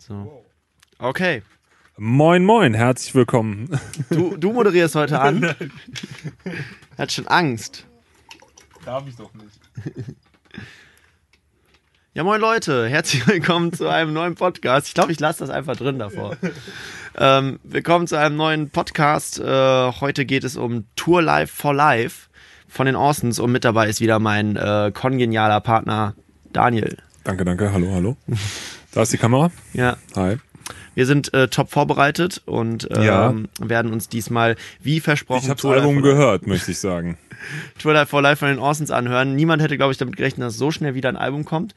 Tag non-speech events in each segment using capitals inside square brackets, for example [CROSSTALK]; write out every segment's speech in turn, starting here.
So. Okay. Moin, moin, herzlich willkommen. Du, du moderierst heute an. [LAUGHS] Hat schon Angst. Darf ich doch nicht. [LAUGHS] Ja, moin Leute, herzlich willkommen zu einem neuen Podcast. Ich glaube, ich lasse das einfach drin davor. [LAUGHS] ähm, willkommen zu einem neuen Podcast. Äh, heute geht es um Tour Life for Life von den Orsons und mit dabei ist wieder mein äh, kongenialer Partner Daniel. Danke, danke. Hallo, hallo. Da ist die Kamera. Ja. Hi. Wir sind äh, top vorbereitet und ähm, Ja. werden uns diesmal, wie versprochen, Ich habe das Tour Album gehört, möchte ich sagen. [LAUGHS] Tour Life for Life von den Orsons anhören. Niemand hätte, glaube ich, damit gerechnet, dass so schnell wieder ein Album kommt.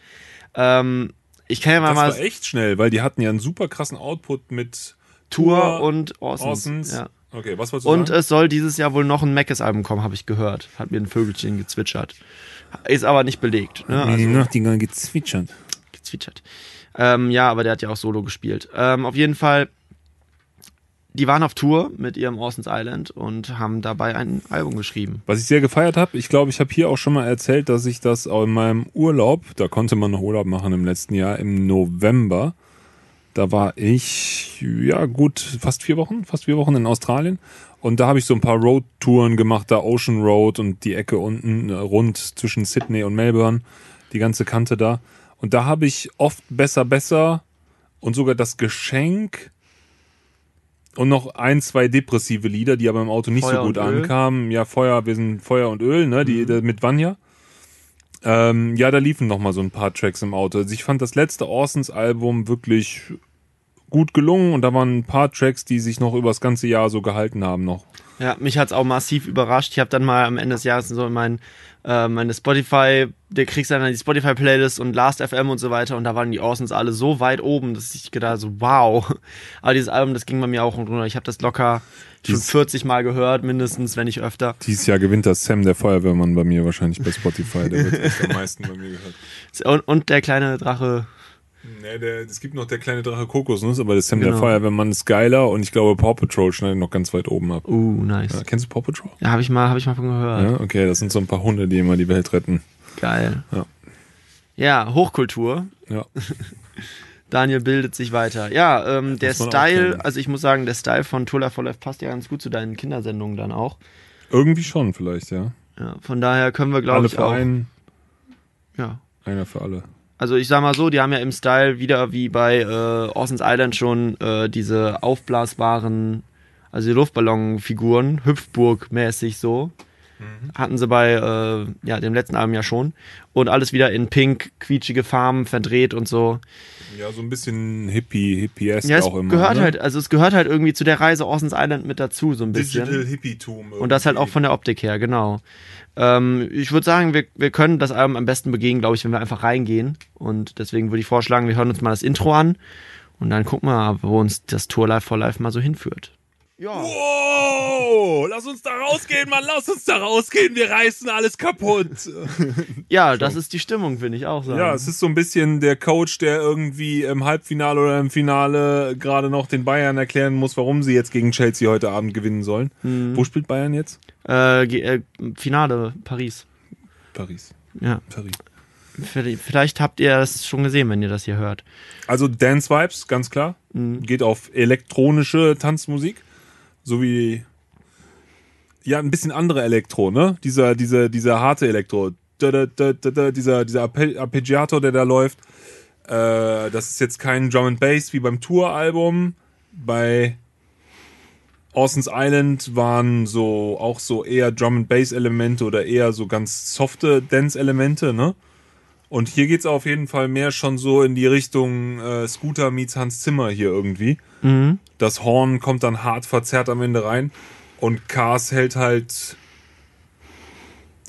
Ähm, ich kann ja mal, Das mal war echt schnell, weil die hatten ja einen super krassen Output mit Tour und Orsons. Orsons. Ja. Okay, was wolltest du Und sagen? es soll dieses Jahr wohl noch ein Mackes-Album kommen, habe ich gehört. Hat mir ein Vögelchen gezwitschert. Ist aber nicht belegt. Ne? Also, Nachtigall gezwitschert. gezwitschert. Ähm, ja, aber der hat ja auch Solo gespielt. Ähm, auf jeden Fall, die waren auf Tour mit ihrem Orsons Island und haben dabei ein Album geschrieben. Was ich sehr gefeiert habe, ich glaube, ich habe hier auch schon mal erzählt, dass ich das in meinem Urlaub, da konnte man noch Urlaub machen im letzten Jahr, im November, da war ich, ja gut, fast vier Wochen, fast vier Wochen in Australien. Und da habe ich so ein paar Roadtouren gemacht, da Ocean Road und die Ecke unten äh, rund zwischen Sydney und Melbourne, die ganze Kante da. Und da habe ich oft besser, besser und sogar das Geschenk und noch ein, zwei depressive Lieder, die aber im Auto nicht Feuer so gut ankamen. Ja, Feuer, wir sind Feuer und Öl, ne, die, Mhm. mit Vanya. Ähm, ja, da liefen noch mal so ein paar Tracks im Auto. Also ich fand das letzte Orsons Album wirklich gut gelungen und da waren ein paar Tracks, die sich noch übers ganze Jahr so gehalten haben noch. Ja, mich hat's auch massiv überrascht. Ich habe dann mal am Ende des Jahres so in mein, äh, meine Spotify, der kriegst dann die Spotify-Playlist und Last FM und so weiter und da waren die Orsons alle so weit oben, dass ich gedacht so, wow. [LAUGHS] Aber dieses Album, das ging bei mir auch runter. Ich habe das locker schon Dies- 40 Mal gehört, mindestens, wenn nicht öfter. Dieses Jahr gewinnt das Sam, der Feuerwehrmann, bei mir wahrscheinlich bei Spotify. Der wird [LAUGHS] am meisten bei mir gehört. Und, und der kleine Drache, Nee, der, es gibt noch der kleine Drache Kokosnuss, aber der Sam, der Genau. Feuerwehrmann ist geiler und ich glaube Paw Patrol schneidet noch ganz weit oben ab. uh, nice. Ja, kennst du Paw Patrol? Ja, habe ich mal, habe ich mal von gehört. Ja, okay, das sind so ein paar Hunde, die immer die Welt retten. Geil. Ja. Ja, Hochkultur. Ja. [LAUGHS] Daniel bildet sich weiter. Ja, ähm, der Style, also ich muss sagen, der Style von Life for Life passt ja ganz gut zu deinen Kindersendungen dann auch. Irgendwie schon vielleicht, ja. Ja, von daher können wir, glaube alle ich, für auch. einen, Ja. einer für alle. Also ich sag mal so, die haben ja im Style wieder wie bei äh, Orson's Island schon äh, diese aufblasbaren, also die Luftballonfiguren, Hüpfburg-mäßig so. Hatten sie bei äh, ja, dem letzten Album ja schon. Und alles wieder in pink, quietschige Farben, verdreht und so. Ja, so ein bisschen hippie, hippie-esque Ja, es auch immer. gehört ne? halt, also es gehört halt irgendwie zu der Reise Orson's Island mit dazu, so ein bisschen. Digital Hippie-Tum. Und das halt auch von der Optik her, genau. Ähm, ich würde sagen, wir, wir können das Album am besten begehen, glaube ich, wenn wir einfach reingehen. Und deswegen würde ich vorschlagen, wir hören uns mal das Intro an und dann gucken wir mal, wo uns das Tour Life for Life mal so hinführt. Ja. Wow, lass uns da rausgehen, Mann, lass uns da rausgehen, wir reißen alles kaputt. [LAUGHS] Ja, das ist die Stimmung, finde ich auch. Sagen. Ja, es ist so ein bisschen der Coach, der irgendwie im Halbfinale oder im Finale gerade noch den Bayern erklären muss, warum sie jetzt gegen Chelsea heute Abend gewinnen sollen. Wo spielt Bayern jetzt? äh, äh, Finale Paris. Paris. Ja, Paris. vielleicht, habt ihr das schon gesehen, wenn ihr das hier hört. Also Dance Vibes, ganz klar. Geht auf elektronische Tanzmusik. So wie. Ja, ein bisschen andere Elektro, ne? Dieser, dieser, dieser harte Elektro. Da, da, da, dieser, dieser Arpe- Arpeggiator, der da läuft. Äh, das ist jetzt kein Drum and Bass wie beim Tour-Album. Bei Orson's Island waren so auch so eher Drum and Bass Elemente oder eher so ganz softe Dance Elemente, ne? Und hier geht's auf jeden Fall mehr schon so in die Richtung äh, Scooter meets Hans Zimmer hier irgendwie. Mhm. Das Horn kommt dann hart verzerrt am Ende rein und Cars hält halt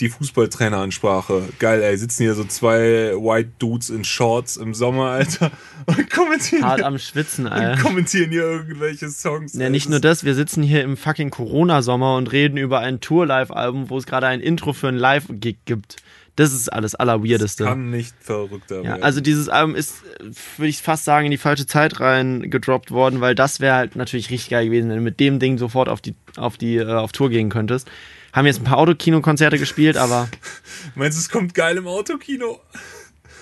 die Fußballtraineransprache. Geil, ey, sitzen hier so zwei White Dudes in Shorts im Sommer, Alter, [LAUGHS] und kommentieren, Hart hier, am Schwitzen, Alter. kommentieren hier irgendwelche Songs. Ja, nicht nur das, wir sitzen hier im fucking Corona-Sommer und reden über ein Tour-Live-Album, wo es gerade ein Intro für ein Live-Gig gibt. Das ist alles Allerweirdeste. kann nicht verrückter Ja, werden. also dieses Album ist, würde ich fast sagen, in die falsche Zeit rein gedroppt worden, weil das wäre halt natürlich richtig geil gewesen, wenn du mit dem Ding sofort auf die, auf die, äh, auf Tour gehen könntest. Haben jetzt ein paar Autokino-Konzerte gespielt, aber [LAUGHS] Meinst du, es kommt geil im Autokino?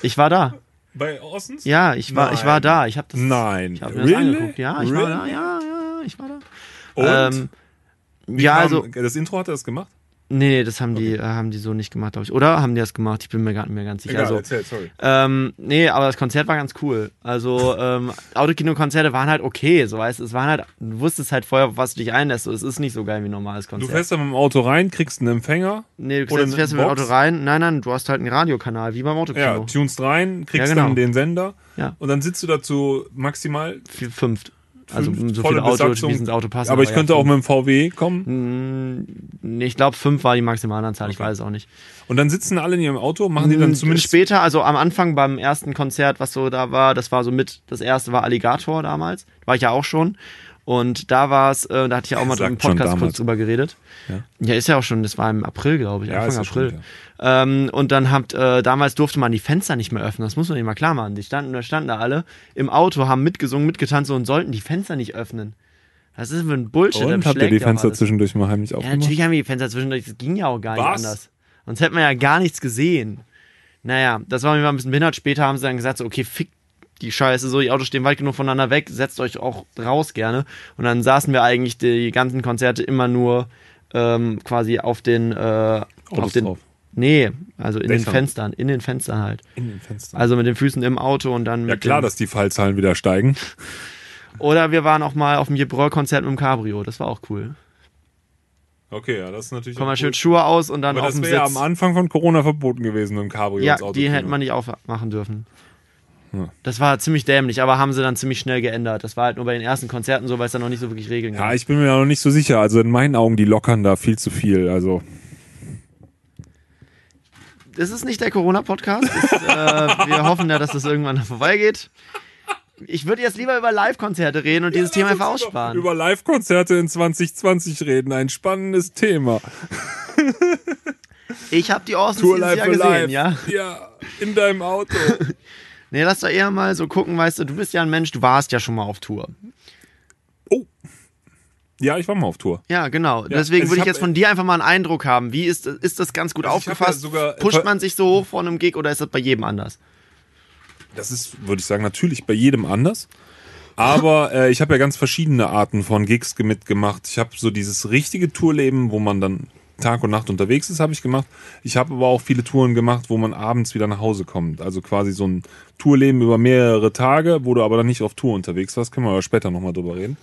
ich war da. Bei Ossens? Ja, ich war, ich war da. Ich habe das, Nein. ich hab mir das Really? angeguckt. Ja, ich war Really? da. Ja, ja, ich war da. Und? Ähm, ja, Kam- also, Das Intro hat er das gemacht? Nee, nee, das haben die, äh, haben die so nicht gemacht, glaube ich. Oder haben die das gemacht? Ich bin mir gar nicht mehr ganz sicher. Egal, also, erzähl, sorry. ähm, nee, aber das Konzert war ganz cool. Also, ähm, Autokino-Konzerte waren halt okay, so weißt du. Es waren halt, du wusstest halt vorher, was du dich einlässt. So, es ist nicht so geil wie ein normales Du Konzert. fährst dann mit dem Auto rein, kriegst einen Empfänger. nee, du oder fährst, fährst mit dem? Auto rein. Nein, nein, du hast halt einen Radiokanal, wie beim Autokino. Ja, tunst rein, kriegst Ja, genau. dann den Sender. Ja. Und dann sitzt du dazu maximal. Vier, fünft. Also fünf, so viele Autos, wie ins Auto passen. Aber ich ja, könnte auch fünf. mit dem VW kommen. Nee, Ich glaube, fünf war die Maximalanzahl, ich Okay. weiß es auch nicht. Und dann sitzen alle in ihrem Auto, machen die dann Mm, zumindest. Später, also am Anfang beim ersten Konzert, was so da war, das war so mit, das erste war Alligator damals, war ich ja auch schon. Und da war es, äh, da hatte ich ja auch mal im Podcast kurz drüber geredet. Ja. Ja. ist ja auch schon, das war im April, glaube ich, Ja, Anfang ja April. Ähm, und dann habt, äh, damals durfte man die Fenster nicht mehr öffnen, das muss man mal klar machen. Die standen, da standen da alle im Auto, haben mitgesungen, mitgetanzt und sollten die Fenster nicht öffnen. Was ist denn für ein Bullshit? Und Das habt ihr die ja Fenster zwischendurch mal heimlich Ja, aufgemacht? natürlich haben wir die Fenster zwischendurch, das ging ja auch gar nicht Was? anders. Sonst hätten wir ja gar nichts gesehen. Naja, das war mir mal ein bisschen behindert. Später haben sie dann gesagt, so, okay, fick die Scheiße, so, die Autos stehen weit genug voneinander weg, setzt euch auch raus gerne. Und dann saßen wir eigentlich die ganzen Konzerte immer nur ähm, quasi auf den, äh, auf den, drauf. nee, also in den Dächern. Fenstern, in den Fenstern halt. In den Fenstern. Also mit den Füßen im Auto und dann ja klar, dass die Fallzahlen wieder steigen. Oder wir waren auch mal auf dem Jebrol-Konzert mit dem Cabrio, das war auch cool. Okay, ja, das ist natürlich. Kommen wir auch schön cool. Schuhe aus und dann Aber auf das dem wäre ja Sitz. am Anfang von Corona verboten gewesen, mit dem Cabrio Ja, ins Auto die hätte man nicht aufmachen dürfen. Ja. Das war ziemlich dämlich, aber haben sie dann ziemlich schnell geändert. Das war halt nur bei den ersten Konzerten so, weil es da noch nicht so wirklich Regeln Ja, gab. ich bin mir noch nicht so sicher. Also in meinen Augen, die lockern da viel zu viel. Also Das ist nicht der Corona-Podcast. Äh, [LAUGHS] wir hoffen ja, dass das irgendwann vorbeigeht. Ich würde jetzt lieber über Live-Konzerte reden und dieses Thema einfach aussparen. Über Live-Konzerte in 2020 reden. Ein spannendes Thema. ich habe die Orsons dieses Jahr gesehen, Live. ja. Ja, in deinem Auto. [LAUGHS] Nee, lass doch eher mal so gucken, weißt du, du bist ja ein Mensch, du warst ja schon mal auf Tour. oh. Ja, ich war mal auf Tour. Ja, genau. Ja, Deswegen also würde ich jetzt von dir einfach mal einen Eindruck haben. Wie ist, ist das ganz gut Also aufgefasst? ja sogar- Pusht man sich so hoch vor einem Gig oder ist das bei jedem anders? Das ist, würde ich sagen, natürlich bei jedem anders. Aber [LAUGHS] äh, ich habe ja ganz verschiedene Arten von Gigs ge- mitgemacht. Ich habe so dieses richtige Tourleben, wo man dann Tag und Nacht unterwegs ist, habe ich gemacht. Ich habe aber auch viele Touren gemacht, wo man abends wieder nach Hause kommt. Also quasi so ein Tourleben über mehrere Tage, wo du aber dann nicht auf Tour unterwegs warst. Können wir aber später nochmal drüber reden.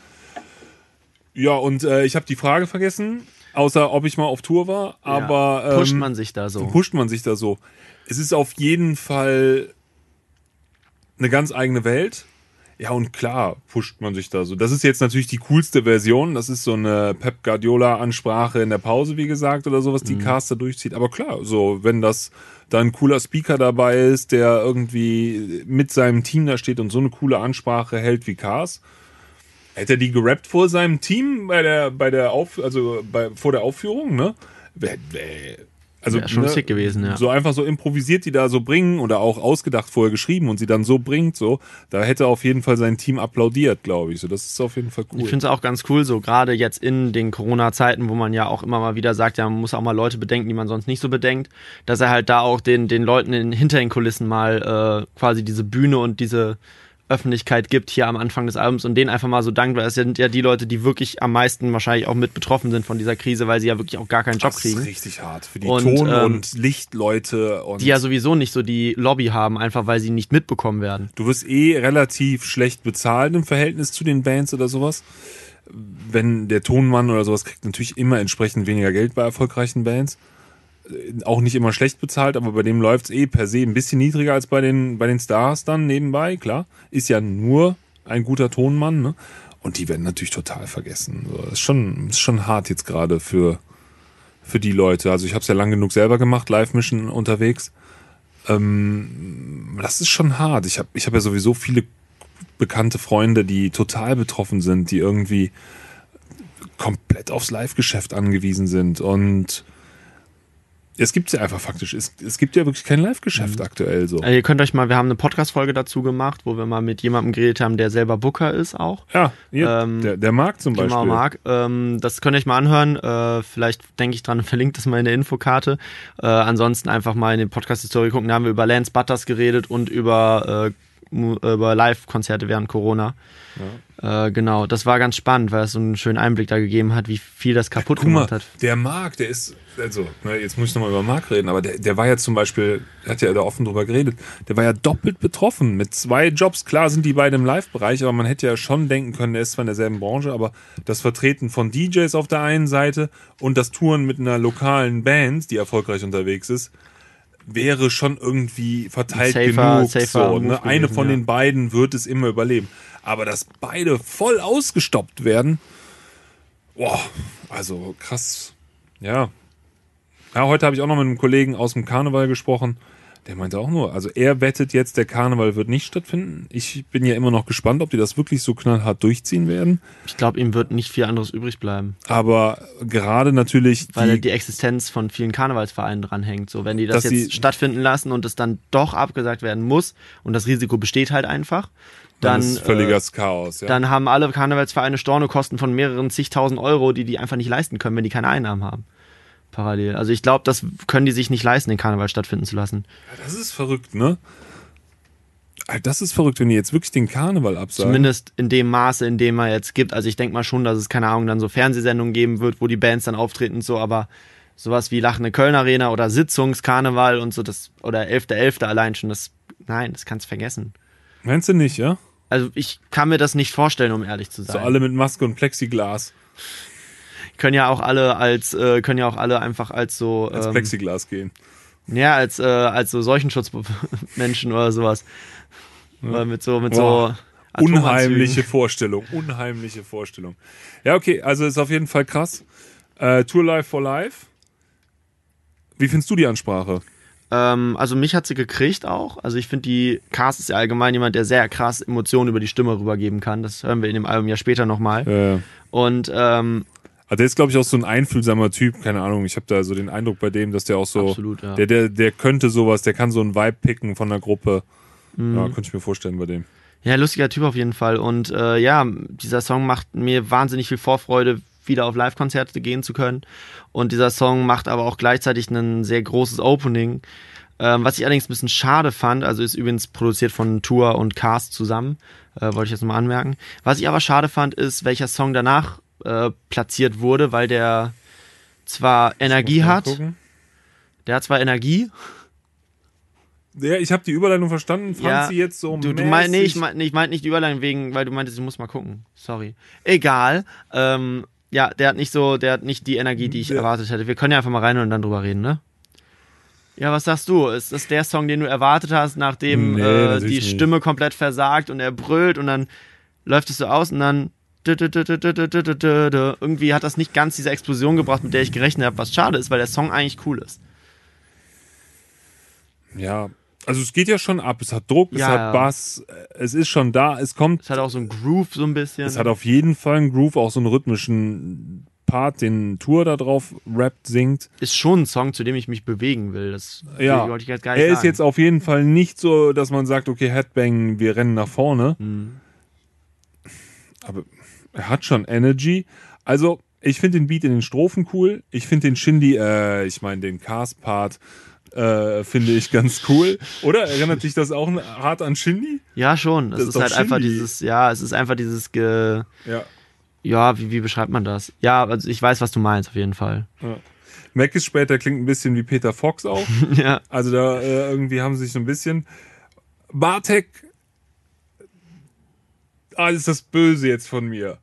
Ja, und äh, ich habe die Frage vergessen, außer ob ich mal auf Tour war. Aber ja. pusht ähm, man sich da so? pusht man sich da so. Es ist auf jeden Fall eine ganz eigene Welt. Ja, und klar, pusht man sich da so. Das ist jetzt natürlich die coolste Version. Das ist so eine Pep Guardiola-Ansprache in der Pause, wie gesagt, oder sowas, die Caster durchzieht. Aber klar, so, wenn das da ein cooler Speaker dabei ist, der irgendwie mit seinem Team da steht und so eine coole Ansprache hält wie Cars, hätte er die gerappt vor seinem Team bei der, bei der Auf, also bei, vor der Aufführung, ne? Wär, wär, also schon ne, sick gewesen, ja. So einfach so improvisiert die da so bringen oder auch ausgedacht vorher geschrieben und sie dann so bringt, so, da hätte auf jeden Fall sein Team applaudiert, glaube ich. So, das ist auf jeden Fall cool. Ich finde es auch ganz cool, so gerade jetzt in den Corona-Zeiten, wo man ja auch immer mal wieder sagt, ja, man muss auch mal Leute bedenken, die man sonst nicht so bedenkt, dass er halt da auch den, den Leuten in, hinter den Kulissen mal äh, quasi diese Bühne und diese Öffentlichkeit gibt hier am Anfang des Albums und denen einfach mal so dankt, weil es sind ja die Leute, die wirklich am meisten wahrscheinlich auch mit betroffen sind von dieser Krise, weil sie ja wirklich auch gar keinen Job das kriegen. ist richtig hart für die Und, Ton- ähm, und Lichtleute und Die ja sowieso nicht so die Lobby haben, einfach weil sie nicht mitbekommen werden. Du wirst eh relativ schlecht bezahlt im Verhältnis zu den Bands oder sowas. Wenn der Tonmann oder sowas kriegt natürlich immer entsprechend weniger Geld bei erfolgreichen Bands. Auch nicht immer schlecht bezahlt, aber bei dem läuft's eh per se ein bisschen niedriger als bei den, bei den Stars dann nebenbei, klar. Ist ja nur ein guter Tonmann, ne? Und die werden natürlich total vergessen. So, ist schon, ist schon hart jetzt gerade für, für die Leute. Also ich habe es ja lang genug selber gemacht, Live-Mission unterwegs das ist schon hart. Ich habe ich hab ja sowieso viele bekannte Freunde, die total betroffen sind, die irgendwie komplett aufs Live-Geschäft angewiesen sind. Und Es gibt ja einfach faktisch. Es, es gibt ja wirklich kein Live-Geschäft mhm. aktuell so. Also ihr könnt euch mal, wir haben eine Podcast-Folge dazu gemacht, wo wir mal mit jemandem geredet haben, der selber Booker ist auch. Ja, ja ähm, der, der Marc zum genau, Beispiel. Genau, Marc. Ähm, das könnt ihr euch mal anhören. Äh, vielleicht denke ich dran, [LAUGHS] verlinkt das mal in der Infokarte. Äh, ansonsten einfach mal in den Podcast-Historie gucken. Da haben wir über Lance Butters geredet und über, äh, über Live-Konzerte während Corona. Ja. Äh, genau, das war ganz spannend, weil es so einen schönen Einblick da gegeben hat, wie viel das kaputt ja, gemacht hat. Der Marc, der ist, also, ne, jetzt muss ich nochmal über Marc reden, aber der, der war ja zum Beispiel, hat ja da offen drüber geredet, der war ja doppelt betroffen mit zwei Jobs. Klar sind die beide im Live-Bereich, aber man hätte ja schon denken können, er ist zwar in derselben Branche, aber das Vertreten von DJs auf der einen Seite und das Touren mit einer lokalen Band, die erfolgreich unterwegs ist, wäre schon irgendwie verteilt safer, genug. Safer so, ne? Eine von ja. den beiden wird es immer überleben. Aber dass beide voll ausgestoppt werden, boah, also krass. Ja. Ja, heute habe ich auch noch mit einem Kollegen aus dem Karneval gesprochen. Der meinte auch nur, also er wettet jetzt, der Karneval wird nicht stattfinden. Ich bin ja immer noch gespannt, ob die das wirklich so knallhart durchziehen werden. Ich glaube, ihm wird nicht viel anderes übrig bleiben. Aber gerade natürlich. Weil die, die Existenz von vielen Karnevalsvereinen dranhängt. So, wenn die das jetzt stattfinden lassen und es dann doch abgesagt werden muss und das Risiko besteht halt einfach, dann, dann ist völliges äh, Chaos. Ja. Dann haben alle Karnevalsvereine Stornokosten von mehreren zigtausend Euro, die die einfach nicht leisten können, wenn die keine Einnahmen haben. Parallel. Also ich glaube, das können die sich nicht leisten, den Karneval stattfinden zu lassen. Ja, das ist verrückt, ne? Das ist verrückt, wenn die jetzt wirklich den Karneval absagen. Zumindest in dem Maße, in dem er jetzt gibt. Also ich denke mal schon, dass es, keine Ahnung, dann so Fernsehsendungen geben wird, wo die Bands dann auftreten und so, aber sowas wie Lachende Köln Arena oder Sitzungskarneval und so, das, oder 11.11. .11. allein schon, das, nein, das kannst du vergessen. Meinst du nicht, ja? Also ich kann mir das nicht vorstellen, um ehrlich zu sein. So alle mit Maske und Plexiglas. Können ja auch alle als, äh, können ja auch alle einfach als so. Als ähm, Plexiglas gehen. Ja, als, äh, als so Seuchenschutzmenschen [LAUGHS] oder sowas. Ja. Mit so, mit Boah. so. Unheimliche Vorstellung, unheimliche Vorstellung. Ja, okay, also ist auf jeden Fall krass. Äh, Tour Life for Life. Wie findest du die Ansprache? Ähm, also mich hat sie gekriegt auch. Also ich finde, die Cast ist ja allgemein jemand, der sehr krass Emotionen über die Stimme rübergeben kann. Das hören wir in dem Album ja später nochmal. Ja. Und ähm, also der ist, glaube ich, auch so ein einfühlsamer Typ, keine Ahnung. Ich habe da so den Eindruck bei dem, dass der auch so. Absolut, ja. Der, der, der könnte sowas, der kann so einen Vibe picken von der Gruppe. Mhm. Ja, könnte ich mir vorstellen bei dem. Ja, lustiger Typ auf jeden Fall. Und äh, ja, dieser Song macht mir wahnsinnig viel Vorfreude, wieder auf Live-Konzerte gehen zu können. Und dieser Song macht aber auch gleichzeitig ein sehr großes Opening. Ähm, was ich allerdings ein bisschen schade fand, also ist übrigens produziert von Tour und Cast zusammen, äh, wollte ich jetzt nochmal anmerken. Was ich aber schade fand, ist, welcher Song danach äh, platziert wurde, weil der zwar Energie hat, der hat zwar Energie, ja, ich habe die Überleitung verstanden. Fand ja, sie jetzt so du, du mein, nee, ich meine ich mein nicht die Überleitung wegen, weil du meintest, du musst mal gucken. Sorry. Egal. Ähm, ja, der hat nicht so, der hat nicht die Energie, die ich ja. erwartet hätte. Wir können ja einfach mal rein und dann drüber reden, ne? Ja, was sagst du? Ist das der Song, den du erwartet hast, nachdem nee, äh, die Stimme nicht. komplett versagt und er brüllt und dann läuft es so aus und dann irgendwie hat das nicht ganz diese Explosion gebracht, mit der ich gerechnet habe, was schade ist, weil der Song eigentlich cool ist. Ja, also es geht ja schon ab. Es hat Druck, ja, es hat ja. Bass, es ist schon da, es kommt. Es hat auch so einen Groove so ein bisschen. Es hat auf jeden Fall einen Groove, auch so einen rhythmischen Part, den Tour da drauf rappt, singt. Ist schon ein Song, zu dem ich mich bewegen will. Das ja. wollte ich jetzt gar nicht Er sagen. ist jetzt auf jeden Fall nicht so, dass man sagt, okay, Headbang, wir rennen nach vorne. Mhm. Aber er hat schon Energy. Also, ich finde den Beat in den Strophen cool. Ich finde den Shindy, äh, ich meine den Cast-Part, äh, finde ich ganz cool. Oder erinnert dich das auch hart an Shindy? Ja, schon. Es ist, ist halt Shindy. einfach dieses, ja, es ist einfach dieses ge ja. Ja, wie, wie beschreibt man das? Ja, also ich weiß, was du meinst, auf jeden Fall. Ja. Mac ist später klingt ein bisschen wie Peter Fox auch. [LAUGHS] ja. Also da äh, irgendwie haben sie sich so ein bisschen. Bartek. Ah, ist das böse jetzt von mir.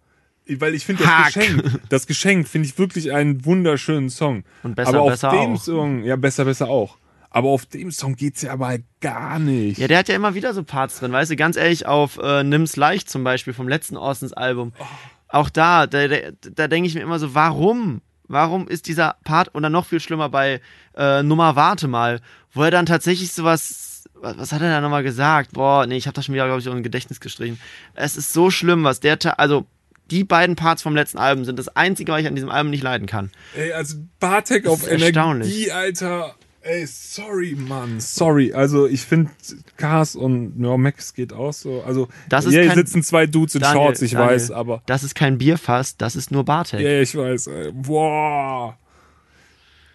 Weil ich finde das Geschenk, das Geschenk finde ich wirklich einen wunderschönen Song. Und besser, aber besser auf dem auch. Song, ja, besser, besser auch. Aber auf dem Song geht's ja aber gar nicht. Ja, der hat ja immer wieder so Parts drin, weißt du, ganz ehrlich, auf äh, Nimm's leicht zum Beispiel vom letzten Orsons Album. Oh auch da, da, da, da denke ich mir immer so, warum? Warum ist dieser Part oder noch viel schlimmer bei äh, Nummer Warte mal, wo er dann tatsächlich sowas, was, was hat er da nochmal gesagt? Boah, nee, ich habe das schon wieder, glaube ich, auch im Gedächtnis gestrichen. Es ist so schlimm, was der, also die beiden Parts vom letzten Album sind das einzige, was ich an diesem Album nicht leiden kann. Ey, also Bartek auf Energie, Alter. Ey, sorry, Mann, sorry. Also ich finde Cars und ja, Max geht auch so. Also Das ist hier kein- sitzen zwei Dudes in Daniel, Shorts, ich Daniel, weiß, aber Das ist kein Bierfass, das ist nur Bartek. ja, ich weiß. Ey. Boah,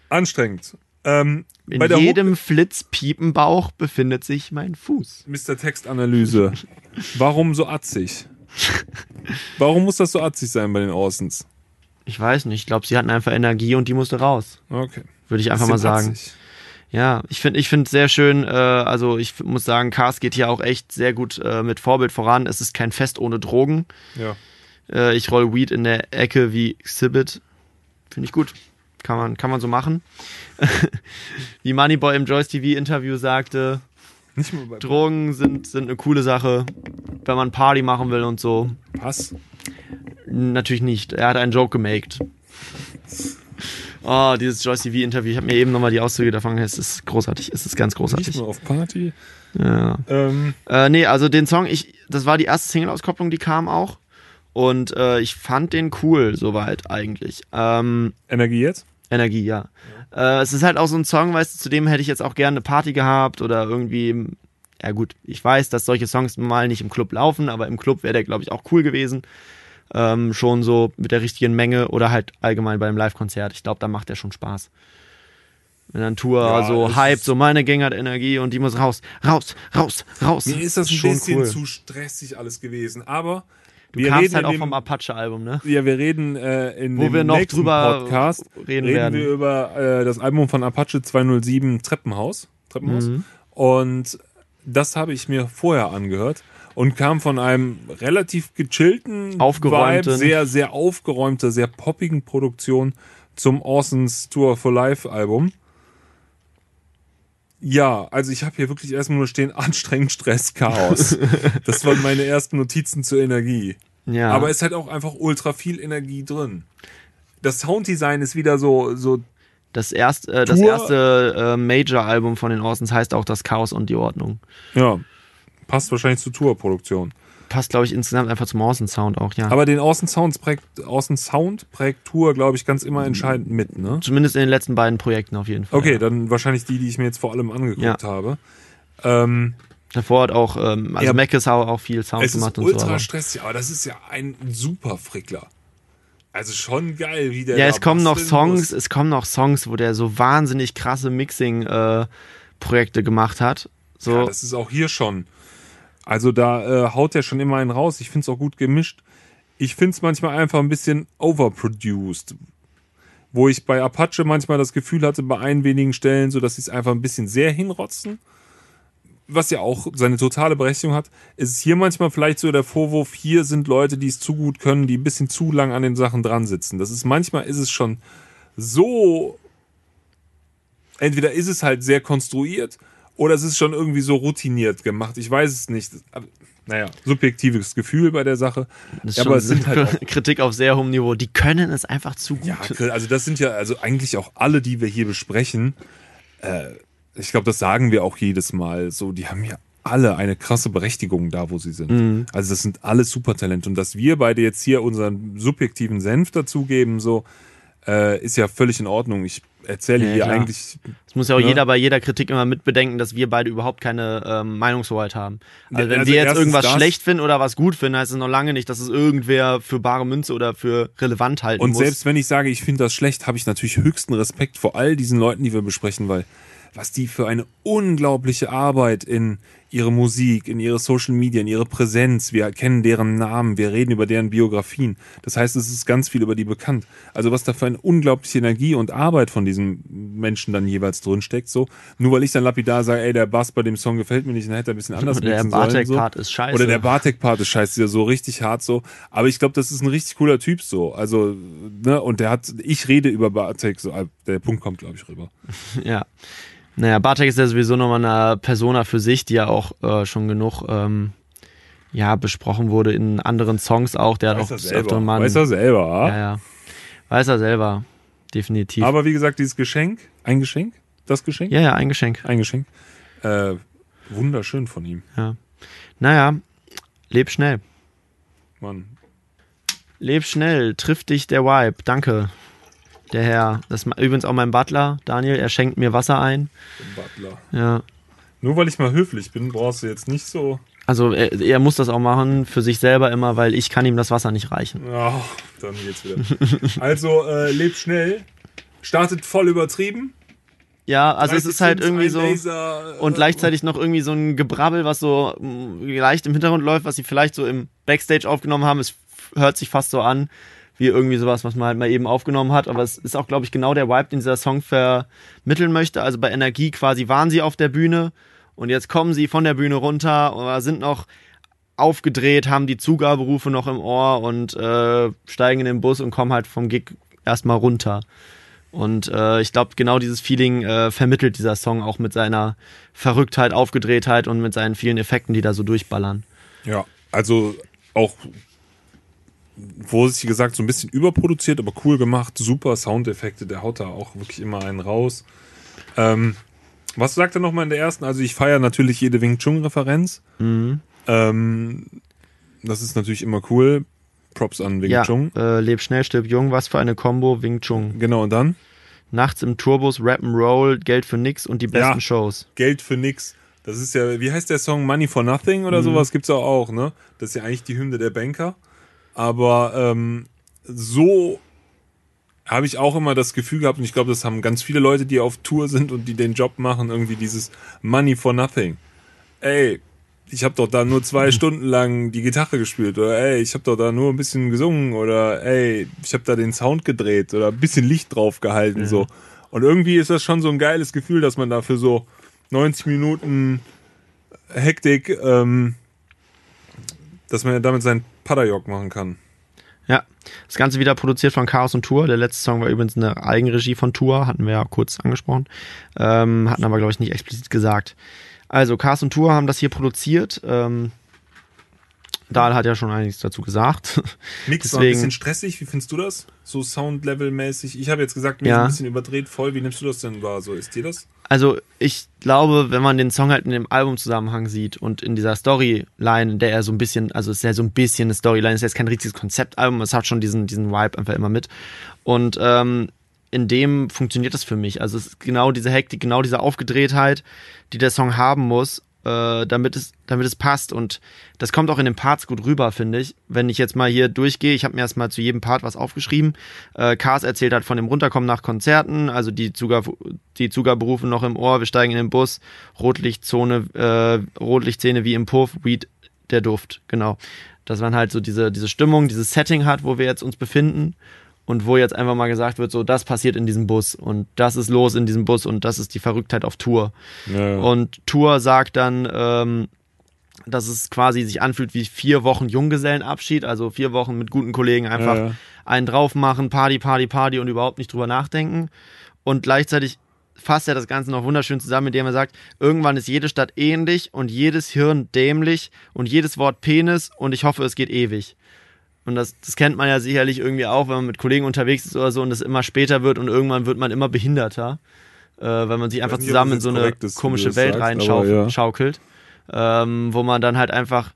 anstrengend. Ähm, In bei der Hook- jedem Flitzpiepenbauch befindet sich mein Fuß. Mr. Textanalyse. Warum so atzig? Warum muss das so atzig sein bei den Orsons? Ich weiß nicht, ich glaube, sie hatten einfach Energie und die musste raus. Okay. Würde ich einfach mal sagen. atzig. Ja, ich finde ich finde sehr schön, äh, also ich muss sagen, Cars geht hier auch echt sehr gut äh, mit Vorbild voran. Es ist kein Fest ohne Drogen. Ja. Äh, ich roll Weed in der Ecke wie Exhibit. Finde ich gut. Kann man, kann man so machen. [LAUGHS] wie Moneyboy im Joyce TV Interview sagte, Nicht Drogen sind, sind eine coole Sache, wenn man Party machen will und so. Pass. Natürlich nicht. Er hat einen Joke gemaked. Oh, dieses Joyce TV Interview. Ich habe mir eben nochmal die Auszüge davon. Es ist großartig. Es ist ganz Nicht großartig. mal auf Party. Ja. Ähm, Äh, nee, also den Song, ich, das war die erste Single-Auskopplung, die kam auch. Und äh, ich fand den cool, soweit eigentlich. Ähm, Energie jetzt? Energie, ja. Äh, es ist halt auch so ein Song, weißt du, zu dem hätte ich jetzt auch gerne eine Party gehabt oder irgendwie. Ja, gut, ich weiß, dass solche Songs mal nicht im Club laufen, aber im Club wäre der, glaube ich, auch cool gewesen. Ähm, schon so mit der richtigen Menge oder halt allgemein bei einem Live-Konzert. Ich glaube, da macht der schon Spaß. Wenn dann Tour Ja, so hype, so meine Gang hat Energie und die muss raus, raus, raus, raus. Mir ist das ein schon bisschen cool. zu stressig alles gewesen. Aber Du wir kamst reden halt auch dem, vom Apache-Album, ne? Ja, wir reden äh, in Wo dem wir noch nächsten drüber Podcast reden reden werden. wir über äh, das Album von Apache 207 Treppenhaus. Treppenhaus. Mhm. Und das habe ich mir vorher angehört und kam von einem relativ gechillten, Aufgeräumten. Vibe, sehr, sehr aufgeräumte, sehr poppigen Produktion zum Orson's Tour for Life Album. Ja, also ich habe hier wirklich erstmal nur stehen, [LAUGHS] anstrengend, Stress, Chaos. [LAUGHS] das waren meine ersten Notizen zur Energie. Ja. Aber es ist halt auch einfach ultra viel Energie drin. Das Sounddesign ist wieder so, so das, erst, äh, das erste äh, Major-Album von den Orsons heißt auch das Chaos und die Ordnung. ja, passt wahrscheinlich zur Tourproduktion. Passt, glaube ich, insgesamt einfach zum Orson-Sound auch, ja. Aber den Außen Sound prägt, Außen Sound prägt Tour, glaube ich, ganz immer entscheidend mit, ne? Zumindest in den letzten beiden Projekten auf jeden Fall. Okay, ja. dann wahrscheinlich die, die ich mir jetzt vor allem angeguckt Ja. habe. Ähm, Davor hat auch, ähm, also Ja. Mac ist auch, auch viel Sound es gemacht ist und so. ultra stressig, aber das ist ja ein super Frickler. Also schon geil, wie der Ja, es kommen noch Songs, muss. es kommen noch Songs, wo der so wahnsinnig krasse Mixing-Projekte gemacht hat. So, Ja, das ist auch hier schon. Also da äh, haut er schon immer einen raus. Ich finde es auch gut gemischt. Ich finde es manchmal einfach ein bisschen overproduced. Wo ich bei Apache manchmal das Gefühl hatte, bei ein wenigen Stellen, so dass sie es einfach ein bisschen sehr hinrotzen. Was ja auch seine totale Berechtigung hat, ist es hier manchmal vielleicht so der Vorwurf, hier sind Leute, die es zu gut können, die ein bisschen zu lang an den Sachen dran sitzen. Das ist manchmal ist es schon so entweder ist es halt sehr konstruiert oder es ist schon irgendwie so routiniert gemacht. Ich weiß es nicht. Aber, naja, subjektives Gefühl bei der Sache. das ist Ja, aber es sind halt [LAUGHS] Kritik auf sehr hohem Niveau. Die können es einfach zu gut. ja, also das sind ja also eigentlich auch alle, die wir hier besprechen. Äh, ich glaube, das sagen wir auch jedes Mal. So, die haben ja alle eine krasse Berechtigung da, wo sie sind. Mhm. Also das sind alle Supertalente und dass wir beide jetzt hier unseren subjektiven Senf dazugeben, so äh, ist ja völlig in Ordnung. Ich erzähle Ja, hier klar. eigentlich Es muss ja auch Ja. jeder bei jeder Kritik immer mitbedenken, dass wir beide überhaupt keine ähm, Meinungshoheit haben. Also wenn also wir jetzt irgendwas das. schlecht finden oder was gut finden, heißt es noch lange nicht, dass es irgendwer für bare Münze oder für relevant halten Und muss. selbst wenn ich sage, ich finde das schlecht, habe ich natürlich höchsten Respekt vor all diesen Leuten, die wir besprechen, weil was die für eine unglaubliche Arbeit in ihre Musik, in ihre Social Media, in ihre Präsenz, wir kennen deren Namen, wir reden über deren Biografien. Das heißt, es ist ganz viel über die bekannt. Also was da für eine unglaubliche Energie und Arbeit von diesen Menschen dann jeweils drin steckt, so. Nur weil ich dann lapidar sage, ey, der Bass bei dem Song gefällt mir nicht, dann hätte er ein bisschen anders Oder [LAUGHS] der sollen, so. Bartek-Part ist scheiße. Oder der Bartek-Part ist scheiße, so richtig hart so. Aber ich glaube, das ist ein richtig cooler Typ so. Also, ne, und der hat, ich rede über Bartek, so, äh, der Punkt kommt, glaube ich, rüber. [LAUGHS] Ja. Naja, Bartek ist ja sowieso nochmal eine Persona für sich, die ja auch äh, schon genug ähm, ja, besprochen wurde in anderen Songs auch. Der hat auch des Öfteren mal. Weiß er selber, ah? ja, ja. Weiß er selber. Definitiv. Aber wie gesagt, dieses Geschenk, ein Geschenk? Das Geschenk? ja, ja, ein Geschenk. Ein Geschenk. Äh, wunderschön von ihm. Ja. Naja, leb schnell. Mann. Leb schnell, trifft dich der Vibe. Danke. Der Herr. Das ist übrigens auch mein Butler, Daniel. Er schenkt mir Wasser ein. Butler. Ja. Nur weil ich mal höflich bin, brauchst du jetzt nicht so. Also er, er muss das auch machen für sich selber immer, weil ich kann ihm das Wasser nicht reichen. Ja, dann geht's wieder. [LAUGHS] also, äh, lebt schnell. Startet voll übertrieben. Ja, also es 30 ist halt irgendwie so. Laser, äh, Und gleichzeitig noch irgendwie so ein Gebrabbel, was so mh, leicht im Hintergrund läuft, was sie vielleicht so im Backstage aufgenommen haben. Es hört sich fast so an wie irgendwie sowas, was man halt mal eben aufgenommen hat. Aber es ist auch, glaube ich, genau der Vibe, den dieser Song vermitteln möchte. Also bei Energie quasi waren sie auf der Bühne und jetzt kommen sie von der Bühne runter oder sind noch aufgedreht, haben die Zugaberufe noch im Ohr und äh, steigen in den Bus und kommen halt vom Gig erstmal runter. Und äh, ich glaube, genau dieses Feeling äh, vermittelt dieser Song auch mit seiner Verrücktheit, Aufgedrehtheit und mit seinen vielen Effekten, die da so durchballern. Ja, also auch vorsichtig gesagt, so ein bisschen überproduziert, aber cool gemacht. Super Soundeffekte, der haut da auch wirklich immer einen raus. Ähm, was sagt er nochmal in der ersten? Also ich feiere natürlich jede Wing Chun-Referenz. Mhm. Ähm, das ist natürlich immer cool. Props an Wing Ja, Chun. äh, Leb schnell, stirb jung, was für eine Combo, Wing Chun. Genau, und dann Nachts im Tourbus, Rap'n'Roll, Geld für nix und die besten Ja. Shows. Geld für nix. Das ist ja, wie heißt der Song? Money for Nothing Mhm. oder sowas gibt's auch, auch, ne? Das ist ja eigentlich die Hymne der Banker. Aber ähm, so habe ich auch immer das Gefühl gehabt, und ich glaube, das haben ganz viele Leute, die auf Tour sind und die den Job machen, irgendwie dieses Money for Nothing. Ey, ich habe doch da nur zwei Stunden lang die Gitarre gespielt oder ey, ich habe doch da nur ein bisschen gesungen oder ey, ich habe da den Sound gedreht oder ein bisschen Licht drauf gehalten so. Und irgendwie ist das schon so ein geiles Gefühl, dass man da für so 90 Minuten Hektik, ähm, dass man ja damit seinen Padajok machen kann. Ja, das Ganze wieder produziert von Chaos und Tour. Der letzte Song war übrigens eine Eigenregie von Tour, hatten wir ja kurz angesprochen. Ähm, hatten aber, glaube ich, nicht explizit gesagt. Also, Chaos und Tour haben das hier produziert. Ähm, Dahl hat ja schon einiges dazu gesagt. [LAUGHS] Mix war ein Deswegen- bisschen stressig, wie findest du das? So Soundlevel-mäßig. Ich habe jetzt gesagt, mir Ja. ist ein bisschen überdreht voll. Wie nimmst du das denn wahr? So, ist dir das? Also ich glaube, wenn man den Song halt in dem Albumzusammenhang sieht und in dieser Storyline, in der er so ein bisschen, also es ist ja so ein bisschen eine Storyline, ist jetzt kein richtiges Konzeptalbum, es hat schon diesen, diesen Vibe einfach immer mit. Und ähm, in dem funktioniert das für mich. Also es ist genau diese Hektik, genau diese Aufgedrehtheit, die der Song haben muss, äh, damit es, damit es passt. Und das kommt auch in den Parts gut rüber, finde ich. Wenn ich jetzt mal hier durchgehe, ich habe mir erstmal zu jedem Part was aufgeschrieben. Äh, Cars erzählt halt von dem Runterkommen nach Konzerten, also die, Zugabe, die Zugaberufe noch im Ohr, wir steigen in den Bus, Rotlichtzone, äh, Rotlichtszene wie im Puff, Weed, der Duft, genau. Dass man halt so diese, diese Stimmung, dieses Setting hat, wo wir jetzt uns befinden und wo jetzt einfach mal gesagt wird, so, das passiert in diesem Bus und das ist los in diesem Bus und das ist die Verrücktheit auf Tour. Ja. Und Tour sagt dann, ähm, dass es quasi sich anfühlt wie vier Wochen Junggesellenabschied, also vier Wochen mit guten Kollegen einfach Ja, einen drauf machen, Party, Party, Party und überhaupt nicht drüber nachdenken. Und gleichzeitig fasst er das Ganze noch wunderschön zusammen, indem er sagt, irgendwann ist jede Stadt ähnlich und jedes Hirn dämlich und jedes Wort Penis und ich hoffe, es geht ewig. Und das, das kennt man ja sicherlich irgendwie auch, wenn man mit Kollegen unterwegs ist oder so und es immer später wird und irgendwann wird man immer behinderter, äh, weil man sich einfach nicht, zusammen das in so eine ist, komische das Welt reinschaukelt, ja. schaukelt, ähm, wo man dann halt einfach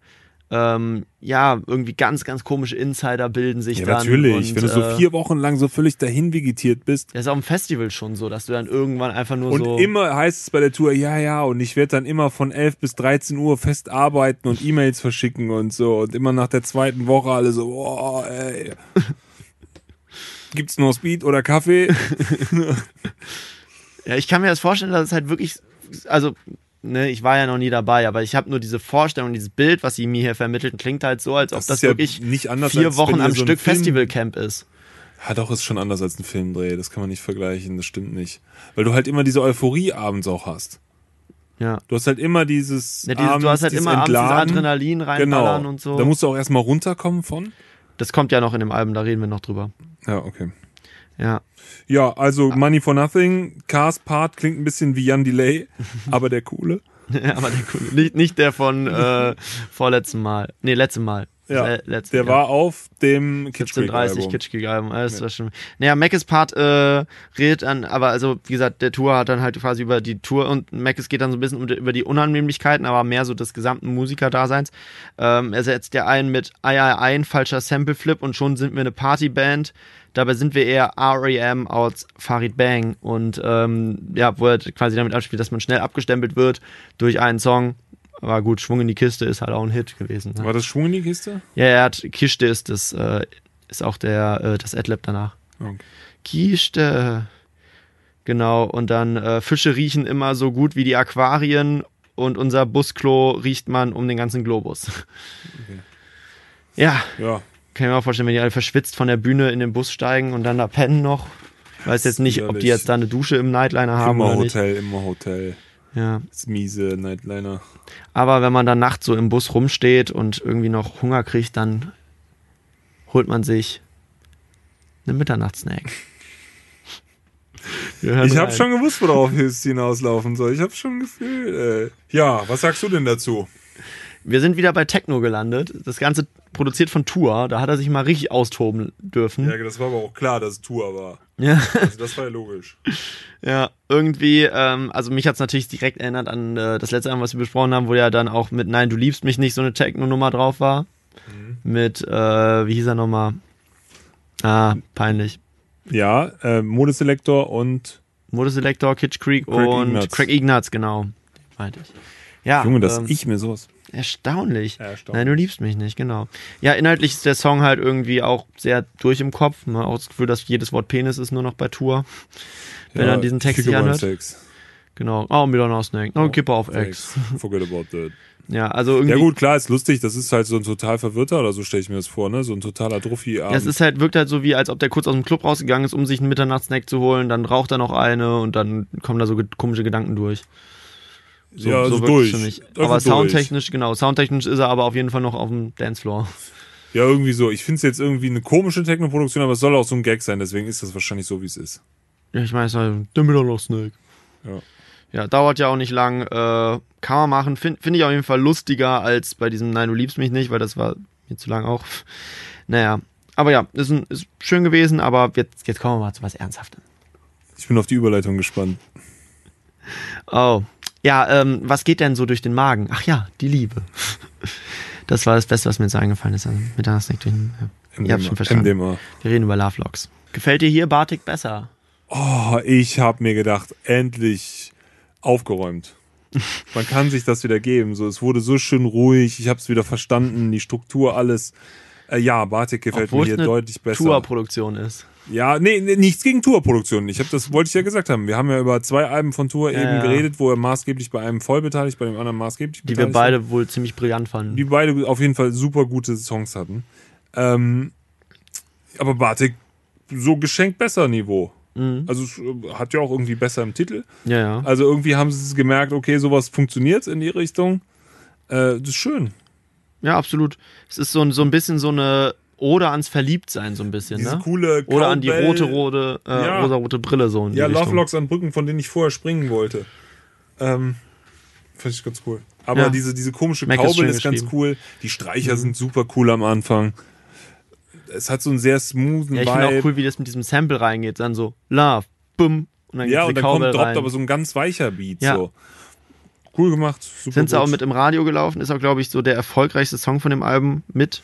ähm, ja, irgendwie ganz, ganz komische Insider bilden sich Ja, dann. natürlich. Und, Wenn du so äh, vier Wochen lang so völlig dahin vegetiert bist. Das ist auch im Festival schon so, dass du dann irgendwann einfach nur Und so. immer heißt es bei der Tour, ja, ja, und ich werde dann immer von 11 bis 13 Uhr fest arbeiten und E-Mails verschicken und so. Und immer nach der zweiten Woche alle so, boah, ey. [LAUGHS] Gibt's nur Speed oder Kaffee? [LAUGHS] Ja, ich kann mir das vorstellen, dass es halt wirklich. Also, ne, ich war ja noch nie dabei, aber ich habe nur diese Vorstellung, dieses Bild, was sie mir hier vermitteln, klingt halt so, als ob Das das, ja wirklich nicht anders, vier Wochen am so Stück Film- Festivalcamp ist. Ja, doch, ist schon anders als ein Filmdreh. Das kann man nicht vergleichen. Das stimmt nicht. Weil du halt immer diese Euphorie abends auch hast. Ja. Du hast halt immer dieses. ja dieses, du hast halt immer abends dieses Entladen. Adrenalin reinballern Genau. und so. Da musst du auch erstmal runterkommen von. das kommt ja noch in dem Album, da reden wir noch drüber. Ja, okay. Ja. Ja, also Money for Nothing. Cars Part klingt ein bisschen wie Jan Delay, [LAUGHS] aber der coole. Ja, aber der coole. Nicht, nicht der von äh, [LAUGHS] vorletzten Mal. Nee, letztem Mal. Ja, letzte, der ja. war auf dem Kitsch Creek 1730 Album. Kitsch Album, alles Ja. war schon. Naja, Mackes Part äh, redet dann, aber also wie gesagt, der Tour hat dann halt quasi über die Tour und Mackes geht dann so ein bisschen um, über die Unannehmlichkeiten, aber mehr so des gesamten Musikerdaseins. Ähm, er setzt ja ein mit Ei Ei ein, falscher Sample Flip und schon sind wir eine Partyband. Dabei sind wir eher R.E.M. aus Farid Bang und ähm, ja, wo er quasi damit abspielt, dass man schnell abgestempelt wird durch einen Song. Aber gut, Schwung in die Kiste ist halt auch ein Hit gewesen. Ne? War das Schwung in die Kiste? Ja, er hat Kiste ist das, äh, ist auch der, äh, das Adlib danach. Okay. Kiste. Genau, und dann äh, Fische riechen immer so gut wie die Aquarien und unser Busklo riecht man um den ganzen Globus. Ja, Ja, kann ich mir auch vorstellen, wenn die alle verschwitzt von der Bühne in den Bus steigen und dann da pennen noch. Ich weiß jetzt nicht, ob die jetzt da eine Dusche im Nightliner haben immer oder nicht. Hotel, immer Hotel. Ja. Das miese Nightliner. Aber wenn man dann nachts so im Bus rumsteht und irgendwie noch Hunger kriegt, dann holt man sich einen Mitternachtssnack. Ich habe schon gewusst, worauf es hinauslaufen soll. Ich habe schon gefühlt. Ey. Ja, was sagst du denn dazu? Wir sind wieder bei Techno gelandet. Das Ganze produziert von Tour. Da hat er sich mal richtig austoben dürfen. Ja, das war aber auch klar, dass es Tour war. Ja, Also das war ja logisch. [LAUGHS] ja irgendwie, ähm, also mich hat's natürlich direkt erinnert an äh, das letzte Mal, was wir besprochen haben, wo ja dann auch mit Nein, du liebst mich nicht so eine Techno-Nummer drauf war. Mit, äh, wie hieß er nochmal? Ah, peinlich. Ja, äh, Modeselektor und Modeselektor, Kitsch Creek Craig und Ignatz. Craig Ignatz, genau. Meinte ich. Ja, Junge, dass ähm, ich mir sowas. Erstaunlich. Erstaunlich. Nein, du liebst mich nicht, genau. Ja, inhaltlich ist der Song halt irgendwie auch sehr durch im Kopf. Man hat auch das Gefühl, dass jedes Wort Penis ist nur noch bei Tour. Wenn ja, er diesen Text about anhört. Sex. Genau. Oh, wieder noch Snake. Oh, Oh, Kipper auf Ex. [LAUGHS] Forget about that. Ja, also irgendwie. Ja gut, klar, ist lustig. Das ist halt so ein total verwirrter oder so stelle ich mir das vor, ne? So ein totaler Druffi. Ja, es ist halt, wirkt halt so wie, als ob der kurz aus dem Club rausgegangen ist, um sich einen Mitternachtssnack zu holen, dann raucht er noch eine und dann kommen da so ge- komische Gedanken durch. So, Ja, also wirkt's durch. für mich. Einfach Aber durch. soundtechnisch, genau, soundtechnisch ist er aber auf jeden Fall noch auf dem Dancefloor. ja irgendwie so. Ich finde es jetzt irgendwie eine komische Technoproduktion, aber es soll auch so ein Gag sein. Deswegen ist das wahrscheinlich so, wie es ist. Ja, ich meine, es ist halt der Mitternachtssnack. Ja. Ja, dauert ja auch nicht lang. Äh, kann man machen. Finde find ich auf jeden Fall lustiger als bei diesem Nein, du liebst mich nicht, weil das war mir zu lang auch. [LAUGHS] Naja. Aber ja, ist, ein, ist schön gewesen, aber jetzt, jetzt kommen wir mal zu was Ernsthaftem. Ich bin auf die Überleitung gespannt. Oh. Ja, ähm, was geht denn so durch den Magen? Ach ja, die Liebe. [LAUGHS] Das war das Beste, was mir jetzt eingefallen ist. Also Mittagssnack durch den, ja. Ihr habt schon verstanden. MDMA. Wir reden über Love Locks. Gefällt dir hier Bartik besser? Oh, ich habe mir gedacht, endlich aufgeräumt. [LAUGHS] Man kann sich das wieder geben. So, es wurde so schön ruhig. Ich habe es wieder verstanden. Die Struktur, alles. Äh, ja, Bartik gefällt Obwohl mir hier deutlich besser. Tour-Produktion ist. Ja, nee, nichts gegen Tourproduktionen. Ich habe das wollte ich ja gesagt haben. Wir haben ja über zwei Alben von Tour Ja, eben ja. geredet, wo er maßgeblich bei einem voll beteiligt, bei dem anderen maßgeblich Die wir beteiligt war. beide wohl ziemlich brillant fanden. die beide auf jeden Fall super gute Songs hatten. Ähm, aber Bartik so geschenkt besser Niveau. Mhm. Also es äh, hat ja auch irgendwie besser im Titel. Ja, ja. Also irgendwie haben sie es gemerkt, okay, sowas funktioniert in die Richtung. Äh, das ist schön. Ja, absolut. Es ist so, so ein bisschen so eine Ode ans Verliebtsein, so ein bisschen, Diese ne? coole Oder an die Cowbell- rote, rote, äh, Ja. rosa-rote Brille so in Ja, Love Richtung. Locks an Brücken, von denen ich vorher springen wollte. Ähm, Fand ich ganz cool. Aber Ja. diese, diese komische Mac ist ist ganz. Mhm. cool. Die Streicher sind super cool am Anfang. Es hat so einen sehr smoothen Ja, ich finde Vibe. auch cool, wie das mit diesem Sample reingeht. Dann so, Love, bumm. Und dann ja, geht und dann kommt, Cowbell droppt rein. aber so ein ganz weicher Beat. Ja. So. Cool gemacht. Super Sind sie auch mit im Radio gelaufen, ist auch, glaube ich, so der erfolgreichste Song von dem Album mit.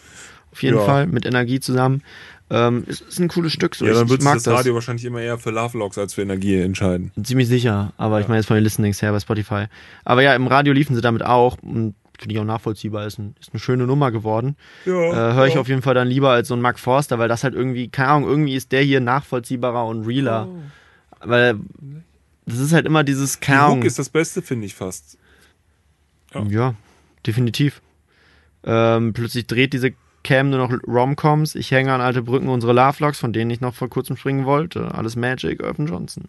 Auf jeden Ja. Fall, mit Energie zusammen. Ähm, ist, ist ein cooles Stück. So. Ja, dann ich sich mag das Radio wahrscheinlich immer eher für Love Logs als für Energie entscheiden. Ziemlich sicher, aber ich meine jetzt von den Listenings her bei Spotify. Aber ja, im Radio liefen sie damit auch und finde ich auch nachvollziehbar, ist, ein, ist eine schöne Nummer geworden. Ja, Äh, Höre ich auf jeden Fall dann lieber als so ein Mark Forster, weil das halt irgendwie, keine Ahnung, irgendwie ist der hier nachvollziehbarer und realer. Weil das ist halt immer dieses, Die Hook Ahnung. ist das Beste, finde ich fast. Ja. Ja, definitiv. Ähm, plötzlich dreht diese Cam nur noch Romcoms. Ich hänge an alte Brücken, unsere Love Logs, von denen ich noch vor kurzem springen wollte. Alles Magic, Irvin Johnson.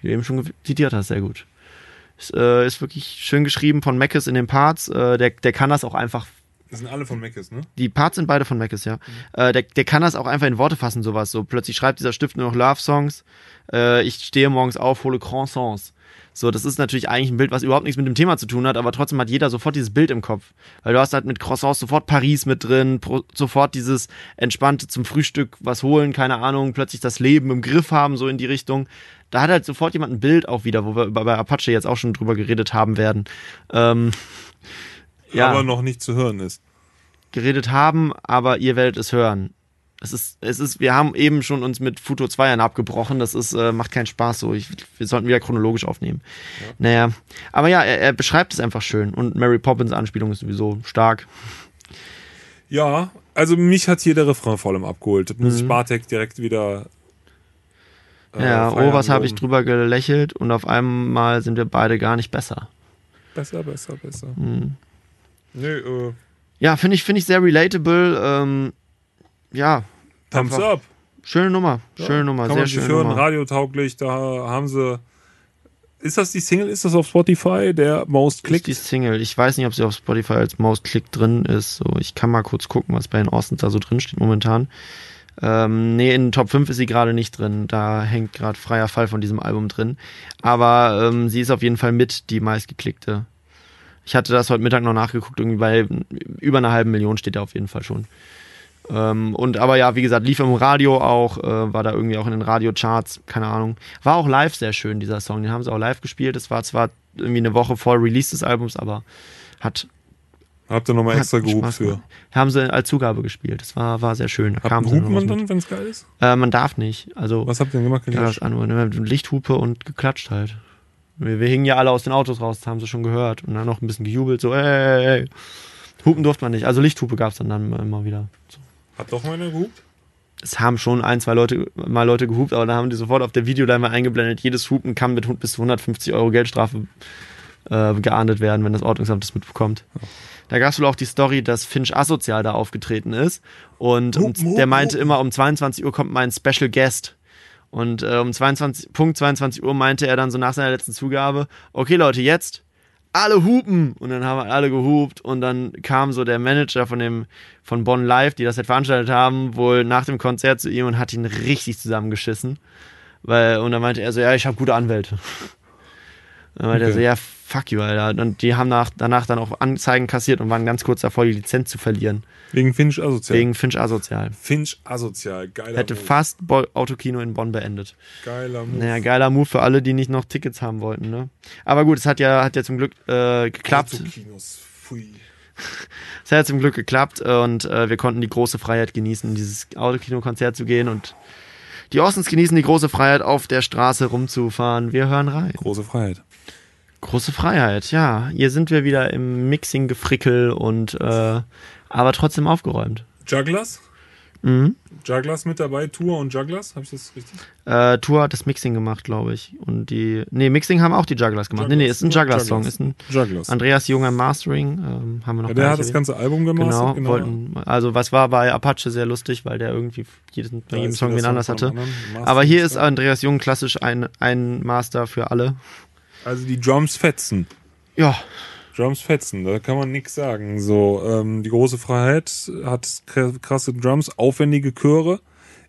Wie du eben schon zitiert hast, sehr gut. Ist, äh, ist wirklich schön geschrieben von Mackes in den Parts. Äh, der, der kann das auch einfach. Das sind alle von Meckes, ne? Die Parts sind beide von Mackes, ja. Äh, der, der kann das auch einfach in Worte fassen, sowas. So plötzlich schreibt dieser Stift nur noch Love-Songs. Äh, ich stehe morgens auf, hole Croissants. So, das ist natürlich eigentlich ein Bild, was überhaupt nichts mit dem Thema zu tun hat, aber trotzdem hat jeder sofort dieses Bild im Kopf. Weil du hast halt mit Croissants sofort Paris mit drin, sofort dieses entspannte zum Frühstück was holen, keine Ahnung, plötzlich das Leben im Griff haben, so in die Richtung. Da hat halt sofort jemand ein Bild auch wieder, wo wir bei Apache jetzt auch schon drüber geredet haben werden. Ähm, ja. Aber noch nicht zu hören ist. Geredet haben, aber ihr werdet es hören. Es ist, es ist, wir haben eben schon uns mit Futo 2 abgebrochen. Das ist, äh, macht keinen Spaß so. Ich, wir sollten wieder chronologisch aufnehmen. Ja. Naja. Aber ja, er, er, beschreibt es einfach schön. Und Mary Poppins Anspielung ist sowieso stark. Ja, also mich hat hier der Refrain vor allem abgeholt. Muss mhm. Bartek direkt wieder. Äh, ja, oh, was habe ich drüber gelächelt und auf einmal sind wir beide gar nicht besser. Besser, besser, besser. Mhm. Nee, äh. Ja, finde ich, finde ich sehr relatable. Ähm, ja. Thumbs up. Schöne Nummer, ja, schöne Nummer, kann sehr schön. hören, radiotauglich, da haben sie. Ist das die Single? Ist das auf Spotify der Most Clicked? Ist die Single. Ich weiß nicht, ob sie auf Spotify als Most Clicked drin ist. So, ich kann mal kurz gucken, was bei den Austins da so drin steht momentan. Ähm, nee, in Top 5 ist sie gerade nicht drin. Da hängt gerade freier Fall von diesem Album drin. Aber ähm, sie ist auf jeden Fall mit die meistgeklickte. Ich hatte das heute Mittag noch nachgeguckt, irgendwie bei über einer halben Million steht er auf jeden Fall schon. Ähm, und aber ja, wie gesagt, lief im Radio auch, äh, war da irgendwie auch in den Radiocharts, keine Ahnung. War auch live sehr schön, dieser Song. Den haben sie auch live gespielt. Es war zwar irgendwie eine Woche vor Release des Albums, aber hat. Habt ihr nochmal extra gehupt für? Haben sie als Zugabe gespielt. Das war, war sehr schön. Da kam hupt man dann, wenn es geil ist? Äh, man darf nicht. Also, Was habt ihr denn gemacht? Ja, ne, Lichthupe und geklatscht halt. Wir, wir, hingen ja alle aus den Autos raus, das haben sie schon gehört. Und dann noch ein bisschen gejubelt, so, ey, ey, ey. Hupen durfte man nicht. Also Lichthupe gab es dann, dann immer wieder. So. Hat doch mal einer gehupt? Es haben schon ein, zwei Leute mal Leute gehupt, aber da haben die sofort auf der Videoleinwand eingeblendet, jedes Hupen kann mit bis zu 150 Euro Geldstrafe äh, geahndet werden, wenn das Ordnungsamt das mitbekommt. Ja. Da gab es wohl auch die Story, dass Finch asozial da aufgetreten ist und hup, der meinte immer, um 22 Uhr kommt mein Special Guest. Und äh, um 22, Punkt 22 Uhr meinte er dann so nach seiner letzten Zugabe, okay Leute, jetzt alle hupen. Und dann haben alle gehupt. Und dann kam so der Manager von dem von Bonn Live, die das halt veranstaltet haben, wohl nach dem Konzert zu ihm und hat ihn richtig zusammengeschissen, weil und dann meinte er so ja ich habe gute Anwälte. Dann meinte okay. so ja fuck you Alter und die haben nach, danach dann auch Anzeigen kassiert und waren ganz kurz davor die Lizenz zu verlieren. Wegen Finch asozial. Wegen Finch asozial. Finch asozial, geiler Hätte Move. fast Bo Autokino in Bonn beendet. Geiler Move. Naja, geiler Move für alle, die nicht noch Tickets haben wollten, ne? Aber gut, es hat ja, hat ja zum Glück äh, geklappt. Autokinos, pfui. [LAUGHS] es hat ja zum Glück geklappt und äh, wir konnten die große Freiheit genießen, in dieses Autokino-Konzert zu gehen und die Ostens genießen die große Freiheit, auf der Straße rumzufahren. Wir hören rein. Große Freiheit. Große Freiheit, ja. Hier sind wir wieder im Mixing-Gefrickel und äh, aber trotzdem aufgeräumt. Jugglers? Mhm. Jugglers mit dabei, Tour und Jugglers, habe ich das richtig? Äh, Tour hat das Mixing gemacht, glaube ich. Und die. Nee, Mixing haben auch die Jugglers gemacht. Jugglers. Nee, nee, ist ein Jugglers-Song. Ist ein Jugglers. Andreas Junger Mastering. Ähm, haben wir noch ja, der hat das ganze Album gemacht. Genau, genau. Wollten, also was war bei Apache sehr lustig, weil der irgendwie jeden, bei jedem Song wen anders hatte. Aber hier ist Andreas Jung klassisch ein, ein Master für alle. Also die Drums fetzen. Ja, Drums fetzen, da kann man nichts sagen. So, ähm, die große Freiheit hat krasse Drums, aufwendige Chöre.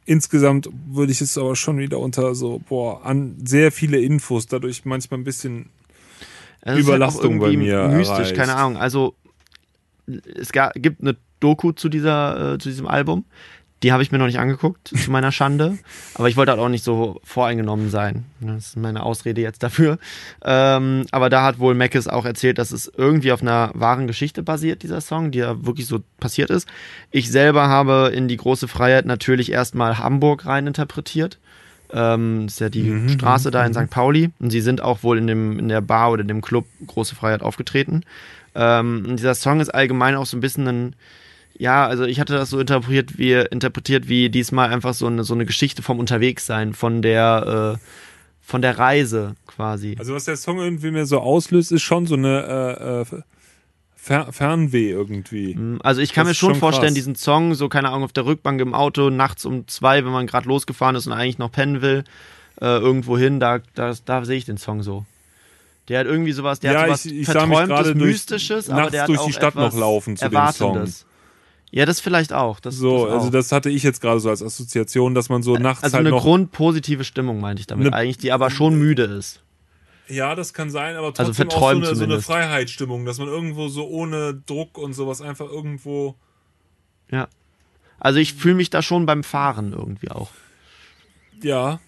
Insgesamt würde ich es aber schon wieder unter so, boah, an sehr viele Infos, dadurch manchmal ein bisschen das Überlastung halt bei mir. Mystisch, erreicht. keine Ahnung. Also, es gibt eine Doku zu dieser, äh, zu diesem Album. Die habe ich mir noch nicht angeguckt, zu meiner Schande. Aber ich wollte halt auch nicht so voreingenommen sein. Das ist meine Ausrede jetzt dafür. Ähm, aber da hat wohl Mackes auch erzählt, dass es irgendwie auf einer wahren Geschichte basiert, dieser Song, die ja wirklich so passiert ist. Ich selber habe in die große Freiheit natürlich erstmal Hamburg rein interpretiert. Ähm, das ist ja die mhm, Straße da in mhm. St. Pauli. Und sie sind auch wohl in, dem, in der Bar oder dem Club Große Freiheit aufgetreten. Ähm, und dieser Song ist allgemein auch so ein bisschen ein ja, also ich hatte das so interpretiert wie, interpretiert wie diesmal einfach so eine, so eine Geschichte vom Unterwegssein, von der, äh, von der Reise quasi. Also was der Song irgendwie mir so auslöst, ist schon so eine äh, äh, Fer Fernweh irgendwie. Mm, also ich kann das mir schon, schon vorstellen, krass. diesen Song, so keine Ahnung, auf der Rückbank im Auto, nachts um zwei, wenn man gerade losgefahren ist und eigentlich noch pennen will, äh, irgendwo hin, da, da, da sehe ich den Song so. Der hat irgendwie sowas, der ja, hat sowas ich, ich Verträumtes, Mystisches, aber der hat durch auch die Stadt noch laufen zu dem Song. Ja, das vielleicht auch. Das, so, das also das hatte ich jetzt gerade so als Assoziation, dass man so nachts also halt eine noch grundpositive Stimmung meinte ich damit eigentlich, die aber schon müde ist. Ja, das kann sein, aber Also trotzdem auch so eine, so eine. Freiheitsstimmung, dass man irgendwo so ohne Druck und sowas einfach irgendwo. Ja. Also ich fühle mich da schon beim Fahren irgendwie auch. Ja.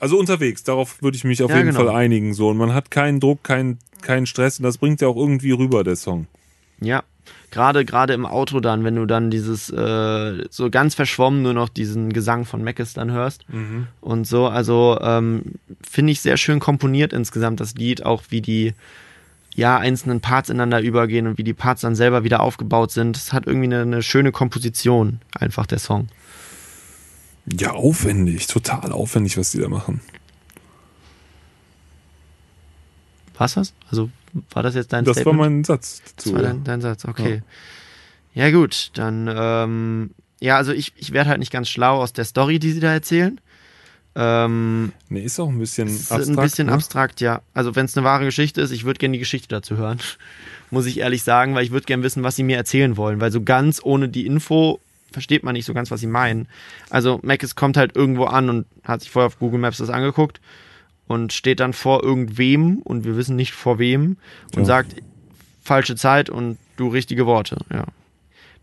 Also unterwegs, darauf würde ich mich auf Ja, jeden genau. Fall einigen. So. Und man hat keinen Druck, keinen, keinen Stress und das bringt ja auch irgendwie rüber, der Song. Ja. Gerade gerade im Auto dann, wenn du dann dieses äh, so ganz verschwommen nur noch diesen Gesang von Mackes dann hörst und so. Also ähm, finde ich sehr schön komponiert insgesamt das Lied, auch wie die ja einzelnen Parts ineinander übergehen und wie die Parts dann selber wieder aufgebaut sind. Es hat irgendwie eine, eine schöne Komposition einfach der Song. Ja, aufwendig, total aufwendig, was die da machen. Was das? Also war das jetzt dein das war Statement? mein Satz Das zu. war dein, dein Satz, okay. Ja, gut, dann, ähm, ja, also ich, ich werde halt nicht ganz schlau aus der Story, die sie da erzählen. Ähm, Nee, ist auch ein bisschen es ist abstrakt. ein bisschen ne? abstrakt, ja. Also wenn es eine wahre Geschichte ist, ich würde gerne die Geschichte dazu hören. [LAUGHS] Muss ich ehrlich sagen, weil ich würde gerne wissen, was sie mir erzählen wollen. Weil so ganz ohne die Info versteht man nicht so ganz, was sie meinen. Also Mackes kommt halt irgendwo an und hat sich vorher auf Google Maps das angeguckt und steht dann vor irgendwem und wir wissen nicht vor wem und Ja. sagt falsche Zeit und du richtige Worte, ja.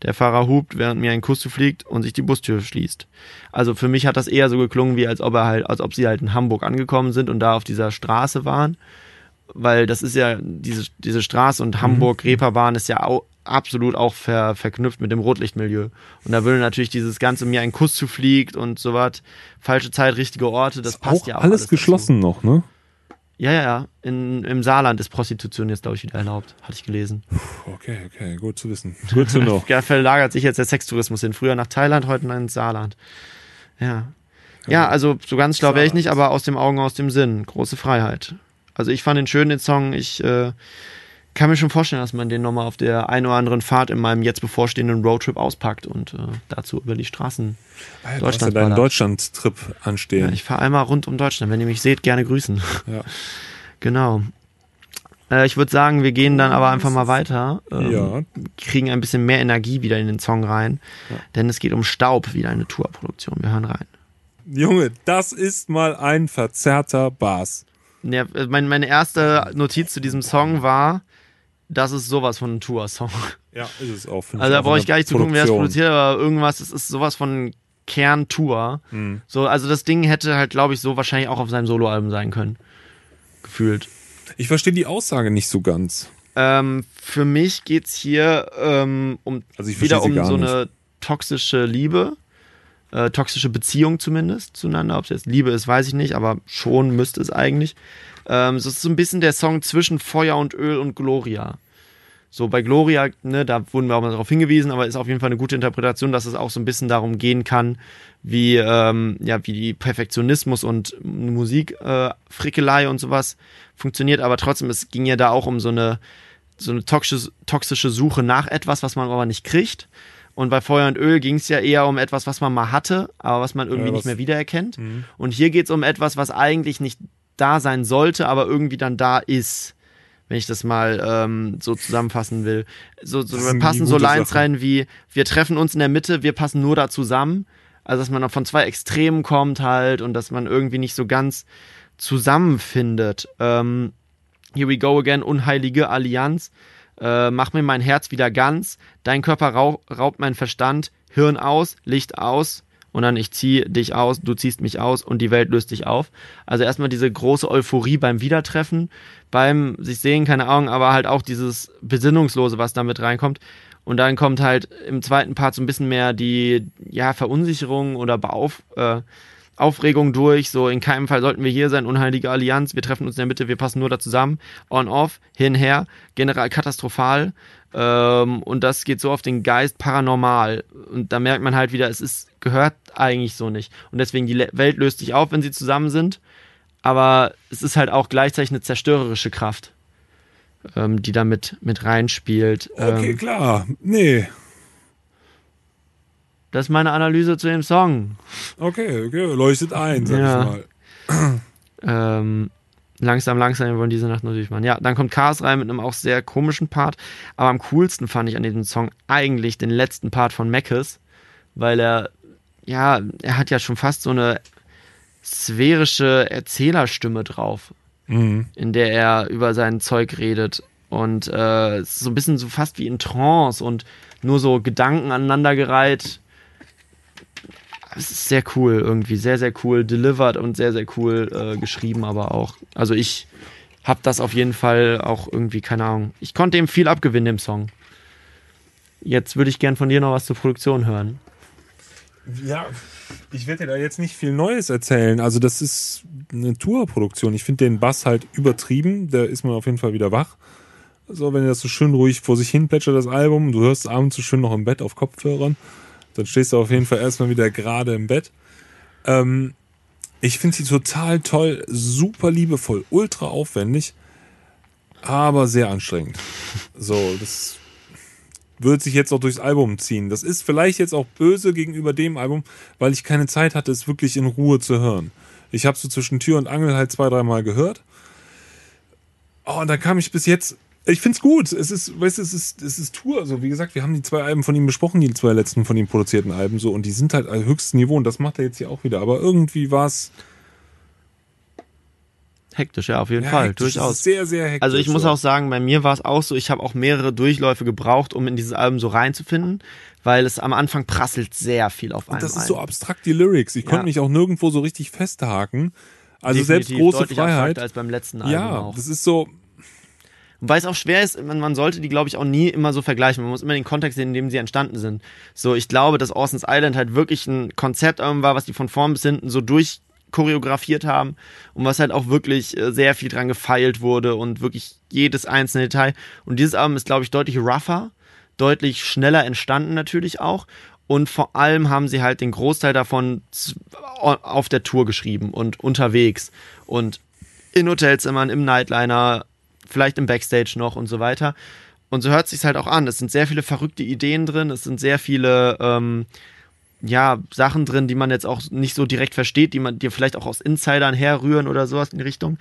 Der Fahrer hupt, während mir ein Kuss zufliegt und sich die Bustür schließt. Also für mich hat das eher so geklungen, wie als ob er halt, als ob sie halt in Hamburg angekommen sind und da auf dieser Straße waren. Weil das ist ja, diese, diese Straße und Hamburg-Reeperbahn ist ja au, absolut auch ver, verknüpft mit dem Rotlichtmilieu. Und da würde natürlich dieses ganze mir ein Kuss zufliegt und so was, falsche Zeit, richtige Orte, das Ist passt auch ja auch. alles dazu. geschlossen noch, ne? Ja, ja, ja. In, Im Saarland ist Prostitution jetzt, glaube ich, wieder erlaubt. Hatte ich gelesen. Okay, okay, gut zu wissen. [LAUGHS] Gut zu know. Ja, verlagert sich jetzt der Sextourismus hin. Früher nach Thailand, heute ins Saarland. Ja. Ja, also so ganz schlau wäre ich nicht, aber aus dem Augen, aus dem Sinn. Große Freiheit. Also ich fand den schön, den Song. Ich äh, kann mir schon vorstellen, dass man den nochmal auf der ein oder anderen Fahrt in meinem jetzt bevorstehenden Roadtrip auspackt und äh, dazu über die Straßen. Ah, ja, du hast ja Deutschland. Deutschland-Trip Ja, anstehen. ich fahre einmal rund um Deutschland. Wenn ihr mich seht, gerne grüßen. Ja. [LAUGHS] Genau. Äh, ich würde sagen, wir gehen dann aber einfach mal weiter. Ähm, Ja. Kriegen ein bisschen mehr Energie wieder in den Song rein. Denn es geht um Staub, wieder eine Tourproduktion. Wir hören rein. Junge, das ist mal ein verzerrter Bass. Ja, äh, mein, meine erste Notiz zu diesem Song war, das ist sowas von ein Tour-Song. Ja, ist es auch. Also da auch brauche ich gar nicht zu gucken, wer es produziert, aber irgendwas, es ist sowas von Kerntour. Mhm. So, also das Ding hätte halt, glaube ich, so wahrscheinlich auch auf seinem Soloalbum sein können. Gefühlt. Ich verstehe die Aussage nicht so ganz. Ähm, für mich geht's hier ähm, um Also wieder um so nicht. eine toxische Liebe, äh, toxische Beziehung zumindest zueinander. Ob es jetzt Liebe ist, weiß ich nicht, aber schon müsste es eigentlich. Ähm, es ist so ein bisschen der Song zwischen Feuer und Öl und Gloria. So bei Gloria, ne, da wurden wir auch mal darauf hingewiesen, aber ist auf jeden Fall eine gute Interpretation, dass es auch so ein bisschen darum gehen kann, wie ähm, ja wie die Perfektionismus und Musik äh, Frickelei und sowas funktioniert, aber trotzdem es ging ja da auch um so eine so eine toxische, toxische Suche nach etwas, was man aber nicht kriegt. Und bei Feuer und Öl ging es ja eher um etwas, was man mal hatte, aber was man irgendwie Ja, nicht was- mehr wiedererkennt. Und hier geht es um etwas, was eigentlich nicht da sein sollte, aber irgendwie dann da ist. Wenn ich das mal ähm, so zusammenfassen will. So, so passen so Lines Sachen. rein wie, wir treffen uns in der Mitte, wir passen nur da zusammen. Also dass man dann von zwei Extremen kommt halt und dass man irgendwie nicht so ganz zusammenfindet. Ähm, Here we go again, unheilige Allianz. Äh, mach mir mein Herz wieder ganz. Dein Körper rau raubt mein Verstand. Hirn aus, Licht aus. Und dann ich zieh dich aus, du ziehst mich aus und die Welt löst dich auf. Also erstmal diese große Euphorie beim Wiedertreffen, beim sich sehen, keine Ahnung, aber halt auch dieses Besinnungslose, was da mit reinkommt. Und dann kommt halt im zweiten Part so ein bisschen mehr die ja, Verunsicherung oder Beauf, äh, Aufregung durch. So, in keinem Fall sollten wir hier sein, unheilige Allianz. Wir treffen uns in der Mitte, wir passen nur da zusammen. On-off, hin-her, general katastrophal. Ähm, und das geht so auf den Geist paranormal. Und da merkt man halt wieder, es ist, gehört eigentlich so nicht. Und deswegen, die Welt löst sich auf, wenn sie zusammen sind. Aber es ist halt auch gleichzeitig eine zerstörerische Kraft, ähm, die da mit, mit reinspielt. Okay, Ähm, klar. Nee. das ist meine Analyse zu dem Song. Okay, okay. Leuchtet ein, sag Ja. ich mal. Ähm, langsam, langsam, wir wollen diese Nacht natürlich machen. Ja, dann kommt Chaos rein mit einem auch sehr komischen Part. Aber am coolsten fand ich an diesem Song eigentlich den letzten Part von Mackes, weil er, ja, er hat ja schon fast so eine sphärische Erzählerstimme drauf. mhm. in der er über sein Zeug redet. Und äh, so ein bisschen so fast wie in Trance und nur so Gedanken aneinandergereiht. Es ist sehr cool irgendwie, sehr, sehr cool delivered und sehr, sehr cool äh, geschrieben, aber auch. Also ich habe das auf jeden Fall auch irgendwie, keine Ahnung. Ich konnte ihm viel abgewinnen, dem Song. Jetzt würde ich gern von dir noch was zur Produktion hören. Ja, ich werde dir da jetzt nicht viel Neues erzählen. Also das ist eine Tourproduktion. Ich finde den Bass halt übertrieben. Da ist man auf jeden Fall wieder wach. So, wenn das so schön ruhig vor sich hin plätschert, das Album, du hörst abends so schön noch im Bett auf Kopfhörern, dann stehst du auf jeden Fall erstmal wieder gerade im Bett. Ähm, ich finde sie total toll, super liebevoll, ultra aufwendig, aber sehr anstrengend. [LAUGHS] So, das wird sich jetzt auch durchs Album ziehen. Das ist vielleicht jetzt auch böse gegenüber dem Album, weil ich keine Zeit hatte, es wirklich in Ruhe zu hören. Ich habe so zwischen Tür und Angel halt zwei, dreimal gehört. Oh, und da kam ich bis jetzt. Ich find's gut. Es ist, weißt du, es ist, es ist Tour. Also, wie gesagt, wir haben die zwei Alben von ihm besprochen, die zwei letzten von ihm produzierten Alben so, und die sind halt höchstem Niveau und das macht er jetzt hier auch wieder. Aber irgendwie war's Hektisch, ja, auf jeden ja, Fall, hektisch, durchaus. sehr, sehr hektisch. Also ich muss auch sagen, bei mir war es auch so, ich habe auch mehrere Durchläufe gebraucht, um in dieses Album so reinzufinden, weil es am Anfang prasselt sehr viel auf einmal. Das ist so abstrakt, die Lyrics. Ich ja. konnte mich auch nirgendwo so richtig festhaken. Also Definitiv selbst große Freiheit. als beim letzten Album ja, auch. das ist so, weil es auch schwer ist, man, man sollte die, glaube ich, auch nie immer so vergleichen. Man muss immer den Kontext sehen, in dem sie entstanden sind. So, ich glaube, dass Orson's Island halt wirklich ein Konzept war, was die von vorn bis hinten so durch choreografiert haben und was halt auch wirklich äh, sehr viel dran gefeilt wurde und wirklich jedes einzelne Detail. Und dieses Album ist, glaube ich, deutlich rougher, deutlich schneller entstanden natürlich auch. Und vor allem haben sie halt den Großteil davon auf der Tour geschrieben und unterwegs und in Hotelzimmern, im Nightliner, vielleicht im Backstage noch und so weiter. Und so hört sich halt auch an. Es sind sehr viele verrückte Ideen drin, es sind sehr viele ähm, ja, Sachen drin, die man jetzt auch nicht so direkt versteht, die man dir vielleicht auch aus Insidern herrühren oder sowas in die Richtung.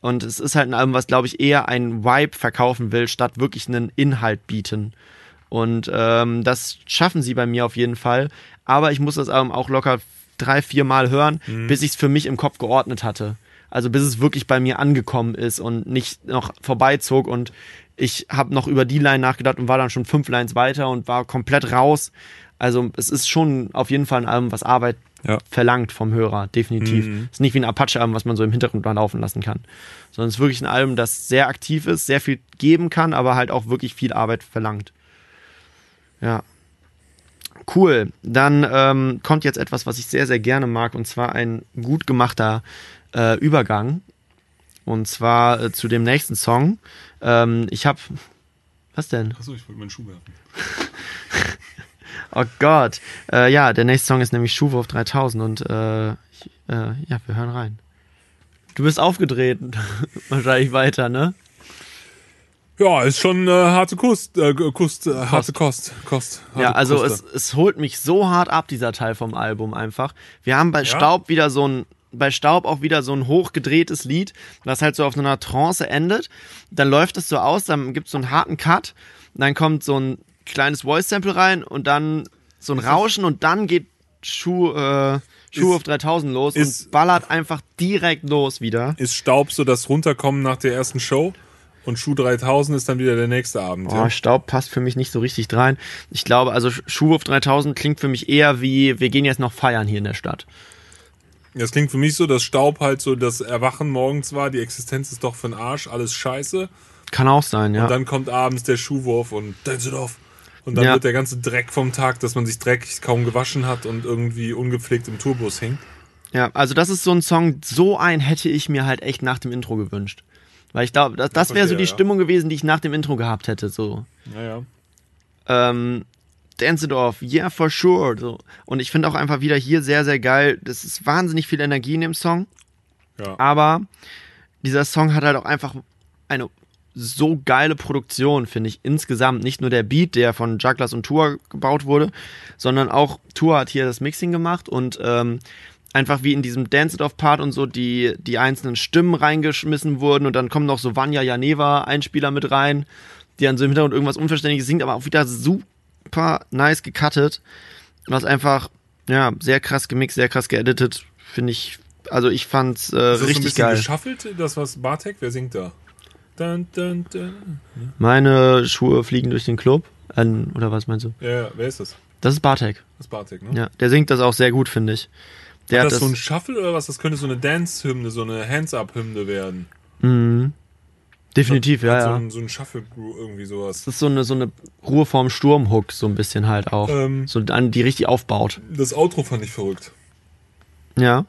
Und es ist halt ein Album, was, glaube ich, eher ein Vibe verkaufen will, statt wirklich einen Inhalt bieten. Und ähm, das schaffen sie bei mir auf jeden Fall. Aber ich muss das Album auch locker drei, vier Mal hören, mhm. bis ich es für mich im Kopf geordnet hatte. Also bis es wirklich bei mir angekommen ist und nicht noch vorbeizog und ich habe noch über die Line nachgedacht und war dann schon fünf Lines weiter und war komplett raus also es ist schon auf jeden Fall ein Album, was Arbeit ja. verlangt vom Hörer, definitiv. Mhm. Es ist nicht wie ein Apache-Album, was man so im Hintergrund mal laufen lassen kann. Sondern es ist wirklich ein Album, das sehr aktiv ist, sehr viel geben kann, aber halt auch wirklich viel Arbeit verlangt. Ja. Cool. Dann ähm, kommt jetzt etwas, was ich sehr, sehr gerne mag, und zwar ein gut gemachter äh, Übergang. Und zwar äh, zu dem nächsten Song. Ähm, ich habe. Was denn? Achso, ich wollte meinen Schuh werfen. [LAUGHS] Oh Gott. Äh, ja, der nächste Song ist nämlich Schuhwurf 3000 und äh, ich, äh, ja, wir hören rein. Du bist aufgedreht, [LAUGHS] wahrscheinlich weiter, ne? Ja, ist schon äh, harte Kost, äh, Kost, äh, harte Kost, Kost. Harte ja, also es, es holt mich so hart ab, dieser Teil vom Album einfach. Wir haben bei ja? Staub wieder so ein, bei Staub auch wieder so ein hochgedrehtes Lied, was halt so auf so einer Trance endet. Dann läuft es so aus, dann gibt es so einen harten Cut, dann kommt so ein kleines Voice-Sample rein und dann so ein Rauschen und dann geht Schuh, äh, Schuh auf 3000 los ist, und ballert einfach direkt los wieder. Ist Staub so das Runterkommen nach der ersten Show? Und Schuh 3000 ist dann wieder der nächste Abend. Oh, ja? Staub passt für mich nicht so richtig rein. Ich glaube, also Schuhwurf 3000 klingt für mich eher wie, wir gehen jetzt noch feiern hier in der Stadt. Das klingt für mich so, dass Staub halt so das Erwachen morgens war, die Existenz ist doch für den Arsch, alles scheiße. Kann auch sein, ja. Und dann kommt abends der Schuhwurf und Denzedorf. Und dann ja. wird der ganze Dreck vom Tag, dass man sich dreckig kaum gewaschen hat und irgendwie ungepflegt im Tourbus hängt. Ja, also das ist so ein Song, so ein hätte ich mir halt echt nach dem Intro gewünscht. Weil ich glaube, das, das wäre so die ja. Stimmung gewesen, die ich nach dem Intro gehabt hätte. So. Naja. Ähm, Dance it off, yeah, for sure. So. Und ich finde auch einfach wieder hier sehr, sehr geil. Das ist wahnsinnig viel Energie in dem Song. Ja. Aber dieser Song hat halt auch einfach eine so geile Produktion, finde ich, insgesamt. Nicht nur der Beat, der von Jugglers und Tour gebaut wurde, sondern auch Tour hat hier das Mixing gemacht und ähm, einfach wie in diesem Dance-It-Off-Part und so die, die einzelnen Stimmen reingeschmissen wurden und dann kommen noch so Vanya Janeva Einspieler mit rein, die dann so im Hintergrund irgendwas Unverständliches singt, aber auch wieder super nice gecuttet. Was einfach, ja, sehr krass gemixt, sehr krass geeditet, finde ich also ich fand's äh, Ist das so ein richtig geil. geschaffelt, das was Bartek? Wer singt da? Dun, dun, dun. Meine Schuhe fliegen durch den Club. Äh, oder was meinst du? Ja, wer ist das? Das ist Bartek. Das ist Bartek, ne? Ja, der singt das auch sehr gut, finde ich. Der Hat hat das, das, so ein Shuffle oder was? Das könnte so eine Dance-Hymne, so eine Hands-Up-Hymne werden. Mhm. Definitiv, ja, Hat so ja. ein, so ein Shuffle-Groove, irgendwie sowas. Das ist so eine, so eine Ruhe vorm Sturmhook, so ein bisschen halt auch. Ähm. so an, die richtig aufbaut. Das Outro fand ich verrückt. Ja.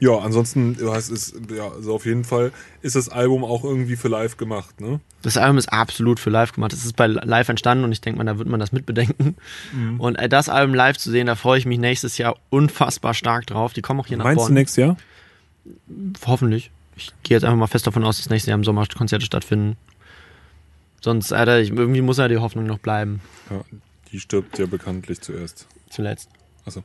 Ja, ansonsten, es ist, ja, also auf jeden Fall ist das Album auch irgendwie für live gemacht, ne? Das Album ist absolut für live gemacht. Es ist bei live entstanden und ich denke mal, da wird man das mitbedenken. Mhm. Und äh, das Album live zu sehen, da freue ich mich nächstes Jahr unfassbar stark drauf. Die kommen auch hier nach Meinst du Bonn. nächstes Jahr? Hoffentlich. Ich gehe jetzt einfach mal fest davon aus, dass nächstes Jahr im Sommer Konzerte stattfinden. Sonst, Alter, ich, irgendwie muss ja die Hoffnung noch bleiben. Ja, die stirbt ja bekanntlich zuerst. Zuletzt. Achso.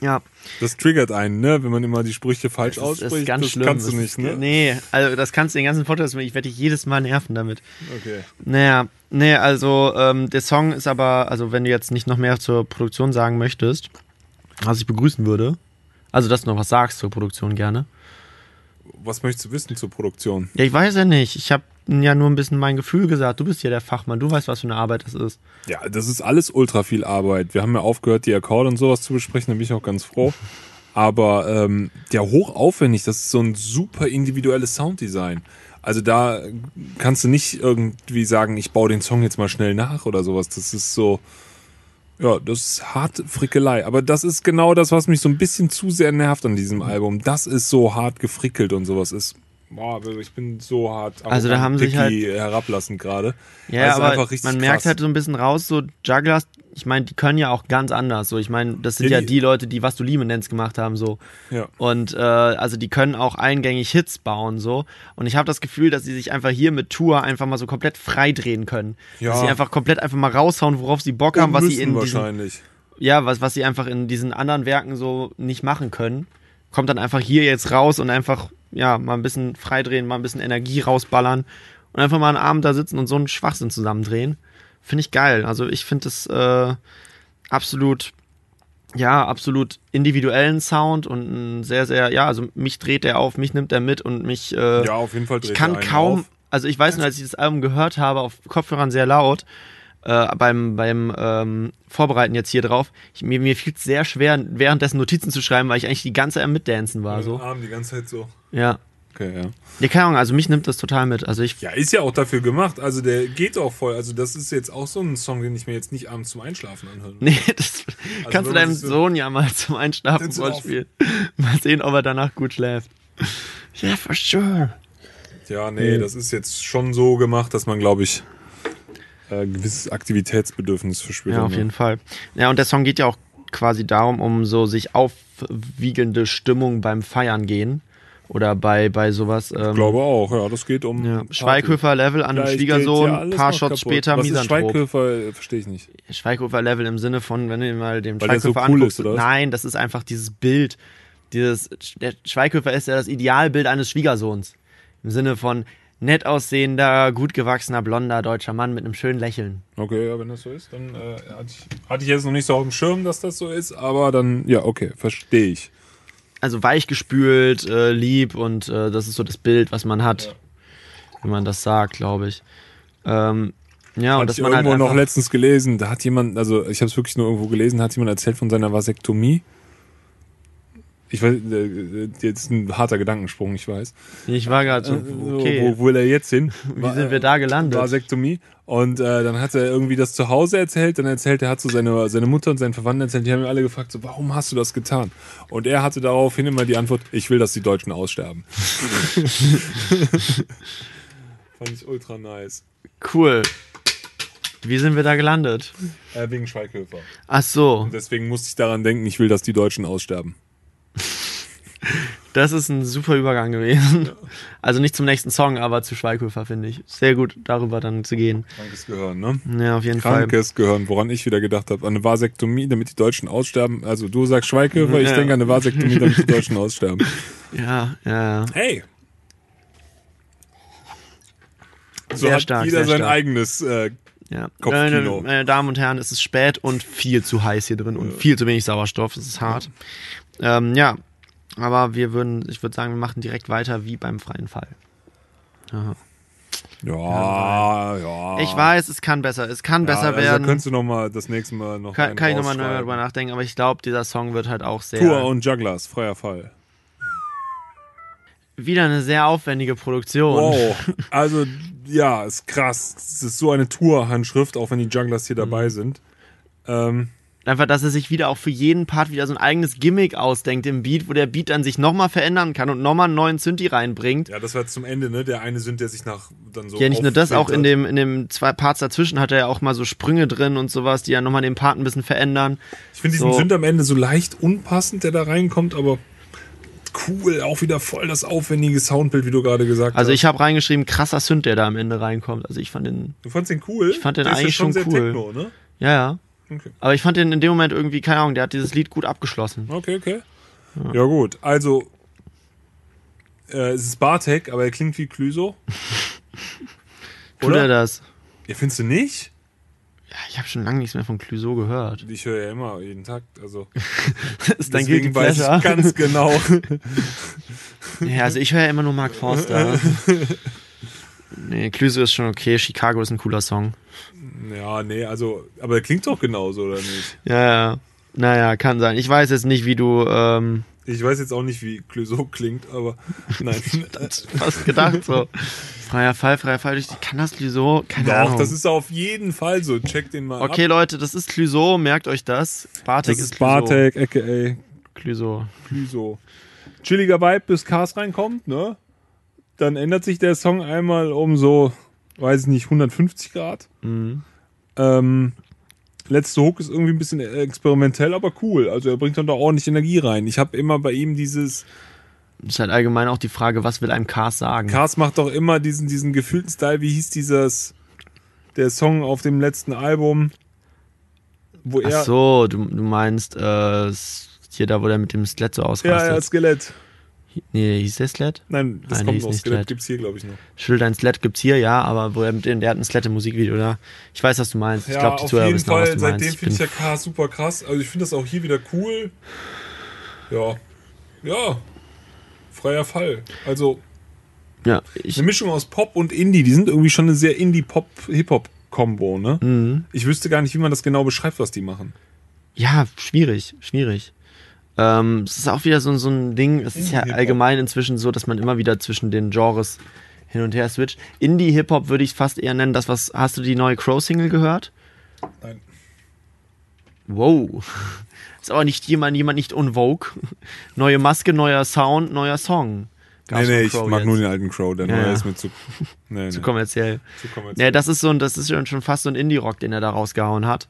Ja, Das triggert einen, ne? Wenn man immer die Sprüche falsch das ist, das ausspricht. ist ganz das schlimm. kannst du nicht, ne? Nee, also das kannst du den ganzen Podcast, ich werde dich jedes Mal nerven damit. Okay. Naja, nee, also ähm, der Song ist aber, also wenn du jetzt nicht noch mehr zur Produktion sagen möchtest, was ich begrüßen würde, also dass du noch was sagst zur Produktion gerne. Was möchtest du wissen zur Produktion? Ja, ich weiß ja nicht. Ich habe ja nur ein bisschen mein Gefühl gesagt. Du bist ja der Fachmann. Du weißt, was für eine Arbeit das ist. Ja, das ist alles ultra viel Arbeit. Wir haben ja aufgehört, die Akkorde und sowas zu besprechen, da bin ich auch ganz froh. Aber ähm, der hochaufwendig, das ist so ein super individuelles Sounddesign. Also da kannst du nicht irgendwie sagen, ich baue den Song jetzt mal schnell nach oder sowas. Das ist so, ja, das ist harte Frickelei. Aber das ist genau das, was mich so ein bisschen zu sehr nervt an diesem Album. Das ist so hart gefrickelt und sowas ist. Boah, ich bin so hart Also da haben sich picky herablassend gerade. Ja, ist aber einfach richtig man merkt krass. halt so ein bisschen raus, so Jugglers, ich meine, die können ja auch ganz anders. So, ich meine, das sind Ja, ja, die- die Leute, die Was du Liebe nennst gemacht haben, so. Ja. Und äh, also die können auch eingängig Hits bauen, so. Und ich habe das Gefühl, dass sie sich einfach hier mit Tour einfach mal so komplett frei drehen können. Ja. Dass sie einfach komplett einfach mal raushauen, worauf sie Bock haben, was sie in diesen, wahrscheinlich. ja, was, was sie einfach in diesen anderen Werken so nicht machen können. Kommt dann einfach hier jetzt raus und einfach, ja, mal ein bisschen freidrehen, mal ein bisschen Energie rausballern und einfach mal einen Abend da sitzen und so einen Schwachsinn zusammendrehen. Finde ich geil. Also ich finde es äh, absolut, ja, absolut individuellen Sound und ein sehr, sehr, ja, also mich dreht der auf, mich nimmt er mit und mich, äh, Ja, auf jeden Fall dreht ich kann er kaum, auf. also ich weiß nur, als ich das Album gehört habe, auf Kopfhörern sehr laut, äh, beim, beim ähm, Vorbereiten jetzt hier drauf, ich, mir, mir fiel es sehr schwer, währenddessen Notizen zu schreiben, weil ich eigentlich die ganze Zeit am Mitdancen war. So. Arm die ganze Zeit so. Ja. Okay, ja. Ja, keine Ahnung, also mich nimmt das total mit. Also ich, Ja, ist ja auch dafür gemacht. Also der geht auch voll. Also das ist jetzt auch so ein Song, den ich mir jetzt nicht abends zum Einschlafen anhören will. nee, [LAUGHS] das kannst wenn du deinem Sohn ja mal zum Einschlafen vorspielen. Mal sehen, ob er danach gut schläft. Yeah, for sure. Ja, nee, das ist jetzt schon so gemacht, dass man, glaube ich, äh, gewisses Aktivitätsbedürfnis verspürt. Ja, auf jeden Fall. Ja, und der Song geht ja auch quasi darum, um so sich aufwiegende Stimmung beim Feiern gehen. Oder bei, bei sowas. Ähm, Ich glaube auch, ja, das geht um. ja. Schweighöfer-Level an einem Gleich Schwiegersohn, ja paar Shots kaputt. später Was Misanthrop. Schweighöfer, Äh, verstehe ich nicht. Schweighöfer-Level im Sinne von, wenn du mal den Weil der so Schweighöfer cool anguckst. ist? Nein, das ist einfach dieses Bild. Dieses, der Schweighöfer ist ja das Idealbild eines Schwiegersohns. Im Sinne von nett aussehender, gut gewachsener, blonder deutscher Mann mit einem schönen Lächeln. Okay, ja, wenn das so ist, dann äh, hatte, ich, hatte ich jetzt noch nicht so auf dem Schirm, dass das so ist, aber dann, ja, okay, verstehe ich. Also weichgespült, äh, lieb und äh, das ist so das Bild, was man hat, Ja. wenn man das sagt, glaube ich. Ähm, ja, und dass ich man halt irgendwo noch einfach, letztens gelesen, da hat jemand, also ich habe es wirklich nur irgendwo gelesen, hat jemand erzählt von seiner Vasektomie. Ich weiß, äh, jetzt ein harter Gedankensprung, ich weiß. ich war gerade so, Äh, okay, Wo, wo will er jetzt hin? wie sind wir da gelandet? Vasektomie. Und äh, dann hat er irgendwie das zu Hause erzählt, dann erzählt er, hat so seine, seine Mutter und seinen Verwandten erzählt, die haben ihn alle gefragt, so, warum hast du das getan? Und er hatte daraufhin immer die Antwort, ich will, dass die Deutschen aussterben. [LAUGHS] Fand ich ultra nice. Cool. Wie sind wir da gelandet? Äh, wegen Schweighöfer. Ach so, Und deswegen musste ich daran denken, ich will, dass die Deutschen aussterben. [LAUGHS] das ist ein super Übergang gewesen. Also nicht zum nächsten Song, aber zu Schweighöfer, finde ich. Sehr gut, darüber dann zu gehen. Krankes Gehirn, ne? Ja, auf jeden Fall. Krankes Gehirn, woran ich wieder gedacht habe. An eine Vasektomie, damit die Deutschen aussterben. Also du sagst Schweighöfer, ich Ja. denke an eine Vasektomie, damit die Deutschen aussterben. Ja, [LAUGHS] ja, ja. Hey! So Sehr hat stark, jeder sein stark. eigenes äh, Ja. Kopfkino. Meine, meine Damen und Herren, es ist spät und viel zu heiß hier drin und viel zu wenig Sauerstoff. Es ist hart. Ähm, ja, aber wir würden, ich würde sagen, wir machen direkt weiter wie beim freien Fall. Aha. Ja, ja. Ich weiß, es kann besser, es kann ja, besser also werden. Da könntest du noch mal das nächste Mal noch kann, kann ich nochmal drüber nachdenken, aber ich glaube, dieser Song wird halt auch sehr. Tour und Jugglers, freier Fall. Wieder eine sehr aufwendige Produktion. Wow. [LAUGHS] Also, ja, ist krass. Es ist so eine Tour-Handschrift, auch wenn die Jugglers hier Mhm. dabei sind. Ähm, Einfach, dass er sich wieder auch für jeden Part wieder so ein eigenes Gimmick ausdenkt im Beat, wo der Beat dann sich nochmal verändern kann und nochmal einen neuen Synthi reinbringt. ja, das war jetzt zum Ende, ne? Der eine sind, der sich nach dann so. Ja, nicht nur das, auch in dem, in dem zwei Parts dazwischen hat er ja auch mal so Sprünge drin und sowas, die ja nochmal den Part ein bisschen verändern. Ich finde diesen so- Sünd am Ende so leicht unpassend, der da reinkommt, aber cool, auch wieder voll das aufwendige Soundbild, wie du gerade gesagt Also hast. ich habe reingeschrieben, krasser Synth, der da am Ende reinkommt. Also ich fand den, Du fandst den cool? Ich fand den der eigentlich schon sehr cool. Techno, ne? ja, ja. Okay. Aber ich fand den in dem Moment irgendwie, keine Ahnung, der hat dieses Lied gut abgeschlossen. Okay, okay. Ja, gut. Also, äh, es ist Bartek, aber er klingt wie Clüso. [LAUGHS] Tut er das? Ja, findest du nicht? Ja, ich habe schon lange nichts mehr von Clouseau gehört. Ich höre ja immer jeden Tag. Also, [LAUGHS] Das ist dein deswegen weiß ich ganz genau. [LAUGHS] Ja, also ich höre ja immer nur Mark Forster. nee, Clouseau ist schon okay. Chicago ist ein cooler Song. Ja, nee, also, aber er klingt doch genauso, oder nicht? Ja, ja. Naja, kann sein. Ich weiß jetzt nicht, wie du, ähm, Ich weiß jetzt auch nicht, wie Clüso klingt, aber nein. [LAUGHS] fast gedacht so. Freier Fall, freier Fall. Ich kann das Clouseau? Keine Doch, Ahnung. das ist auf jeden Fall so. Check den mal okay, ab. Leute, das ist Clouseau. Merkt euch das. Bartek Das ist Clouseau. Bartek, aka Clouseau. Clüso. Chilliger Vibe, bis Cars reinkommt, ne? Dann ändert sich der Song einmal um so, weiß ich nicht, 150 Grad. Mhm. Ähm, letzte Hook ist irgendwie ein bisschen experimentell, aber cool. Also er bringt dann da ordentlich Energie rein. Ich habe immer bei ihm dieses, Das ist halt allgemein auch die Frage, was will einem Cars sagen? Cars macht doch immer diesen, diesen gefühlten Style, wie hieß dieses, der Song auf dem letzten Album, wo er, Ach so, du, du meinst, äh, hier da, wo der mit dem Skelett so ja, ausrastet. ja, Skelett. Nee, hieß der Skelett? Nein, das Nein, kommt noch. Skelett Skelett. gibt's hier, glaube ich, noch. Schild ein Skelett gibt's hier, ja, aber wo er mit der hat ein Skelett im Musikvideo, oder? Ich weiß, was du meinst. ich Ja, glaube, die auf Zuhörer jeden wissen auch, was Fall. du Seitdem meinst. finde ich ja super krass. Also ich finde das auch hier wieder cool. Ja. Ja. Freier Fall. Also ja, eine Mischung aus Pop und Indie. Die sind irgendwie schon eine sehr Indie-Pop-Hip-Hop-Kombo, ne? Mhm. Ich wüsste gar nicht, wie man das genau beschreibt, was die machen. ja, schwierig, schwierig. Ähm, es ist auch wieder so, so ein Ding, es ist ja allgemein inzwischen so, dass man immer wieder zwischen den Genres hin und her switcht. Indie-Hip-Hop würde ich fast eher nennen, das was, hast du die neue Crow-Single gehört? Nein. Wow. [LAUGHS] Ist aber nicht jemand, jemand nicht unvogue. Neue Maske, neuer Sound, neuer Song. Gab's nee, nee, ich mag jetzt. nur den alten Crow. Der Ja, neue ja. ist mir zu... Nee, [LAUGHS] nee, Zu kommerziell. zu kommerziell. Ja, das ist so ein, das ist schon fast so ein Indie-Rock, den er da rausgehauen hat.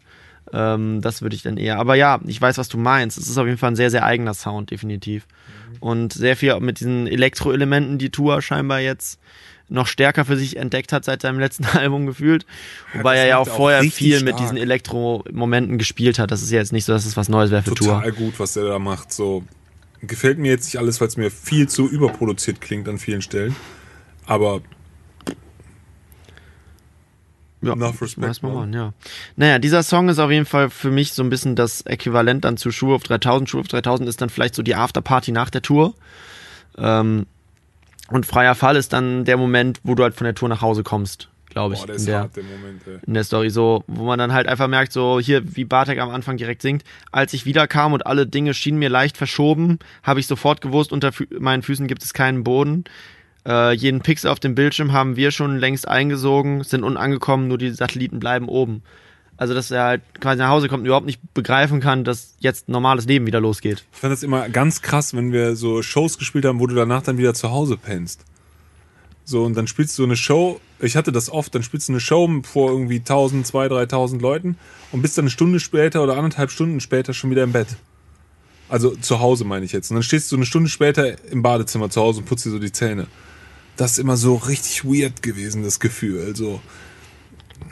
Ähm, das würde ich dann eher. Aber ja, ich weiß, was du meinst. Es ist auf jeden Fall ein sehr, sehr eigener Sound, definitiv. Und sehr viel mit diesen Elektro-Elementen, die Tour scheinbar jetzt noch stärker für sich entdeckt hat seit seinem letzten [LAUGHS] Album gefühlt. Wobei das er ja auch er vorher viel mit stark. diesen Elektro-Momenten gespielt hat. Das ist ja jetzt nicht so, dass es was Neues wäre für Tour. Total gut, was der da macht. So gefällt mir jetzt nicht alles, weil es mir viel zu überproduziert klingt an vielen Stellen. Aber Ja, Enough respect, weiß man man. ja. Naja, dieser Song ist auf jeden Fall für mich so ein bisschen das Äquivalent dann zu Schuhe auf 3000. Schuhe auf 3000 ist dann vielleicht so die Afterparty nach der Tour. Ähm, und freier Fall ist dann der Moment, wo du halt von der Tour nach Hause kommst, glaube ich. boah, der in, ist der, hart, der Moment, in der Story so, wo man dann halt einfach merkt, so hier, wie Bartek am Anfang direkt singt, als ich wiederkam und alle Dinge schienen mir leicht verschoben, habe ich sofort gewusst, unter Fü meinen Füßen gibt es keinen Boden. Äh, jeden Pixel auf dem Bildschirm haben wir schon längst eingesogen, sind unangekommen, nur die Satelliten bleiben oben. Also, dass er halt quasi nach Hause kommt und überhaupt nicht begreifen kann, dass jetzt normales Leben wieder losgeht. Ich fand das immer ganz krass, wenn wir so Shows gespielt haben, wo du danach dann wieder zu Hause pennst. So, und dann spielst du eine Show, ich hatte das oft, dann spielst du eine Show vor irgendwie 1000, 2000, 3000 Leuten und bist dann eine Stunde später oder anderthalb Stunden später schon wieder im Bett. Also zu Hause meine ich jetzt. Und dann stehst du eine Stunde später im Badezimmer zu Hause und putzt dir so die Zähne. Das ist immer so richtig weird gewesen, das Gefühl. Also,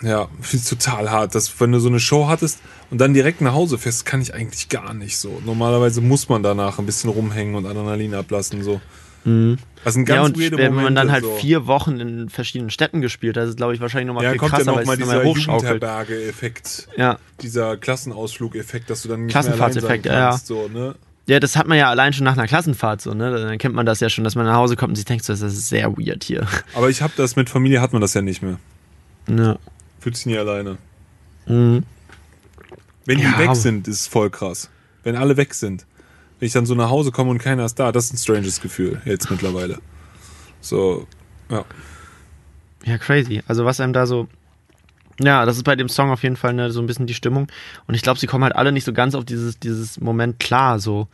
ja, finde ich total hart. Dass, wenn du so eine Show hattest und dann direkt nach Hause fährst, kann ich eigentlich gar nicht so. Normalerweise muss man danach ein bisschen rumhängen und Adrenalin ablassen. So. Mhm. Das sind Ja, ganz und weirde wenn Momente. man dann halt so. vier Wochen in verschiedenen Städten gespielt hat, ist es, glaube ich, wahrscheinlich nochmal ja, viel kommt krasser, ja weil nochmal es dieser nochmal hochschaukelt. Jugendherberge-Effekt. Ja. Dieser Klassenausflug-Effekt, dass du dann nicht mehr allein sein Klassenfahrtseffekt, ja, kannst. So, ne? Ja, das hat man ja allein schon nach einer Klassenfahrt so, ne? Dann kennt man das ja schon, dass man nach Hause kommt und sich denkt, so, das ist sehr weird hier. Aber ich habe das mit Familie, hat man das ja nicht mehr. Ja. Fühlt sich nie alleine. Mhm. Wenn die Ja. weg sind, ist voll krass. Wenn alle weg sind. Wenn ich dann so nach Hause komme und keiner ist da, das ist ein stranges Gefühl jetzt mittlerweile. So, ja. Ja, crazy. Also was einem da so. Ja, das ist bei dem Song auf jeden Fall ne, so ein bisschen die Stimmung. Und ich glaube, sie kommen halt alle nicht so ganz auf dieses, dieses Moment klar. So,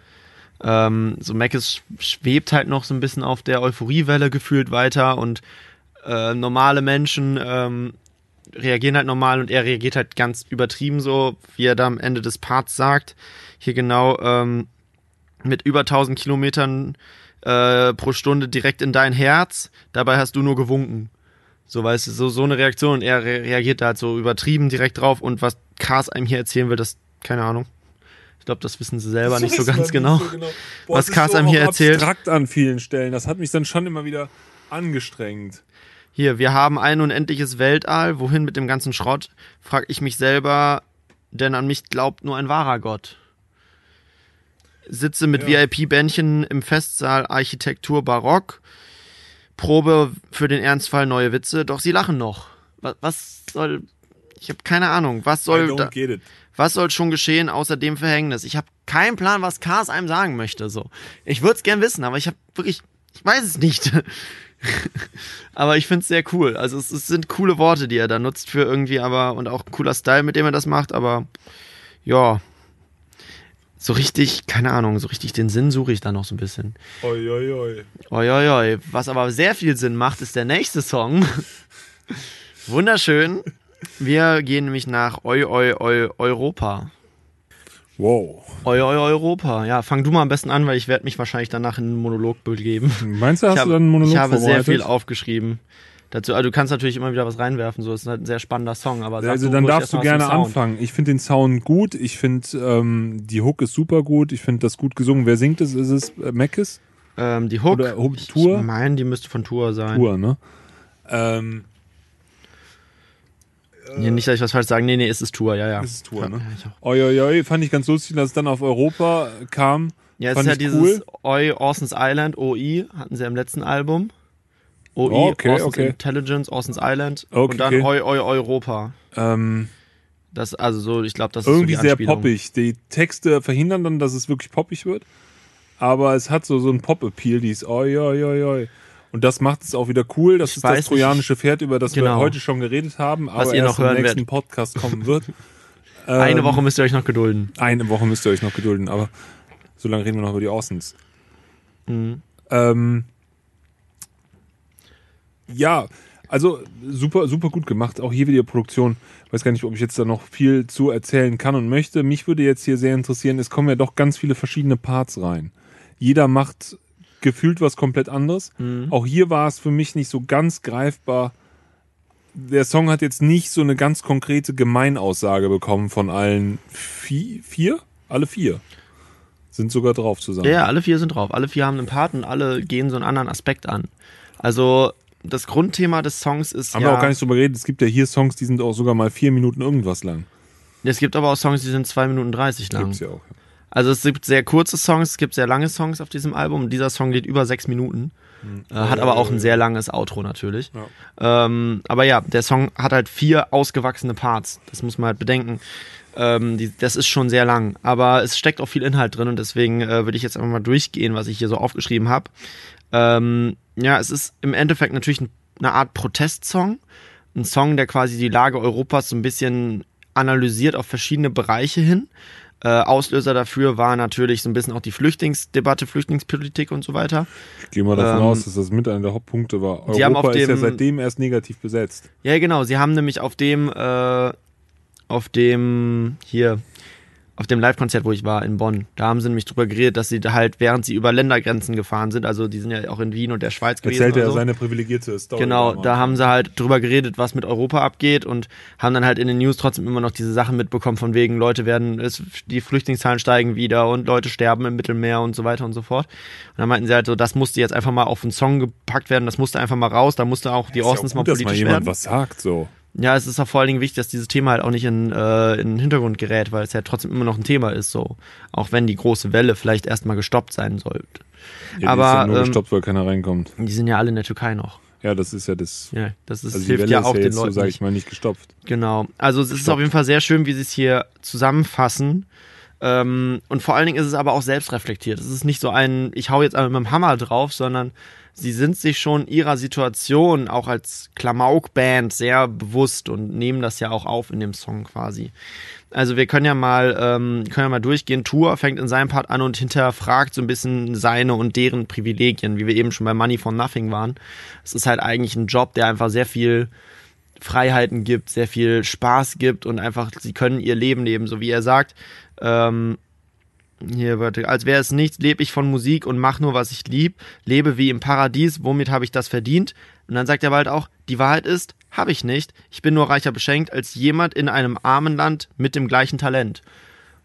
ähm, so Mackes schwebt halt noch so ein bisschen auf der Euphoriewelle gefühlt weiter und äh, normale Menschen ähm, reagieren halt normal und er reagiert halt ganz übertrieben so, wie er da am Ende des Parts sagt. Hier genau ähm, mit über 1000 Kilometern äh, pro Stunde direkt in dein Herz. Dabei hast du nur gewunken. So, weißt du, so, so eine Reaktion und er re reagiert da halt so übertrieben direkt drauf und was Cars einem hier erzählen will, das, keine Ahnung. Ich glaube, das wissen sie selber nicht so Das ganz genau. so genau. Boah, Was Cars so einem hier erzählt. abstrakt an vielen Stellen. Das hat mich dann schon immer wieder angestrengt. Hier, wir haben ein unendliches Weltall, wohin mit dem ganzen Schrott? Frag ich mich selber, denn an mich glaubt nur ein wahrer Gott. Sitze mit Ja. VIP-Bändchen im Festsaal Architektur Barock. Probe für den Ernstfall neue Witze, doch sie lachen noch. Was, was soll. Ich habe keine Ahnung. Was soll, da, was soll schon geschehen außer dem Verhängnis? Ich habe keinen Plan, was Cars einem sagen möchte. So, ich würde es gern wissen, aber ich habe wirklich, ich weiß es nicht. [LAUGHS] aber ich finde es sehr cool. Also es, es sind coole Worte, die er da nutzt für irgendwie, aber und auch cooler Style, mit dem er das macht. Aber ja, so richtig, keine Ahnung, so richtig den Sinn suche ich da noch so ein bisschen. Oi, oi, oi. Oi, oi, oi. Was aber sehr viel Sinn macht, ist der nächste Song. [LAUGHS] Wunderschön. Wir gehen nämlich nach Oi, Oi, Oi, Europa. Wow. Oi, Oi, Europa. Ja, fang du mal am besten an, weil ich werde mich wahrscheinlich danach in einen Monolog begeben. Meinst du, hast ich du dann einen Monolog ich habe sehr viel aufgeschrieben. Dazu, also du kannst natürlich immer wieder was reinwerfen, so ist halt ein sehr spannender Song, aber Also dann darfst du gerne anfangen. Ich finde den Sound gut. Ich finde ähm, die Hook ist super gut. Ich finde das gut gesungen. Wer singt es? Ist es äh, Mackes? Ähm, die Hook, Oder Hook- Tour? ich meine, die müsste von Tour sein. Tour, ne? Ähm, Nee, nicht, dass ich was falsch sage. Nee, nee, es ist Tour, ja, ja. ist es Tour, ne? Ja. Oi, oi, oi, fand ich ganz lustig, dass es dann auf Europa kam. Ja, es Fand ist ja dieses cool. Oi Orson's Island, OI, hatten sie im letzten Album. OI, Oh, okay, Orson's okay. Intelligence, Orson's Island Okay, und dann okay. Oi Oi Europa. Ähm, Das, also so, ich glaube, das ist irgendwie so sehr poppig. Die Texte verhindern dann, dass es wirklich poppig wird. Aber es hat so, so einen Pop-Appeal, die ist oi, oi, oi, oi. Und das macht es auch wieder cool. Das Ich ist weiß das trojanische Pferd, über das wir Genau. heute schon geredet haben, aber ihr erst noch hören im nächsten werdet. Podcast kommen wird. [LAUGHS] Eine Ähm, Woche müsst ihr euch noch gedulden. Eine Woche müsst ihr euch noch gedulden, aber so lange reden wir noch über die Orsons. Mhm. Ähm, ja, also super, super gut gemacht. Auch hier wieder Produktion. Weiß gar nicht, ob ich jetzt da noch viel zu erzählen kann und möchte. Mich würde jetzt hier sehr interessieren, es kommen ja doch ganz viele verschiedene Parts rein. Jeder macht gefühlt was komplett anderes. Mhm. Auch hier war es für mich nicht so ganz greifbar. Der Song hat jetzt nicht so eine ganz konkrete Gemeinaussage bekommen von allen vier, vier? Alle vier sind sogar drauf zusammen. Ja, alle vier sind drauf. Alle vier haben einen Part und alle gehen so einen anderen Aspekt an. Also das Grundthema des Songs ist Haben ja. wir auch gar nicht drüber geredet. Es gibt ja hier Songs, die sind auch sogar mal vier Minuten irgendwas lang. es gibt aber auch Songs, die sind zwei Minuten 30 lang. Gibt's ja auch. Also es gibt sehr kurze Songs, es gibt sehr lange Songs auf diesem Album. Dieser Song geht über sechs Minuten. Äh, hat aber auch ein sehr langes Outro natürlich. Ähm, aber ja, der Song hat halt vier ausgewachsene Parts. Das muss man halt bedenken. Ähm, die, das ist schon sehr lang. Aber es steckt auch viel Inhalt drin und deswegen äh, würde ich jetzt einfach mal durchgehen, was ich hier so aufgeschrieben habe. Ähm, ja, es ist im Endeffekt natürlich ein, eine Art Protestsong. Ein Song, der quasi die Lage Europas so ein bisschen analysiert auf verschiedene Bereiche hin. Äh, Auslöser dafür war natürlich so ein bisschen auch die Flüchtlingsdebatte, Flüchtlingspolitik und so weiter. Ich gehe mal davon Ähm, aus, dass das mit einer der Hauptpunkte war. Sie haben Europa auf ist ja dem- seitdem erst negativ besetzt. Ja, genau. Sie haben nämlich auf dem, äh, auf dem hier auf dem Live-Konzert, wo ich war in Bonn. Da haben sie nämlich drüber geredet, dass sie halt, während sie über Ländergrenzen gefahren sind, also die sind ja auch in Wien und der Schweiz gewesen. Erzählt er so. seine privilegierte Story. Genau, damals. da haben sie halt drüber geredet, was mit Europa abgeht und haben dann halt in den News trotzdem immer noch diese Sachen mitbekommen, von wegen Leute werden, es, die Flüchtlingszahlen steigen wieder und Leute sterben im Mittelmeer und so weiter und so fort. Und dann meinten sie halt so, das musste jetzt einfach mal auf einen Song gepackt werden, das musste einfach mal raus, da musste auch die Ist ja mal gut, dass mal politisch jemand werden. was sagt, so. Ja, es ist auch vor allen Dingen wichtig, dass dieses Thema halt auch nicht in, äh, in den Hintergrund gerät, weil es ja trotzdem immer noch ein Thema ist, so. Auch wenn die große Welle vielleicht erstmal gestoppt sein sollte. Ja, die Aber, ist ja nur ähm, gestoppt, weil keiner reinkommt. Die sind ja alle in der Türkei noch. Ja, das ist ja das. Ja, das ist, Also die hilft Welle ja ist auch ja den jetzt so, Leuten. sag ich mal, nicht gestopft. Genau. Also es ist Stopp. auf jeden Fall sehr schön, wie sie es hier zusammenfassen. Ähm, und vor allen Dingen ist es aber auch selbstreflektiert. Es ist nicht so ein, ich hau jetzt einmal mit dem Hammer drauf, sondern sie sind sich schon ihrer Situation auch als Klamauk-Band sehr bewusst und nehmen das ja auch auf in dem Song quasi. Also wir können ja mal, ähm, können ja mal durchgehen. Tour fängt in seinem Part an und hinterfragt so ein bisschen seine und deren Privilegien, wie wir eben schon bei Money for Nothing waren. Es ist halt eigentlich ein Job, der einfach sehr viel Freiheiten gibt, sehr viel Spaß gibt und einfach, sie können ihr Leben leben, so wie er sagt. Ähm, hier, warte, als wäre es nichts, lebe ich von Musik und mach nur, was ich lieb, lebe wie im Paradies, womit habe ich das verdient? Und dann sagt er bald auch, die Wahrheit ist, habe ich nicht, ich bin nur reicher beschenkt als jemand in einem armen Land mit dem gleichen Talent.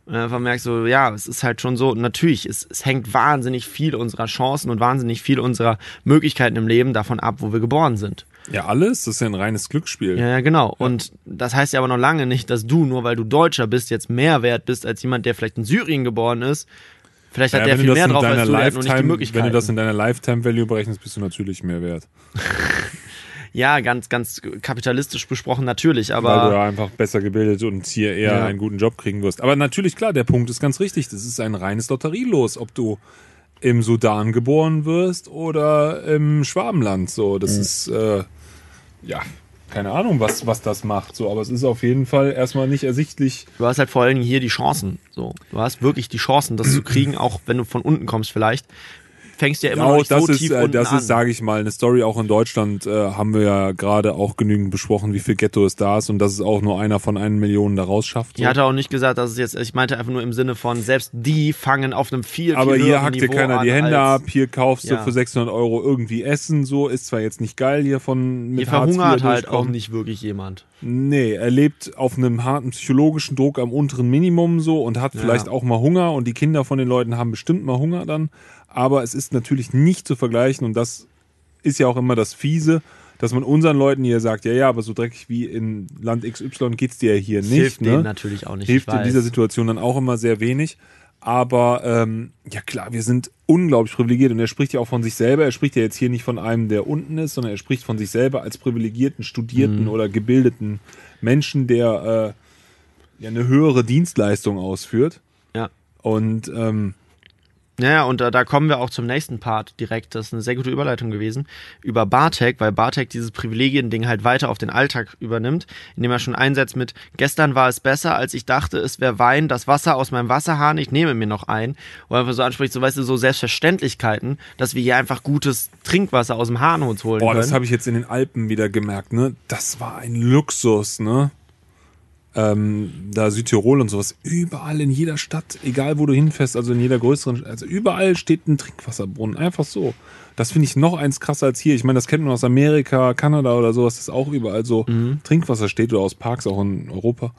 Und dann einfach merkst du, ja, es ist halt schon so, natürlich, es, es hängt wahnsinnig viel unserer Chancen und wahnsinnig viel unserer Möglichkeiten im Leben davon ab, wo wir geboren sind. Ja, alles? Das ist ja ein reines Glücksspiel. Ja, ja, genau. Und das heißt ja aber noch lange nicht, dass du, nur weil du Deutscher bist, jetzt mehr wert bist als jemand, der vielleicht in Syrien geboren ist. Vielleicht hat Ja, der viel mehr drauf als du, der hat nur nicht die Lifetime-. Wenn du das in deiner Lifetime-Value berechnest, bist du natürlich mehr wert. [LAUGHS] ja, ganz, ganz kapitalistisch besprochen natürlich, weil du aber ja einfach besser gebildet und hier eher Ja. einen guten Job kriegen wirst. Aber natürlich, klar, der Punkt ist ganz richtig. Das ist ein reines Lotterielos, ob du im Sudan geboren wirst oder im Schwabenland. So, das Mhm. ist, äh, ja, keine Ahnung, was, was das macht. So, aber es ist auf jeden Fall erstmal nicht ersichtlich. du hast halt vor allen Dingen hier die Chancen. So, du hast wirklich die Chancen, das zu [CLEARS THROAT] kriegen, auch wenn du von unten kommst vielleicht. Fängst ja immer Ja, noch nicht das so ist, tief äh, unten das ist, sage ich mal, eine Story auch in Deutschland äh, haben wir ja gerade auch genügend besprochen, wie viel Ghetto es da ist und dass es auch nur einer von einen Millionen da rausschafft. So. ich hatte auch nicht gesagt, dass es jetzt, ich meinte einfach nur im Sinne von, selbst die fangen auf einem viel, viel Aber hier hackt dir keiner die Hände ab, hier kaufst du Ja. für 600 Euro irgendwie Essen, so ist zwar jetzt nicht geil hier von mit Hier verhungert halt auch nicht wirklich jemand. Nee, er lebt auf einem harten psychologischen Druck am unteren Minimum so und hat Ja. vielleicht auch mal Hunger und die Kinder von den Leuten haben bestimmt mal Hunger dann. Aber es ist natürlich nicht zu vergleichen und das ist ja auch immer das Fiese, dass man unseren Leuten hier sagt, ja, ja, aber so dreckig wie in Land XY geht's dir ja hier nicht. hilft ne? natürlich auch nicht. hilft in dieser Situation dann auch immer sehr wenig. Aber ähm, ja klar, wir sind unglaublich privilegiert und er spricht ja auch von sich selber. Er spricht ja jetzt hier nicht von einem, der unten ist, sondern er spricht von sich selber als privilegierten, studierten Mhm. oder gebildeten Menschen, der äh, ja eine höhere Dienstleistung ausführt. Ja. Und ähm, Ja, und da, da kommen wir auch zum nächsten Part direkt. Das ist eine sehr gute Überleitung gewesen. Über Bartek, weil Bartek dieses Privilegien-Ding halt weiter auf den Alltag übernimmt, indem er schon einsetzt mit, gestern war es besser, als ich dachte, es wäre Wein, das Wasser aus meinem Wasserhahn, ich nehme mir noch ein. Wo einfach so anspricht, so weißt du, so Selbstverständlichkeiten, dass wir hier einfach gutes Trinkwasser aus dem Hahn uns holen boah, können. das habe ich jetzt in den Alpen wieder gemerkt, ne? Das war ein Luxus, ne? Ähm, da Südtirol und sowas, überall in jeder Stadt, egal wo du hinfährst, also in jeder größeren, also überall steht ein Trinkwasserbrunnen, einfach so. Das finde ich noch eins krasser als hier. Ich meine, das kennt man aus Amerika, Kanada oder sowas, das ist auch überall so Trinkwasser steht oder aus Parks auch in Europa.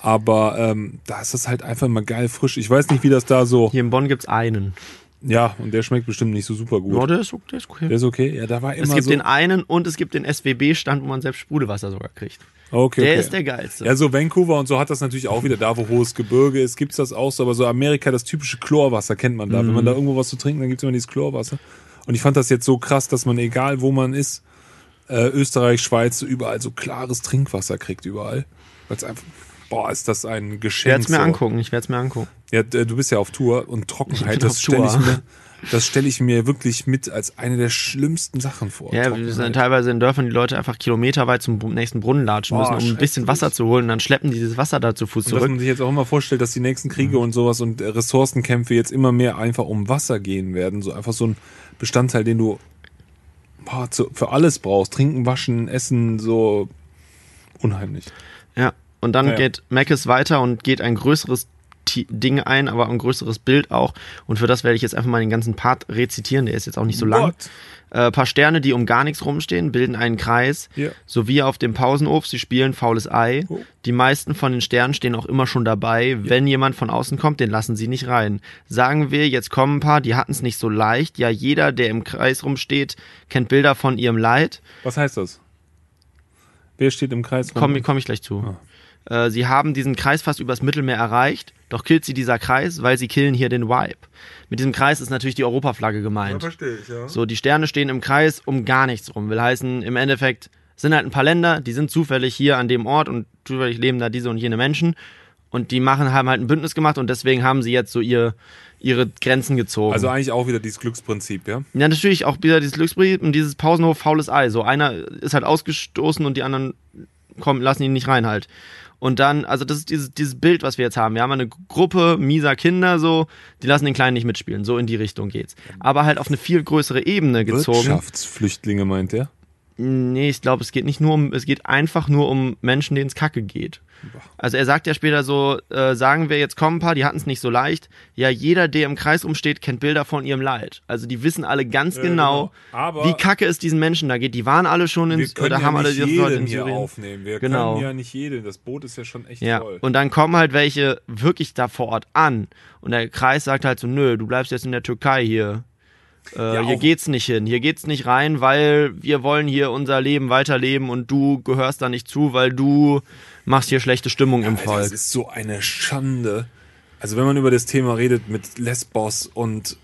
Aber ähm, da ist das halt einfach immer geil frisch. Ich weiß nicht, wie das da so. Hier in Bonn gibt's einen. Ja, und der schmeckt bestimmt nicht so super gut. Ja, der ist, der ist okay. Der ist okay. Ja, da war immer es gibt so. den einen und es gibt den SWB-Stand, wo man selbst Sprudelwasser sogar kriegt. Okay, Der okay. ist der geilste. Ja, so Vancouver und so hat das natürlich auch wieder da, wo hohes Gebirge ist, gibt's das auch so. Aber so Amerika, das typische Chlorwasser kennt man da. Wenn Mhm. man da irgendwo was zu trinken, dann gibt's immer dieses Chlorwasser. Und ich fand das jetzt so krass, dass man, egal wo man ist, äh, Österreich, Schweiz, überall so klares Trinkwasser kriegt, überall. Weil es einfach, boah, ist das ein ich Geschenk. werde es mir so. angucken. Ich werde es mir angucken. Ja, du bist ja auf Tour und Trockenheit, das stelle ich mir, das stelle ich mir wirklich mit als eine der schlimmsten Sachen vor. Ja, wir sind teilweise in Dörfern, die Leute einfach kilometerweit zum nächsten Brunnen latschen Boah, müssen, um ein bisschen. Wasser zu holen. Und dann schleppen die dieses Wasser da zu Fuß Und dass zurück. man sich jetzt auch immer vorstellt, dass die nächsten Kriege und sowas und äh, Ressourcenkämpfe jetzt immer mehr einfach um Wasser gehen werden. So einfach so ein Bestandteil, den du boah, zu, für alles brauchst. Trinken, waschen, essen, so unheimlich. Ja. Und dann Ja, ja. geht Mackes weiter und geht ein größeres Ti- Ding ein, aber ein größeres Bild auch. Und für das werde ich jetzt einfach mal den ganzen Part rezitieren. Der ist jetzt auch nicht so lang. What? Äh, paar Sterne, die um gar nichts rumstehen, bilden einen Kreis. Ja. So wie auf dem Pausenhof, sie spielen faules Ei. Oh. Die meisten von den Sternen stehen auch immer schon dabei. Wenn jemand von außen kommt, den lassen sie nicht rein. Sagen wir, jetzt kommen ein paar, die hatten es nicht so leicht. Ja, jeder, der im Kreis rumsteht, kennt Bilder von ihrem Leid. Was heißt das? Wer steht im Kreis rum? Komme komm ich gleich zu. Äh, sie haben diesen Kreis fast übers Mittelmeer erreicht, doch killt sie dieser Kreis, weil sie killen hier den Vibe. Mit diesem Kreis ist natürlich die Europaflagge gemeint. verstehe ich, ja. So, die Sterne stehen im Kreis um gar nichts rum. Will heißen, im Endeffekt sind halt ein paar Länder, die sind zufällig hier an dem Ort und zufällig leben da diese und jene Menschen. Und die machen, haben halt ein Bündnis gemacht und deswegen haben sie jetzt so ihr, ihre Grenzen gezogen. Also eigentlich auch wieder dieses Glücksprinzip, ja? ja, natürlich auch wieder dieses Glücksbrief und dieses Pausenhof faules Ei. So, einer ist halt ausgestoßen und die anderen kommen, lassen ihn nicht rein halt. Und dann, also das ist dieses, dieses Bild, was wir jetzt haben. Wir haben eine Gruppe mieser Kinder so, die lassen den Kleinen nicht mitspielen. So in die Richtung geht's. Aber halt auf eine viel größere Ebene gezogen. Wirtschaftsflüchtlinge meint er. Nee, ich glaube, es geht nicht nur um, es geht einfach nur um Menschen, denen es kacke geht. Also er sagt ja später so, äh, sagen wir jetzt kommen ein paar, die hatten es nicht so leicht. Ja, jeder, der im Kreis umsteht, kennt Bilder von ihrem Leid. Also die wissen alle ganz Ja, genau, genau. Aber- wie kacke es diesen Menschen da geht. Die waren alle schon in, oder ja haben alle nicht die jeden Leute in hier Syrien. aufnehmen. Wir Genau. können ja nicht jeden. Das Boot ist ja schon echt Ja, voll. und dann kommen halt welche wirklich da vor Ort an. Und der Kreis sagt halt so, nö, du bleibst jetzt in der Türkei hier. Äh, Ja, hier geht's nicht hin. Hier geht's nicht rein, weil wir wollen hier unser Leben weiterleben und du gehörst da nicht zu, weil du machst hier schlechte Stimmung im Alter, Volk. das ist so eine Schande. Also wenn man über das Thema redet mit Lesbos und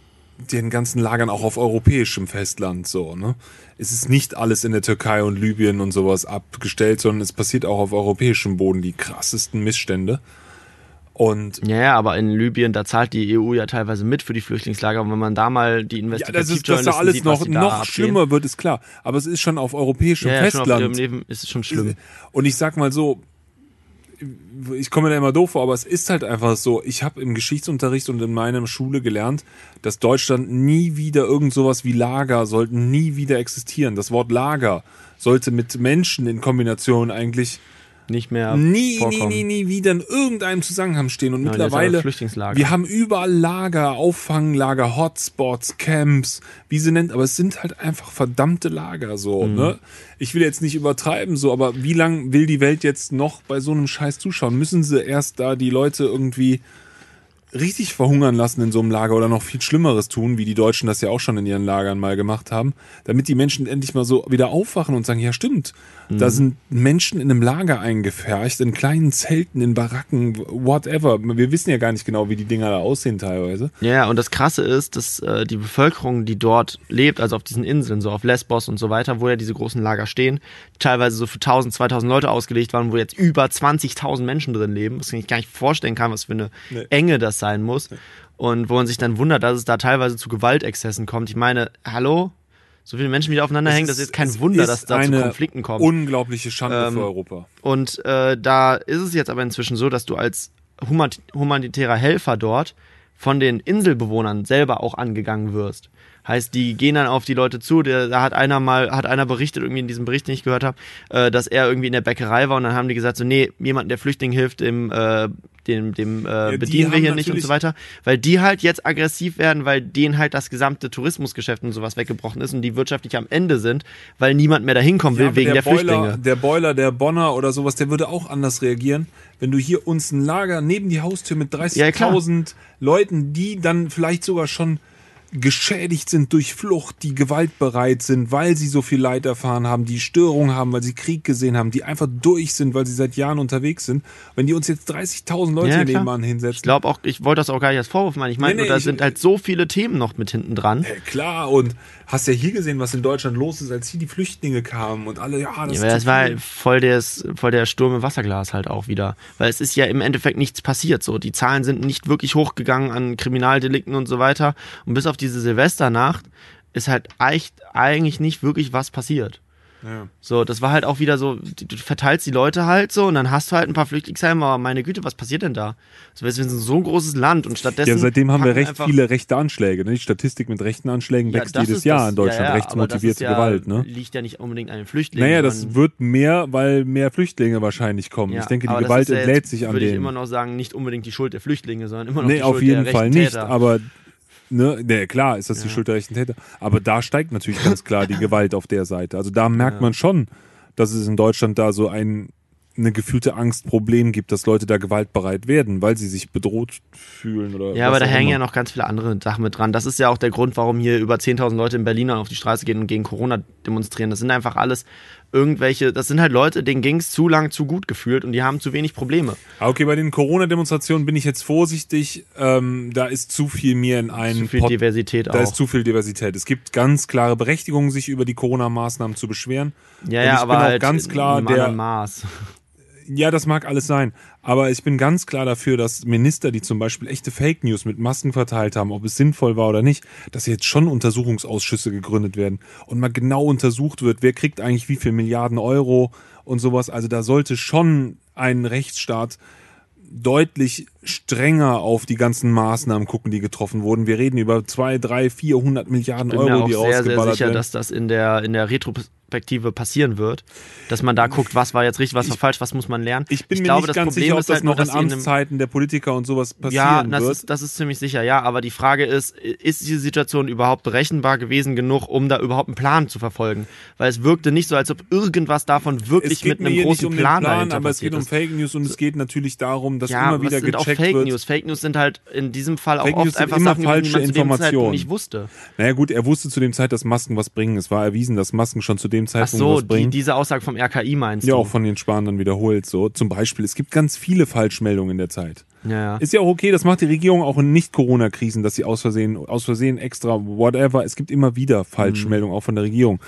den ganzen Lagern auch auf europäischem Festland so, ne? Es ist nicht alles in der Türkei und Libyen und sowas abgestellt, sondern es passiert auch auf europäischem Boden die krassesten Missstände. Und Ja, aber in Libyen, da zahlt die EU ja teilweise mit für die Flüchtlingslager. Und wenn man da mal die ja, das ist, dass da alles sieht, noch, noch abgehen. schlimmer wird, ist klar. Aber es ist schon auf europäischem Ja, ja, schon auf Festland. Leben ist es schon schlimm. Und ich sag mal so, ich komme da immer doof vor, aber es ist halt einfach so, ich habe im Geschichtsunterricht und in meiner Schule gelernt, dass Deutschland nie wieder irgend sowas wie Lager sollten nie wieder existieren. Das Wort Lager sollte mit Menschen in Kombination eigentlich Nicht mehr nie, nie, vorkommen. nie, nie wieder in irgendeinem Zusammenhang stehen. Und Ja, mittlerweile, wir haben überall Lager, Auffanglager, Hotspots, Camps, wie sie nennt, aber es sind halt einfach verdammte Lager so, Mhm. ne? Ich will jetzt nicht übertreiben so, aber wie lang will die Welt jetzt noch bei so einem Scheiß zuschauen? Müssen sie erst da die Leute irgendwie richtig verhungern lassen in so einem Lager oder noch viel Schlimmeres tun, wie die Deutschen das ja auch schon in ihren Lagern mal gemacht haben, damit die Menschen endlich mal so wieder aufwachen und sagen, ja stimmt, da sind Menschen in einem Lager eingefercht, in kleinen Zelten, in Baracken, whatever. Wir wissen ja gar nicht genau, wie die Dinger da aussehen teilweise. Ja, ja, und das Krasse ist, dass äh, die Bevölkerung, die dort lebt, also auf diesen Inseln, so auf Lesbos und so weiter, wo ja diese großen Lager stehen, teilweise so für 1000, 2000 Leute ausgelegt waren, wo jetzt über 20.000 Menschen drin leben, was ich gar nicht vorstellen kann, was für eine Nee. Enge das sein muss. Und wo man sich dann wundert, dass es da teilweise zu Gewaltexzessen kommt. Ich meine, hallo? So viele Menschen, die da aufeinander hängen, das ist jetzt kein Es Wunder, ist dass da zu Konflikten kommt. Unglaubliche Schande Ähm, für Europa. Und äh, da ist es jetzt aber inzwischen so, dass du als humanitärer Helfer dort von den Inselbewohnern selber auch angegangen wirst. Heißt, die gehen dann auf die Leute zu. Da hat einer mal, hat einer berichtet, irgendwie in diesem Bericht, den ich gehört habe, äh, dass er irgendwie in der Bäckerei war und dann haben die gesagt, so, nee, jemand, der Flüchtling hilft, dem, äh, dem, dem äh, die bedienen wir hier nicht und so weiter. Weil die halt jetzt aggressiv werden, weil denen halt das gesamte Tourismusgeschäft und sowas weggebrochen ist und die wirtschaftlich am Ende sind, weil niemand mehr dahin kommen will Ja, wegen der, Boiler, Flüchtlinge. Der Boiler, der Bonner oder sowas, der würde auch anders reagieren, wenn du hier uns ein Lager neben die Haustür mit Ja, klar. 30.000 Leuten, die dann vielleicht sogar schon geschädigt sind durch Flucht, die gewaltbereit sind, weil sie so viel Leid erfahren haben, die Störungen haben, weil sie Krieg gesehen haben, die einfach durch sind, weil sie seit Jahren unterwegs sind. Wenn die uns jetzt 30.000 Leute Ja, nebenan hinsetzen, Ich glaube auch, ich wollte das auch gar nicht als Vorwurf machen. Ich meine, Nee, nee, da ich- sind halt so viele Themen noch mit hinten dran. Hey, klar, und hast ja hier gesehen, was in Deutschland los ist, als hier die Flüchtlinge kamen und alle, ja, das Ja, das war halt voll, des, voll der Sturm im Wasserglas halt auch wieder. Weil es ist ja im Endeffekt nichts passiert. So, die Zahlen sind nicht wirklich hochgegangen an Kriminaldelikten und so weiter. Und bis auf diese Silvesternacht ist halt echt eigentlich nicht wirklich was passiert. Ja. So, das war halt auch wieder so, du verteilst die Leute halt so und dann hast du halt ein paar Flüchtlingsheime, aber meine Güte, was passiert denn da? So, wir sind so ein großes Land und stattdessen. Ja, seitdem haben wir recht viele rechte Anschläge. Ne? Die Statistik mit rechten Anschlägen wächst ja, jedes Jahr das, in Deutschland. Ja, ja, rechtsmotivierte Gewalt. Ne? Liegt ja nicht unbedingt an den Flüchtlingen. Naja, das wird mehr, weil mehr Flüchtlinge wahrscheinlich kommen. ich denke, die Gewalt entlädt sich an denen. Würde ich immer noch sagen, nicht unbedingt die Schuld der Flüchtlinge, sondern immer noch nee, die Schuld auf jeden der Fall nicht. Täter. Aber Ne, ne, klar ist das ja. die Schuld der rechten Täter. Aber da steigt natürlich ganz klar die [LAUGHS] Gewalt auf der Seite. Also da merkt ja. man schon, dass es in Deutschland da so ein eine gefühlte Angstproblem gibt, dass Leute da gewaltbereit werden, weil sie sich bedroht fühlen oder Ja, aber da hängen immer. ja noch ganz viele andere Sachen mit dran. Das ist ja auch der Grund, warum hier über 10.000 Leute in Berlin auf die Straße gehen und gegen Corona demonstrieren. Das sind einfach alles irgendwelche, das sind halt Leute, denen ging es zu lang zu gut gefühlt und die haben zu wenig Probleme. Ah, okay, bei den Corona-Demonstrationen bin ich jetzt vorsichtig. Ähm, da ist zu viel mehr in einem. Zu viel Pod Diversität da auch. Da ist zu viel Diversität. Es gibt ganz klare Berechtigungen, sich über die Corona-Maßnahmen zu beschweren. Ja, ja, aber halt ganz klar der Maß ja, das mag alles sein. Aber ich bin ganz klar dafür, dass Minister, die zum Beispiel echte Fake News mit Masken verteilt haben, ob es sinnvoll war oder nicht, dass jetzt schon Untersuchungsausschüsse gegründet werden und mal genau untersucht wird, wer kriegt eigentlich wie viel Milliarden Euro und sowas. Also da sollte schon ein Rechtsstaat deutlich strenger auf die ganzen Maßnahmen gucken, die getroffen wurden. Wir reden über zwei, drei, vierhundert Milliarden Euro, die rausgeballert werden. Ich bin sehr, sehr sicher, werden. dass das in der, in der Retro Retrospektive passieren wird, dass man da guckt, was war jetzt richtig, was war ich, falsch, was muss man lernen. Ich bin ich mir glaube, nicht ganz Problem sicher, ob das halt noch nur, in Amtszeiten der Politiker und sowas passieren ja, das wird. Ist, das ist ziemlich sicher, ja. Aber die Frage ist, ist diese Situation überhaupt berechenbar gewesen genug, um da überhaupt einen Plan zu verfolgen? Weil es wirkte nicht so, als ob irgendwas davon wirklich mit einem großen um Plan, Plan aber es geht um Fake News und es geht natürlich darum, dass ja, immer wieder sind gecheckt auch Fake wird. News. Fake News sind halt in diesem Fall auch Fake oft einfach immer Sachen, falsche die man zu dem Zeitpunkt nicht wusste. Naja gut, er wusste zu dem Zeit, dass Masken was bringen. Es war erwiesen, dass Masken schon zu dem Zeitpunkt so, was bringen die, diese Aussage vom RKI meinst ja, du? Ja, auch von den Spahn dann wiederholt. So zum Beispiel, es gibt ganz viele Falschmeldungen in der Zeit. Ja, ja. Ist ja auch okay, das macht die Regierung auch in Nicht-Corona-Krisen, dass sie aus Versehen, aus Versehen extra, whatever. Es gibt immer wieder Falschmeldungen, mhm. auch von der Regierung.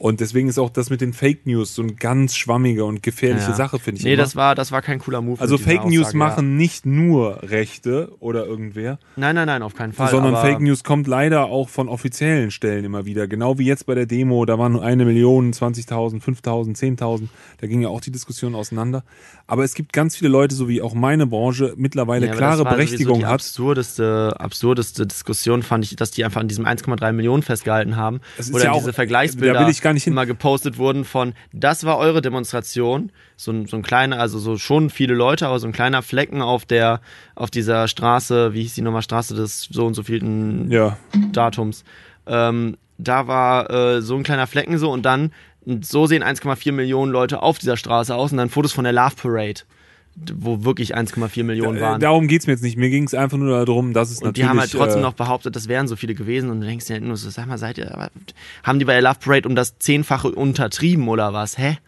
Und deswegen ist auch das mit den Fake News so eine ganz schwammige und gefährliche ja. Sache, finde ich. Nee, immer. das war, das war kein cooler Move. Also Fake Aussage, News machen ja. nicht nur Rechte oder irgendwer. Nein, nein, nein, auf keinen Fall. Sondern Fake News kommt leider auch von offiziellen Stellen immer wieder. Genau wie jetzt bei der Demo, da waren eine Million, 20.000, 5.000, 10.000. Da ging ja auch die Diskussion auseinander. Aber es gibt ganz viele Leute, so wie auch meine Branche, mittlerweile ja, klare Berechtigung die hat. Absurdeste, absurdeste Diskussion fand ich, dass die einfach an diesem 1,3 Millionen festgehalten haben. Das oder ja diese auch, Vergleichsbilder da ich gar nicht hin. mal gepostet wurden von, das war eure Demonstration. So ein, so ein kleiner, also so schon viele Leute, aber so ein kleiner Flecken auf der, auf dieser Straße, wie hieß die nochmal, Straße des so und so vielen ja. Datums. Ähm, da war äh, so ein kleiner Flecken so und dann und so sehen 1,4 Millionen Leute auf dieser Straße aus und dann Fotos von der Love Parade wo wirklich 1,4 Millionen äh, waren. Darum geht es mir jetzt nicht. Mir ging es einfach nur darum, dass es und natürlich... die haben halt trotzdem äh, noch behauptet, das wären so viele gewesen und du denkst dir halt nur so, sag mal, seid ihr... Haben die bei der Love Parade um das Zehnfache untertrieben oder was? Hä?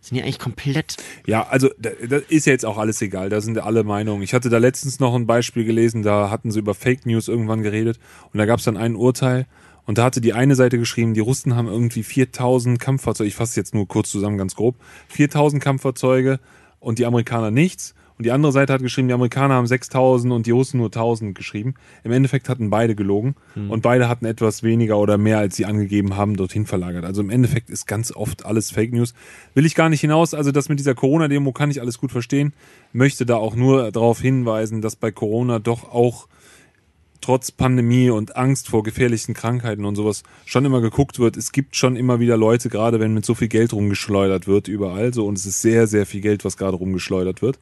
Sind die eigentlich komplett... Ja, also das ist ja jetzt auch alles egal. Da sind alle Meinungen. Ich hatte da letztens noch ein Beispiel gelesen, da hatten sie über Fake News irgendwann geredet und da gab es dann ein Urteil und da hatte die eine Seite geschrieben, die Russen haben irgendwie 4000 Kampffahrzeuge, ich fasse jetzt nur kurz zusammen, ganz grob, 4000 Kampffahrzeuge und die Amerikaner nichts. Und die andere Seite hat geschrieben, die Amerikaner haben 6000 und die Russen nur 1000 geschrieben. Im Endeffekt hatten beide gelogen hm. und beide hatten etwas weniger oder mehr, als sie angegeben haben, dorthin verlagert. Also im Endeffekt ist ganz oft alles Fake News. Will ich gar nicht hinaus. Also das mit dieser Corona-Demo kann ich alles gut verstehen. Möchte da auch nur darauf hinweisen, dass bei Corona doch auch trotz Pandemie und Angst vor gefährlichen Krankheiten und sowas schon immer geguckt wird. Es gibt schon immer wieder Leute, gerade wenn mit so viel Geld rumgeschleudert wird überall so und es ist sehr, sehr viel Geld, was gerade rumgeschleudert wird.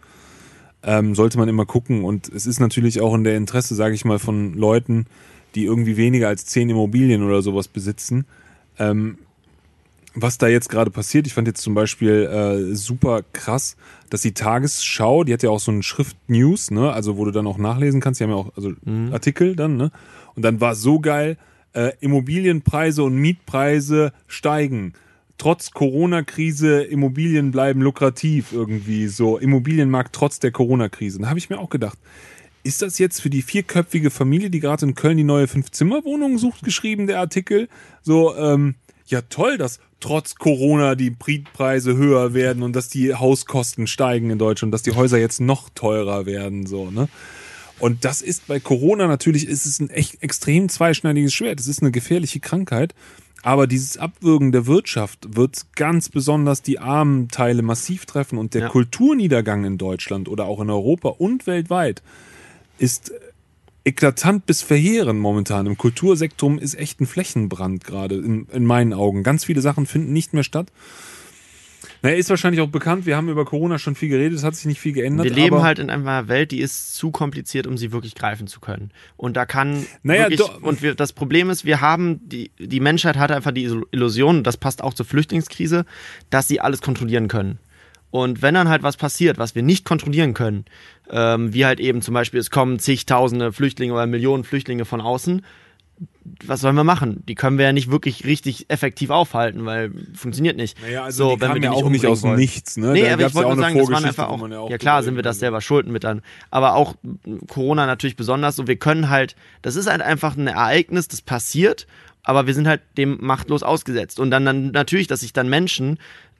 Ähm, sollte man immer gucken und es ist natürlich auch in der Interesse, sage ich mal, von Leuten, die irgendwie weniger als zehn Immobilien oder sowas besitzen, ähm, was da jetzt gerade passiert. Ich fand jetzt zum Beispiel äh, super krass, dass die Tagesschau, die hat ja auch so einen Schrift News, ne, also wo du dann auch nachlesen kannst, die haben ja auch also mhm. Artikel dann, ne? Und dann war es so geil, äh, Immobilienpreise und Mietpreise steigen. Trotz Corona-Krise, Immobilien bleiben lukrativ irgendwie so. Immobilienmarkt trotz der Corona-Krise. Da habe ich mir auch gedacht, ist das jetzt für die vierköpfige Familie, die gerade in Köln die neue Fünf-Zimmer-Wohnung sucht, geschrieben, der Artikel? So, ähm, ja toll, dass trotz Corona die Mietpreise höher werden und dass die Hauskosten steigen in Deutschland, dass die Häuser jetzt noch teurer werden, so, ne? Und das ist bei Corona natürlich, ist es ein echt extrem zweischneidiges Schwert. Es ist eine gefährliche Krankheit. Aber dieses Abwürgen der Wirtschaft wird ganz besonders die armen Teile massiv treffen und der Ja. Kulturniedergang in Deutschland oder auch in Europa und weltweit ist eklatant bis verheerend momentan. Im Kultursektor ist echt ein Flächenbrand gerade in, in meinen Augen. Ganz viele Sachen finden nicht mehr statt. Naja, ist wahrscheinlich auch bekannt. Wir haben über Corona schon viel geredet. Es hat sich nicht viel geändert. Wir leben halt in einer Welt, die ist zu kompliziert, um sie wirklich greifen zu können. Und da kann Naja, wirklich, doch- und wir, das Problem ist, wir haben, die, die Menschheit hat einfach die Illusion, das passt auch zur Flüchtlingskrise, dass sie alles kontrollieren können. Und wenn dann halt was passiert, was wir nicht kontrollieren können, ähm, wie halt eben zum Beispiel, es kommen zigtausende Flüchtlinge oder Millionen Flüchtlinge von außen, was sollen wir machen? Die können wir ja nicht wirklich richtig effektiv aufhalten, weil funktioniert nicht. Naja, also die wenn kamen wir ja auch nicht aus dem wollen. Nichts, ne? Nee, Da aber ich wollte ja nur sagen, das waren einfach auch, ja auch ja klar sind wir das selber schulden mit dann, aber auch Corona natürlich besonders und wir können halt, das ist halt einfach ein Ereignis, das passiert, aber wir sind halt dem machtlos ausgesetzt und dann, dann natürlich, dass sich dann Menschen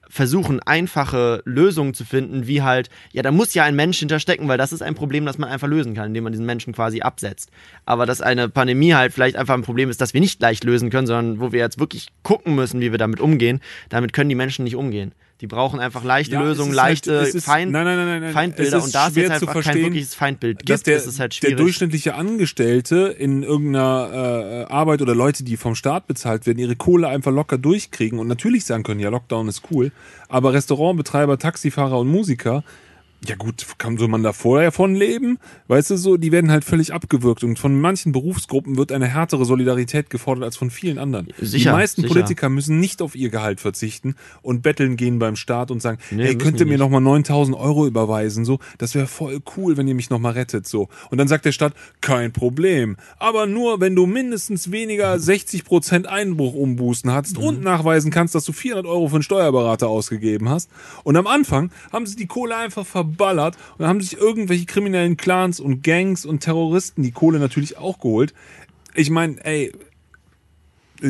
versuchen, einfache Lösungen zu finden, wie halt, ja, da muss ja ein Mensch hinterstecken, weil das ist ein Problem, das man einfach lösen kann, indem man diesen Menschen quasi absetzt. Aber dass eine Pandemie halt vielleicht einfach ein Problem ist, das wir nicht leicht lösen können, sondern wo wir jetzt wirklich gucken müssen, wie wir damit umgehen, damit können die Menschen nicht umgehen. Die brauchen einfach leichte Ja, Lösungen, ist halt- leichte es ist- Feind nein, nein, nein. Feindbilder. Ist Und da es schwer jetzt zu einfach kein wirkliches Feindbild dass gibt, der, ist es halt der schwierig. durchschnittliche Angestellte in irgendeiner äh, Arbeit oder Leute, die vom Staat bezahlt werden, ihre Kohle einfach locker durchkriegen und natürlich sagen können, ja, Lockdown ist cool, aber Restaurantbetreiber, Taxifahrer und Musiker, ja gut, kann so man da vorher von leben? Weißt du so, die werden halt völlig abgewürgt und von manchen Berufsgruppen wird eine härtere Solidarität gefordert als von vielen anderen. Sicher, die meisten sicher. Politiker müssen nicht auf ihr Gehalt verzichten und betteln gehen beim Staat und sagen, Nee, hey, könnt ihr mir nicht. noch mal 9000 Euro überweisen, so, das wäre voll cool, wenn ihr mich noch mal rettet, so. Und dann sagt der Staat, kein Problem, aber nur, wenn du mindestens weniger 60 Prozent Einbruch umbußen hast Mhm. und nachweisen kannst, dass du 400 Euro für einen Steuerberater ausgegeben hast. Und am Anfang haben sie die Kohle einfach verballert und haben sich irgendwelche kriminellen Clans und Gangs und Terroristen die Kohle natürlich auch geholt. Ich meine, ey,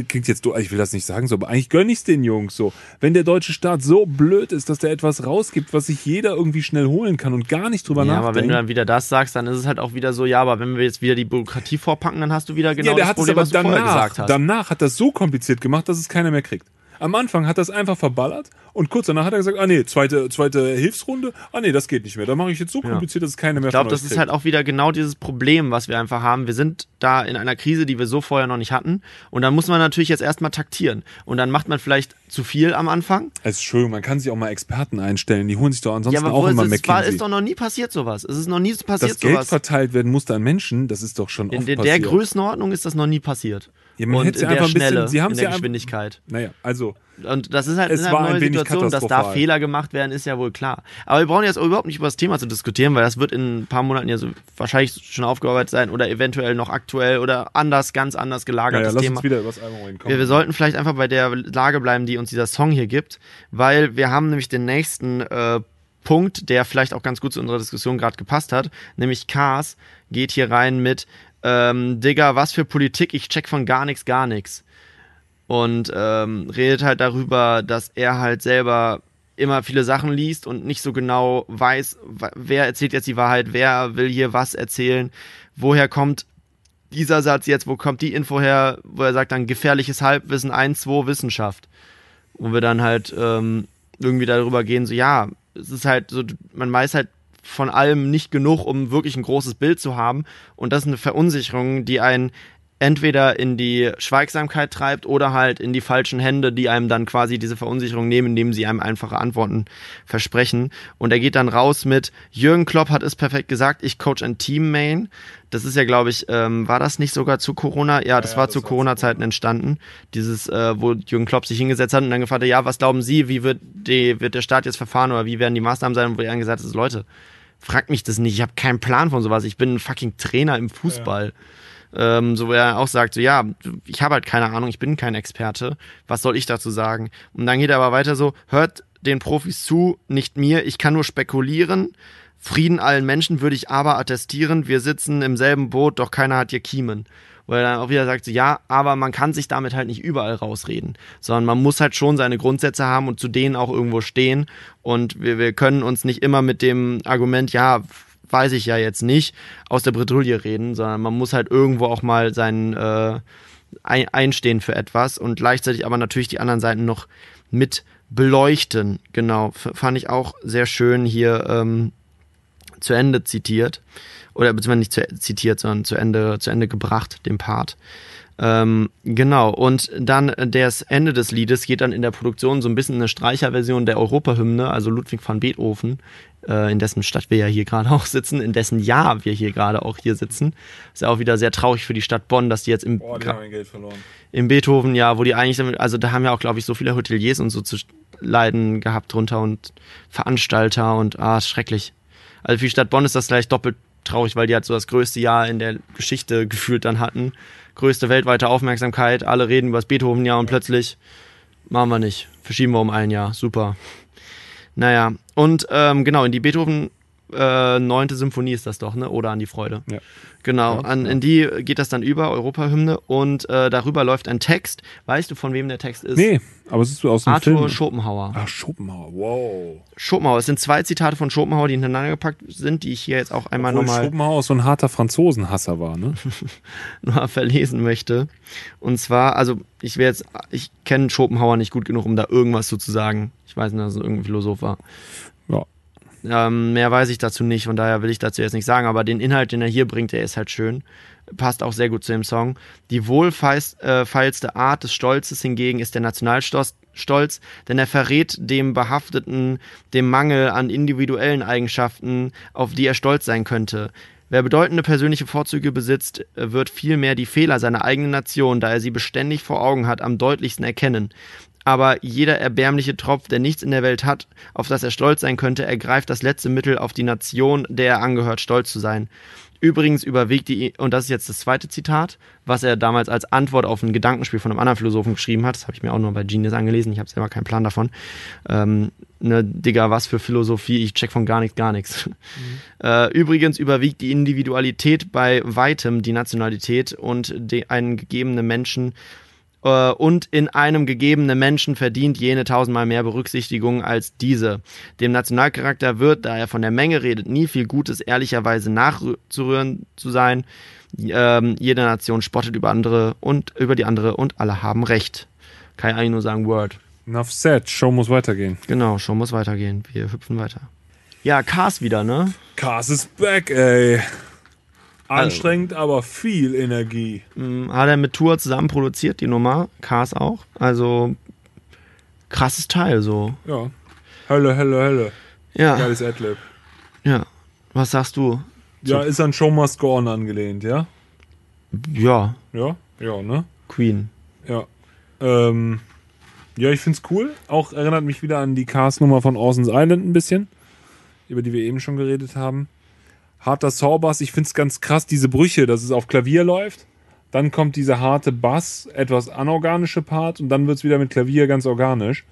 klingt jetzt doof, ich will das nicht sagen so, aber eigentlich gönn ich's den Jungs so. Wenn der deutsche Staat so blöd ist, dass der etwas rausgibt, was sich jeder irgendwie schnell holen kann und gar nicht drüber ja, nachdenkt. aber wenn du dann wieder das sagst, dann ist es halt auch wieder so, ja, aber wenn wir jetzt wieder die Bürokratie vorpacken, dann hast du wieder genau ja, der das Problem, es aber was du vorher danach, gesagt hast. danach hat das so kompliziert gemacht, dass es keiner mehr kriegt. Am Anfang hat er es einfach verballert und kurz danach hat er gesagt, ah nee, zweite, zweite Hilfsrunde, ah nee, das geht nicht mehr. Da mache ich jetzt so kompliziert, dass es keiner mehr Ich glaube, das euch ist kriegt. halt auch wieder genau dieses Problem, was wir einfach haben. Wir sind da in einer Krise, die wir so vorher noch nicht hatten. Und dann muss man natürlich jetzt erstmal taktieren. Und dann macht man vielleicht zu viel am Anfang. Es ist schön, man kann sich auch mal Experten einstellen, die holen sich doch ansonsten ja, aber auch immer es, es war, McKinsey. ist doch noch nie passiert sowas. Es ist noch nie Dass passiert Geld sowas. verteilt werden musste an Menschen, das ist doch schon In oft der, der passiert. Größenordnung ist das noch nie passiert. Ja, man und hätte sie der einfach ein bisschen- Schnelle, sie haben's in der ja einfach- Geschwindigkeit. Naja, also Und das ist halt Es eine war ein neue wenig Situation, dass da. Fehler gemacht werden, ist ja wohl klar. Aber wir brauchen jetzt überhaupt nicht über das Thema zu diskutieren, weil das wird in ein paar Monaten ja so wahrscheinlich schon aufgearbeitet sein oder eventuell noch aktuell oder anders, ganz anders gelagert naja, das lass Thema. uns wieder über das Album reden. Wir, wir sollten vielleicht einfach bei der Lage bleiben, die uns dieser Song hier gibt, weil wir haben nämlich den nächsten äh, Punkt, der vielleicht auch ganz gut zu unserer Diskussion gerade gepasst hat, nämlich Cars geht hier rein mit ähm, Digga, was für Politik, ich check von gar nichts, gar nichts. Und ähm, redet halt darüber, dass er halt selber immer viele Sachen liest und nicht so genau weiß, wer erzählt jetzt die Wahrheit, wer will hier was erzählen, woher kommt dieser Satz jetzt, wo kommt die Info her, wo er sagt dann gefährliches Halbwissen 1, 2 Wissenschaft. Wo wir dann halt ähm, irgendwie darüber gehen, so ja, es ist halt so, man weiß halt von allem nicht genug, um wirklich ein großes Bild zu haben. Und das ist eine Verunsicherung, die einen entweder in die Schweigsamkeit treibt oder halt in die falschen Hände, die einem dann quasi diese Verunsicherung nehmen, indem sie einem einfache Antworten versprechen. Und er geht dann raus mit, Jürgen Klopp hat es perfekt gesagt, ich coach ein Team Main. Das ist ja, glaube ich, ähm, war das nicht sogar zu Corona? Ja, das ja, war das zu Corona-Zeiten entstanden. Dieses, äh, wo Jürgen Klopp sich hingesetzt hat und dann gefragt hat, ja, was glauben Sie, wie wird, die, wird der Staat jetzt verfahren oder wie werden die Maßnahmen sein? Und wo er dann gesagt hat, Leute, fragt mich das nicht, ich habe keinen Plan von sowas, ich bin ein fucking Trainer im Fußball. Ähm, so wo er auch sagt, so ja, ich habe halt keine Ahnung, ich bin kein Experte, was soll ich dazu sagen? Und dann geht er aber weiter so, hört den Profis zu, nicht mir, ich kann nur spekulieren. Frieden allen Menschen würde ich aber attestieren, wir sitzen im selben Boot, doch keiner hat hier Kiemen. Wo er dann auch wieder sagt, ja, aber man kann sich damit halt nicht überall rausreden, sondern man muss halt schon seine Grundsätze haben und zu denen auch irgendwo stehen. Und wir, wir können uns nicht immer mit dem Argument, ja, weiß ich ja jetzt nicht, aus der Bredouille reden, sondern man muss halt irgendwo auch mal sein äh, einstehen für etwas und gleichzeitig aber natürlich die anderen Seiten noch mit beleuchten. Genau, fand ich auch sehr schön hier ähm, zu Ende zitiert oder beziehungsweise nicht zu, zitiert, sondern zu Ende zu Ende gebracht, den Part. Ähm, genau, und dann das Ende des Liedes geht dann in der Produktion so ein bisschen eine Streicherversion der Europahymne, also Ludwig van Beethoven, äh, in dessen Stadt wir ja hier gerade auch sitzen, in dessen Jahr wir hier gerade auch hier sitzen. Ist ja auch wieder sehr traurig für die Stadt Bonn, dass die jetzt im, verloren. im Beethoven, ja, wo die eigentlich, also da haben ja auch, glaube ich, so viele Hoteliers und so zu leiden gehabt drunter und Veranstalter und ah, schrecklich. Also für die Stadt Bonn ist das gleich doppelt traurig, weil die halt so das größte Jahr in der Geschichte gefühlt dann hatten. Größte weltweite Aufmerksamkeit, alle reden über das Beethoven-Jahr und plötzlich machen wir nicht. Verschieben wir um ein Jahr. Super. Naja, und ähm, genau, in die Beethoven äh, neunte Symphonie ist das doch, ne? Oder an die Freude. Ja. Genau, Ja, an, in die geht das dann über, Europahymne, und äh, darüber läuft ein Text. Weißt du, von wem der Text ist? Nee, aber es ist aus dem Arthur Film. Schopenhauer. Ach, Schopenhauer, wow. Schopenhauer. Es sind zwei Zitate von Schopenhauer, die hintereinander gepackt sind, die ich hier jetzt auch einmal nochmal Schopenhauer so ein harter Franzosenhasser war, ne? [LAUGHS] noch verlesen möchte. Und zwar, also ich will jetzt, ich kenne Schopenhauer nicht gut genug, um da irgendwas zu sagen. Ich weiß nicht, dass es irgendein Philosoph war. Ja. Ähm, mehr weiß ich dazu nicht, von daher will ich dazu jetzt nicht sagen, aber den Inhalt, den er hier bringt, der ist halt schön. Passt auch sehr gut zu dem Song. Die wohlfeilste Art des Stolzes hingegen ist der Nationalstolz, Stolz, denn er verrät dem Behafteten dem Mangel an individuellen Eigenschaften, auf die er stolz sein könnte. Wer bedeutende persönliche Vorzüge besitzt, wird vielmehr die Fehler seiner eigenen Nation, da er sie beständig vor Augen hat, am deutlichsten erkennen. Aber jeder erbärmliche Tropf, der nichts in der Welt hat, auf das er stolz sein könnte, ergreift das letzte Mittel, auf die Nation, der er angehört, stolz zu sein. Übrigens überwiegt die, und das ist jetzt das zweite Zitat, was er damals als Antwort auf ein Gedankenspiel von einem anderen Philosophen geschrieben hat. Das habe ich mir auch nur bei Genius angelesen. Ich habe selber keinen Plan davon. Ähm, ne, Digga, was für Philosophie. Ich check von gar nichts, gar nichts. [LAUGHS] Äh, übrigens überwiegt die Individualität bei weitem die Nationalität und einen gegebenen Menschen äh, und in einem gegebenen Menschen verdient jene tausendmal mehr Berücksichtigung als diese. Dem Nationalcharakter wird, da er von der Menge redet, nie viel Gutes ehrlicherweise nachzurühren zu sein. Ähm, jede Nation spottet über andere und über die andere und alle haben Recht. Kann ich eigentlich nur sagen, Word. Enough said, Show muss weitergehen. Genau, schon muss weitergehen. Wir hüpfen weiter. Ja, Cars wieder, ne? Cars ist back, ey. Anstrengend, aber viel Energie. Hm, Hat er mit Tour zusammen produziert, die Nummer. Cars auch. Also, krasses Teil, so. Ja. Hölle, Hölle, Hölle. Ja, Geiles Adlib. ja. Was sagst du? Ja, ist an Show Must Go On angelehnt, ja? Ja, Ja, ja, ne? Queen. Ja. Ähm, ja, ich find's cool. Auch erinnert mich wieder an die Cars-Nummer von Orson's Island ein bisschen, über die wir eben schon geredet haben. Harter Sawbass, ich find's ganz krass, diese Brüche, dass es auf Klavier läuft. Dann kommt dieser harte Bass, etwas anorganische Part und dann wird's wieder mit Klavier ganz organisch.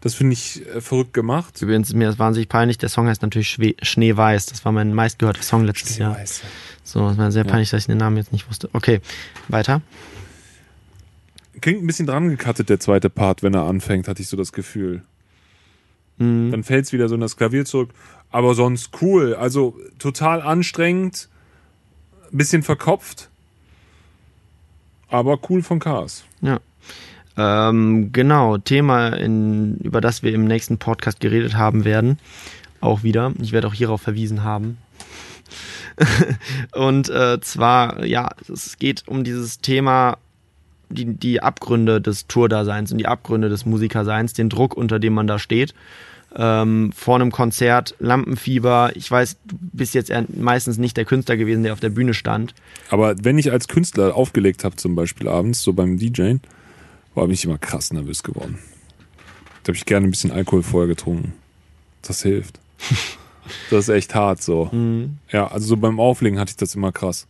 Das finde ich äh, verrückt gemacht. Übrigens, mir ist wahnsinnig peinlich. Der Song heißt natürlich Schwe Schneeweiß. Das war mein meistgehörter Song letztes Jahr. Schneeweiß. So, es war sehr peinlich, dass ich den Namen jetzt nicht wusste. Okay, weiter. Klingt ein bisschen dran gecuttet, der zweite Part, wenn er anfängt, hatte ich so das Gefühl. Mhm. Dann fällt's wieder so in das Klavier zurück. Aber sonst cool. Also total anstrengend, bisschen verkopft. Aber cool von Cars. Ja. Ähm, genau, Thema, in, über das wir im nächsten Podcast geredet haben werden. Auch wieder. Ich werde auch hierauf verwiesen haben. [LAUGHS] Und äh, zwar, ja, es geht um dieses Thema, die, die Abgründe des Tourdaseins und die Abgründe des Musikerseins, den Druck, unter dem man da steht. Ähm, vor einem Konzert, Lampenfieber. Ich weiß, du bist jetzt meistens nicht der Künstler gewesen, der auf der Bühne stand. Aber wenn ich als Künstler aufgelegt habe, zum Beispiel abends, so beim DJen, war ich immer krass nervös geworden. Da habe ich gerne ein bisschen Alkohol vorher getrunken. Das hilft. [LAUGHS] das ist echt hart so. Ja, also so beim Auflegen hatte ich das immer krass.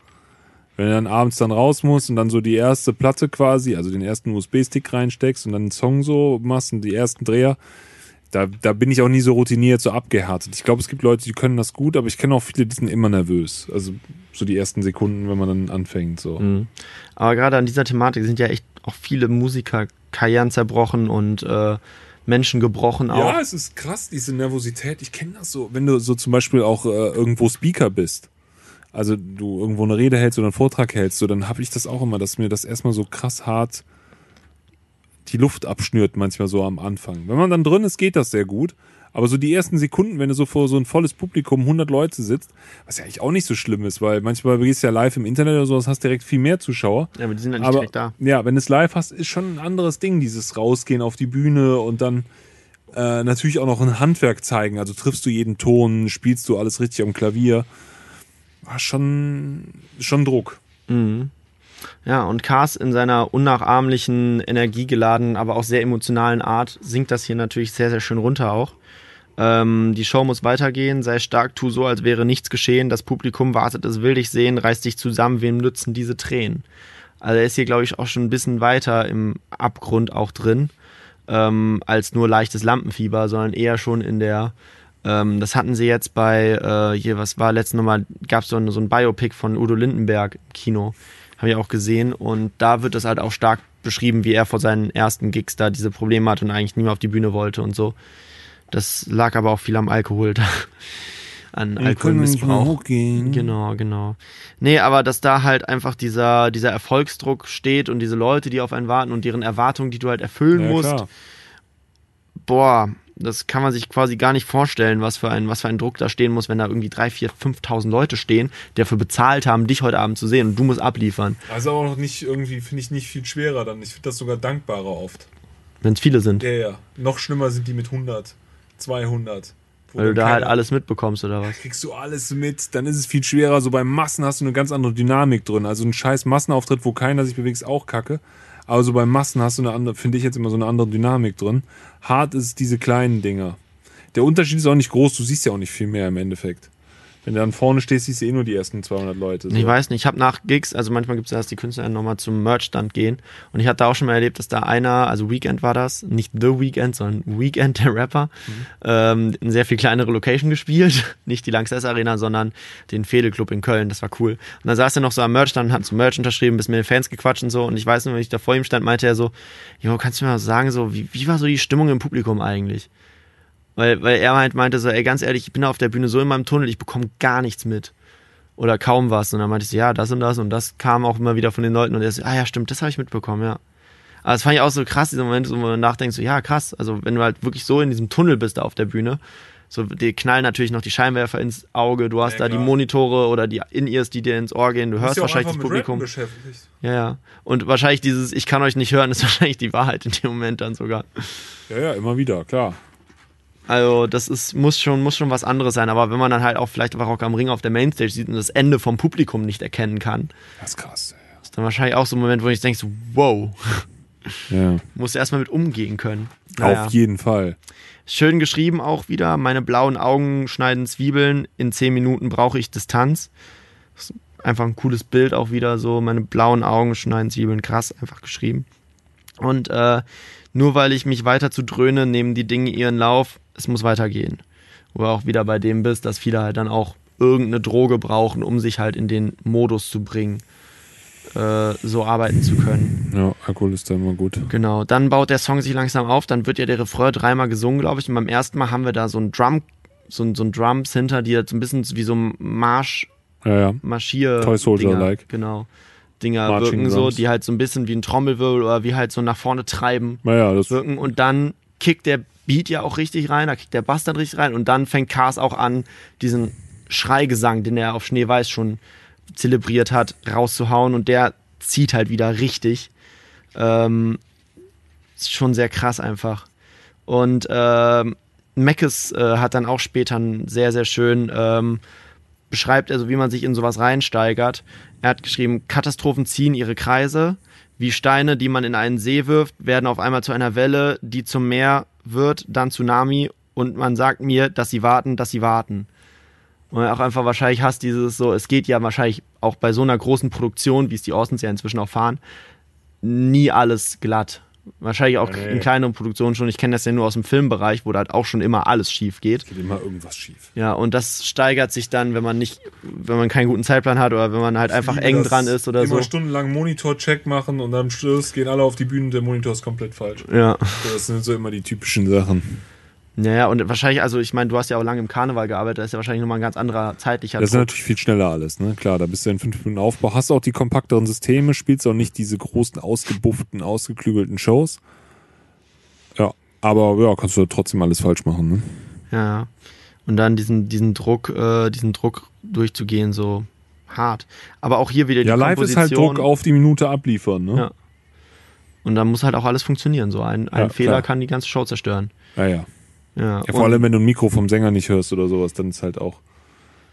Wenn du dann abends dann raus musst und dann so die erste Platte quasi, also den ersten USB-Stick reinsteckst und dann einen Song so machst und die ersten Dreher, da, da bin ich auch nie so routiniert, so abgehärtet. Ich glaube, es gibt Leute, die können das gut, aber ich kenne auch viele, die sind immer nervös. Also so die ersten Sekunden, wenn man dann anfängt. So. Mhm. Aber gerade an dieser Thematik sind ja echt auch viele Musiker Karrieren zerbrochen und äh, Menschen gebrochen auch. Ja, es ist krass, diese Nervosität. Ich kenne das so, wenn du so zum Beispiel auch äh, irgendwo Speaker bist. Also du irgendwo eine Rede hältst oder einen Vortrag hältst, so, dann habe ich das auch immer, dass mir das erstmal so krass hart die Luft abschnürt, manchmal so am Anfang. Wenn man dann drin ist, geht das sehr gut. Aber so die ersten Sekunden, wenn du so vor so ein volles Publikum, 100 Leute sitzt, was ja eigentlich auch nicht so schlimm ist, weil manchmal gehst du ja live im Internet oder sowas, hast direkt viel mehr Zuschauer. Ja, aber die sind ja nicht Aber direkt da. ja, wenn du es live hast, ist schon ein anderes Ding, dieses Rausgehen auf die Bühne und dann äh, natürlich auch noch ein Handwerk zeigen. Also triffst du jeden Ton, spielst du alles richtig am Klavier. War schon, schon Druck. Ja, und Cars in seiner unnachahmlichen, energiegeladenen, aber auch sehr emotionalen Art singt das hier natürlich sehr, sehr schön runter auch. Ähm, die Show muss weitergehen, sei stark, tu so, als wäre nichts geschehen. Das Publikum wartet, es will dich sehen, reiß dich zusammen, wem nützen diese Tränen? Also er ist hier, glaube ich, auch schon ein bisschen weiter im Abgrund auch drin, ähm, als nur leichtes Lampenfieber, sondern eher schon in der, ähm, das hatten sie jetzt bei, äh, hier, was war letztes Mal, gab es so ein Biopic von Udo Lindenberg im Kino, habe ich auch gesehen und da wird das halt auch stark beschrieben, wie er vor seinen ersten Gigs da diese Probleme hatte und eigentlich nie mehr auf die Bühne wollte und so. Das lag aber auch viel am Alkohol da. [LAUGHS] An Alkoholmissbrauch. hochgehen. Genau, genau. Nee, aber dass da halt einfach dieser, dieser Erfolgsdruck steht und diese Leute, die auf einen warten und deren Erwartungen, die du halt erfüllen Ja, musst, klar. boah, das kann man sich quasi gar nicht vorstellen, was für ein, was für ein Druck da stehen muss, wenn da irgendwie drei, vier, 5.000 Leute stehen, die dafür bezahlt haben, dich heute Abend zu sehen und du musst abliefern, Also auch noch nicht irgendwie, finde ich nicht viel schwerer dann. Ich finde das sogar dankbarer oft. wenn es viele sind, Ja, ja. Noch schlimmer sind die mit 100, 200. wo weil du da halt alles mitbekommst oder was. kriegst du alles mit, dann ist es viel schwerer. So beim Massen hast du eine ganz andere Dynamik drin. Also ein scheiß Massenauftritt, wo keiner sich bewegt, ist auch kacke. Aber so beim Massen hast du eine andere, finde ich jetzt immer so eine andere Dynamik drin. Hart ist diese kleinen Dinger. Der Unterschied ist auch nicht groß, du siehst ja auch nicht viel mehr im Endeffekt. Wenn du dann vorne stehst, siehst du eh nur die ersten 200 Leute. So. Ich weiß nicht, ich habe nach Gigs, also manchmal gibt es ja, dass die Künstler nochmal zum Merch-Stand gehen. Und ich hatte auch schon mal erlebt, dass da einer, also Weekend war das, nicht The Weekend, sondern Weekend, [LAUGHS] der Rapper, ähm, eine sehr viel kleinere Location gespielt. [LAUGHS] Nicht die Lanxess Arena, sondern den Fehde Club in Köln. Das war cool. Und dann saß er noch so am Merch-Stand und hat zum Merch unterschrieben, bis mit den Fans gequatscht und so. Und ich weiß nur, wenn ich da vor ihm stand, meinte er so, Jo, kannst du mir mal sagen, so, wie, wie war so die Stimmung im Publikum eigentlich? Weil, weil er halt meinte so, ey, ganz ehrlich, ich bin da auf der Bühne so in meinem Tunnel, ich bekomme gar nichts mit. Oder kaum was. Und dann meinte ich so, ja, das und das und das kam auch immer wieder von den Leuten und er so, ah ja, stimmt, das habe ich mitbekommen, ja. Aber das fand ich auch so krass, dieser Moment, wo man nachdenkt, so, ja, krass, also wenn du halt wirklich so in diesem Tunnel bist da auf der Bühne, so, die knallen natürlich noch die Scheinwerfer ins Auge, du hast Ja, da die klar. Monitore oder die In-Ears, die dir ins Ohr gehen, du hörst wahrscheinlich das Publikum. Ja, ja. Und wahrscheinlich dieses, ich kann euch nicht hören, [LAUGHS] ist wahrscheinlich die Wahrheit in dem Moment dann sogar. Ja, ja, immer wieder, klar. Also das ist, muss schon, muss schon was anderes sein. Aber wenn man dann halt auch vielleicht einfach Rock am Ring auf der Mainstage sieht und das Ende vom Publikum nicht erkennen kann, Das ist krass. ist dann wahrscheinlich auch so ein Moment, wo ich denke, so, wow, Ja. [LAUGHS] musst du erstmal mit umgehen können. Naja. Auf jeden Fall. Schön geschrieben auch wieder, meine blauen Augen schneiden Zwiebeln, in zehn Minuten brauche ich Distanz. Das ist einfach ein cooles Bild auch wieder so, meine blauen Augen schneiden Zwiebeln, krass, einfach geschrieben. Und äh, nur weil ich mich weiter zu dröhne, nehmen die Dinge ihren Lauf, es muss weitergehen. Wo du auch wieder bei dem bist, dass viele halt dann auch irgendeine Droge brauchen, um sich halt in den Modus zu bringen, äh, so arbeiten zu können. Ja, Alkohol ist da immer gut. Genau, dann baut der Song sich langsam auf, dann wird ja der Refrain dreimal gesungen, glaube ich. Und beim ersten Mal haben wir da so ein Drum, so ein, so ein Drums hinter, die jetzt so ein bisschen wie so ein Marsch, Ja, ja. Marschier. Toy Soldier-like. Genau. Dinger Marching wirken so, Drums. die halt so ein bisschen wie ein Trommelwirbel oder wie halt so nach vorne treiben Naja, das wirken. Und dann kickt der Beat ja auch richtig rein, da kickt der Bass dann richtig rein und dann fängt Cars auch an, diesen Schreigesang, den er auf Schneeweiß schon zelebriert hat, rauszuhauen und der zieht halt wieder richtig. Ähm, ist schon sehr krass einfach. Und ähm, Meckes äh, hat dann auch später sehr, sehr schön ähm, beschreibt, also wie man sich in sowas reinsteigert. Er hat geschrieben, Katastrophen ziehen ihre Kreise, wie Steine, die man in einen See wirft, werden auf einmal zu einer Welle, die zum Meer wird, dann Tsunami und man sagt mir, dass sie warten, dass sie warten. Und auch einfach wahrscheinlich hast dieses so, es geht ja wahrscheinlich auch bei so einer großen Produktion, wie es die Orsons ja inzwischen auch fahren, nie alles glatt. Wahrscheinlich auch Nee. in kleineren Produktionen schon. Ich kenne das ja nur aus dem Filmbereich, wo da halt auch schon immer alles schief geht. Geht immer irgendwas schief. Ja, und das steigert sich dann, wenn man nicht, wenn man keinen guten Zeitplan hat oder wenn man halt einfach liebe eng dran ist oder immer so. stundenlang Monitor-Check machen und am Schluss gehen alle auf die Bühne und der Monitor ist komplett falsch. Ja. Das sind so immer die typischen Sachen. Naja, und wahrscheinlich, also ich meine, du hast ja auch lange im Karneval gearbeitet, da ist ja wahrscheinlich nochmal ein ganz anderer zeitlicher Das ist Druck. natürlich viel schneller alles, ne? Klar, da bist du in fünf Minuten Aufbau, hast auch die kompakteren Systeme, spielst auch nicht diese großen, ausgebufften, ausgeklügelten Shows. Ja, aber ja, kannst du trotzdem alles falsch machen, ne? Ja. Und dann diesen, diesen Druck, äh, diesen Druck durchzugehen, so hart. Aber auch hier wieder die Ja, live ist halt. Druck auf die Minute abliefern, ne? Ja. Und dann muss halt auch alles funktionieren. So ein, ein Ja, Fehler klar. kann die ganze Show zerstören. Ja, ja. Ja, Ja, vor allem, wenn du ein Mikro vom Sänger nicht hörst oder sowas, dann ist halt auch,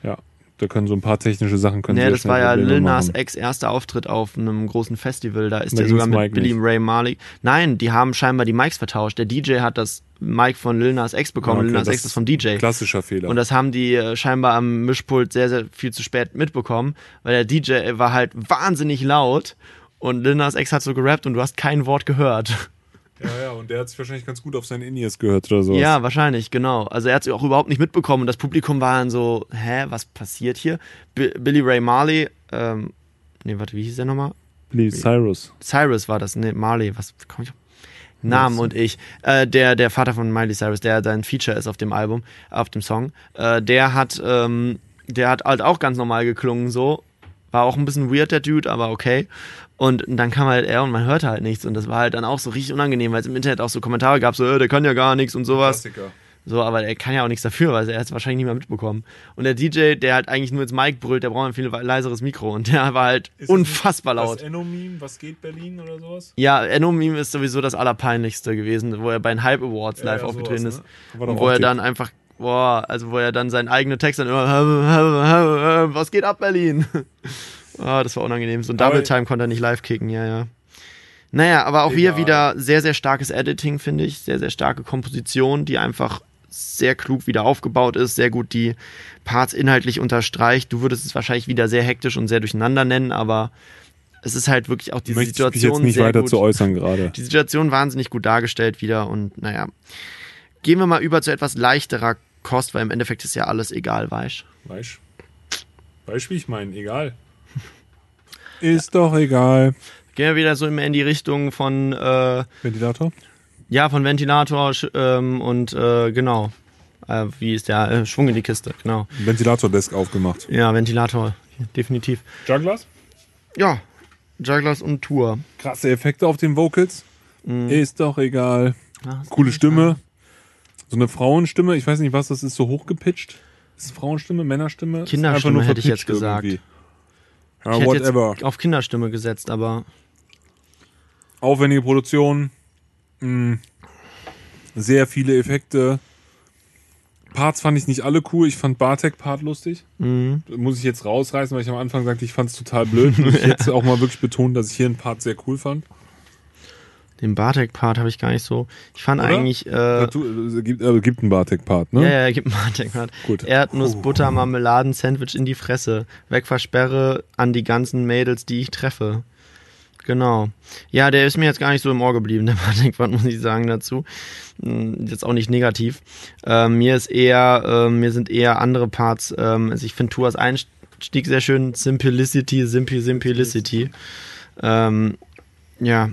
ja, da können so ein paar technische Sachen können Nee, das war ja Lil Nas. X erster Auftritt auf einem großen Festival. Da ist Da er sogar mit Billy. Ray Marley. Nein, die haben scheinbar die Mics vertauscht. Der DJ hat das Mic von Lil Nas X bekommen. Ja, okay, Lil Nas das X ist vom DJ. Klassischer Fehler. Und das haben die äh, scheinbar am Mischpult sehr, sehr viel zu spät mitbekommen, weil der DJ war halt wahnsinnig laut und Lil Nas X hat so gerappt und du hast kein Wort gehört. Ja, ja, und der hat sich wahrscheinlich ganz gut auf seine In-Ears gehört oder sowas. Ja, wahrscheinlich, genau. Also er hat es auch überhaupt nicht mitbekommen und das Publikum war dann so, hä, was passiert hier? Bi Billy Ray Marley, ähm, nee, warte, wie hieß der nochmal? Lee Cyrus. Cyrus war das, nee, Marley, was komm ich auf? Namen und ich, äh, der, der Vater von Miley Cyrus, der sein Feature ist auf dem Album, auf dem Song, äh, der hat, ähm, der hat halt auch ganz normal geklungen so, war auch ein bisschen weird der Dude, aber okay. Und dann kam halt er und man hörte halt nichts und das war halt dann auch so richtig unangenehm, weil es im Internet auch so Kommentare gab, so, äh, der kann ja gar nichts und sowas. Klassiker. So, aber er kann ja auch nichts dafür, weil er hat es wahrscheinlich nicht mehr mitbekommen. Und der DJ, der halt eigentlich nur ins Mic brüllt, der braucht ein viel leiseres Mikro und der war halt Ist das unfassbar nicht laut. Das Enno-Meme, was geht Berlin oder sowas? Ja, Enno Meme ist sowieso das Allerpeinlichste gewesen, wo er bei den Hype Awards live Ja, ja, aufgetreten sowas, ist. ne? War doch Und wo er dann einfach, boah, also wo er dann seinen eigenen Text dann immer, [LAUGHS] was geht ab, Berlin? Ah, das war unangenehm. So ein Double Time konnte er nicht live kicken, ja, ja. Naja, aber auch hier Egal. wieder sehr, sehr starkes Editing, finde ich. Sehr, sehr starke Komposition, die einfach sehr klug wieder aufgebaut ist, sehr gut die Parts inhaltlich unterstreicht. Du würdest es wahrscheinlich wieder sehr hektisch und sehr durcheinander nennen, aber es ist halt wirklich auch diese Möchte ich Situation jetzt nicht weiter gut zu äußern gerade. die Situation wahnsinnig gut dargestellt wieder und naja. Gehen wir mal über zu etwas leichterer Kost, weil im Endeffekt ist ja alles egal, weißt Weißt Weißt wie ich meine? Egal. Ist doch egal. Gehen wir wieder so immer in die Richtung von, äh, Ventilator? ja, von Ventilator ähm, und äh, genau. Äh, wie ist der? Äh, Schwung in die Kiste, genau. Ventilator-Desk aufgemacht. Ja, Ventilator, definitiv. Jugglers? Ja, Jugglers und Tour. Krasse Effekte auf den Vocals. Mhm. Ist doch egal. Ist Coole Stimme. So eine Frauenstimme. Ich weiß nicht, was das ist, so hochgepitcht. Ist es Frauenstimme, Männerstimme? Kinderstimme hätte ich jetzt gesagt. irgendwie. Ich Ja, hätte whatever. jetzt auf Kinderstimme gesetzt, aber Aufwendige Produktion. Mh, sehr viele Effekte. Parts fand ich nicht alle cool. Ich fand Bartek-Part lustig. mh, muss ich jetzt rausreißen, weil ich am Anfang sagte, ich fand es total blöd. Muss ich [LAUGHS] jetzt auch mal wirklich betonen, dass ich hier einen Part sehr cool fand. Den Bartek-Part habe ich gar nicht so. Ich fand Oder? eigentlich. Äh, Äh, du, es gibt, äh, gibt einen Bartek-Part, ne? Ja, ja, gib mal den Part. Gut. Erdnuss, Butter, Marmeladen, Sandwich in die Fresse. Wegversperre an die ganzen Mädels, die ich treffe. Genau. Ja, der ist mir jetzt gar nicht so im Ohr geblieben, der [LAUGHS] Patrick-Part, muss ich sagen dazu. Hm, Jetzt auch nicht negativ. Ähm, mir ist eher, ähm, mir sind eher andere Parts, ähm, also ich finde Tuas Einstieg sehr schön. Simplicity, Simpi, Simplicity. Ähm, ja.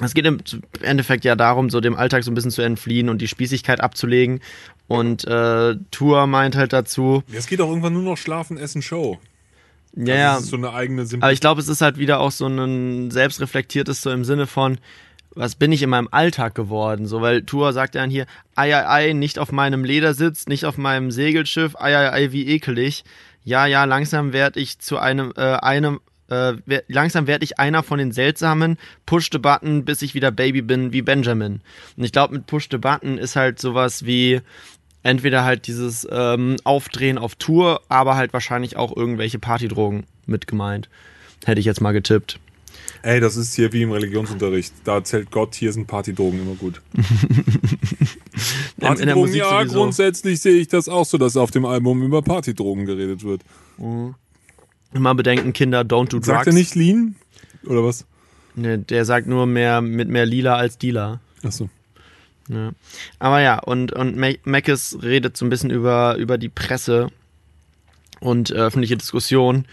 Ja. Es geht im Endeffekt ja darum, so dem Alltag so ein bisschen zu entfliehen und die Spießigkeit abzulegen. Und äh, Tour meint halt dazu, Es geht auch irgendwann nur noch Schlafen, Essen, Show. ja, ja, Das ist so eine eigene Simple aber ich glaube, es ist halt wieder auch so ein selbstreflektiertes, so im Sinne von, was bin ich in meinem Alltag geworden? So, weil Tour sagt ja dann hier, ei, ei, ei, nicht auf meinem Ledersitz, nicht auf meinem Segelschiff, ei, ei, ei, wie ekelig. Ja, ja, langsam werd ich zu einem, äh, einem, äh, langsam werd ich einer von den seltsamen, push the button, bis ich wieder Baby bin, wie Benjamin. Und ich glaube, mit push the button ist halt sowas wie, entweder halt dieses ähm, Aufdrehen auf Tour, aber halt wahrscheinlich auch irgendwelche Partydrogen mit gemeint. Hätte ich jetzt mal getippt. Ey, das ist hier wie im Religionsunterricht. Da erzählt Gott, hier sind Partydrogen immer gut. [LAUGHS] In, in der Partydrogen, Musik ja, sowieso. grundsätzlich sehe ich das auch so, dass auf dem Album über Partydrogen geredet wird. Immer bedenken, Kinder, don't do drugs. Sagt er nicht Lean? Oder was? Ne, der sagt nur mehr mit mehr Lila als Dealer. Achso. Ja. Aber ja, und, und Mackes redet so ein bisschen über, über die Presse und äh, öffentliche Diskussion.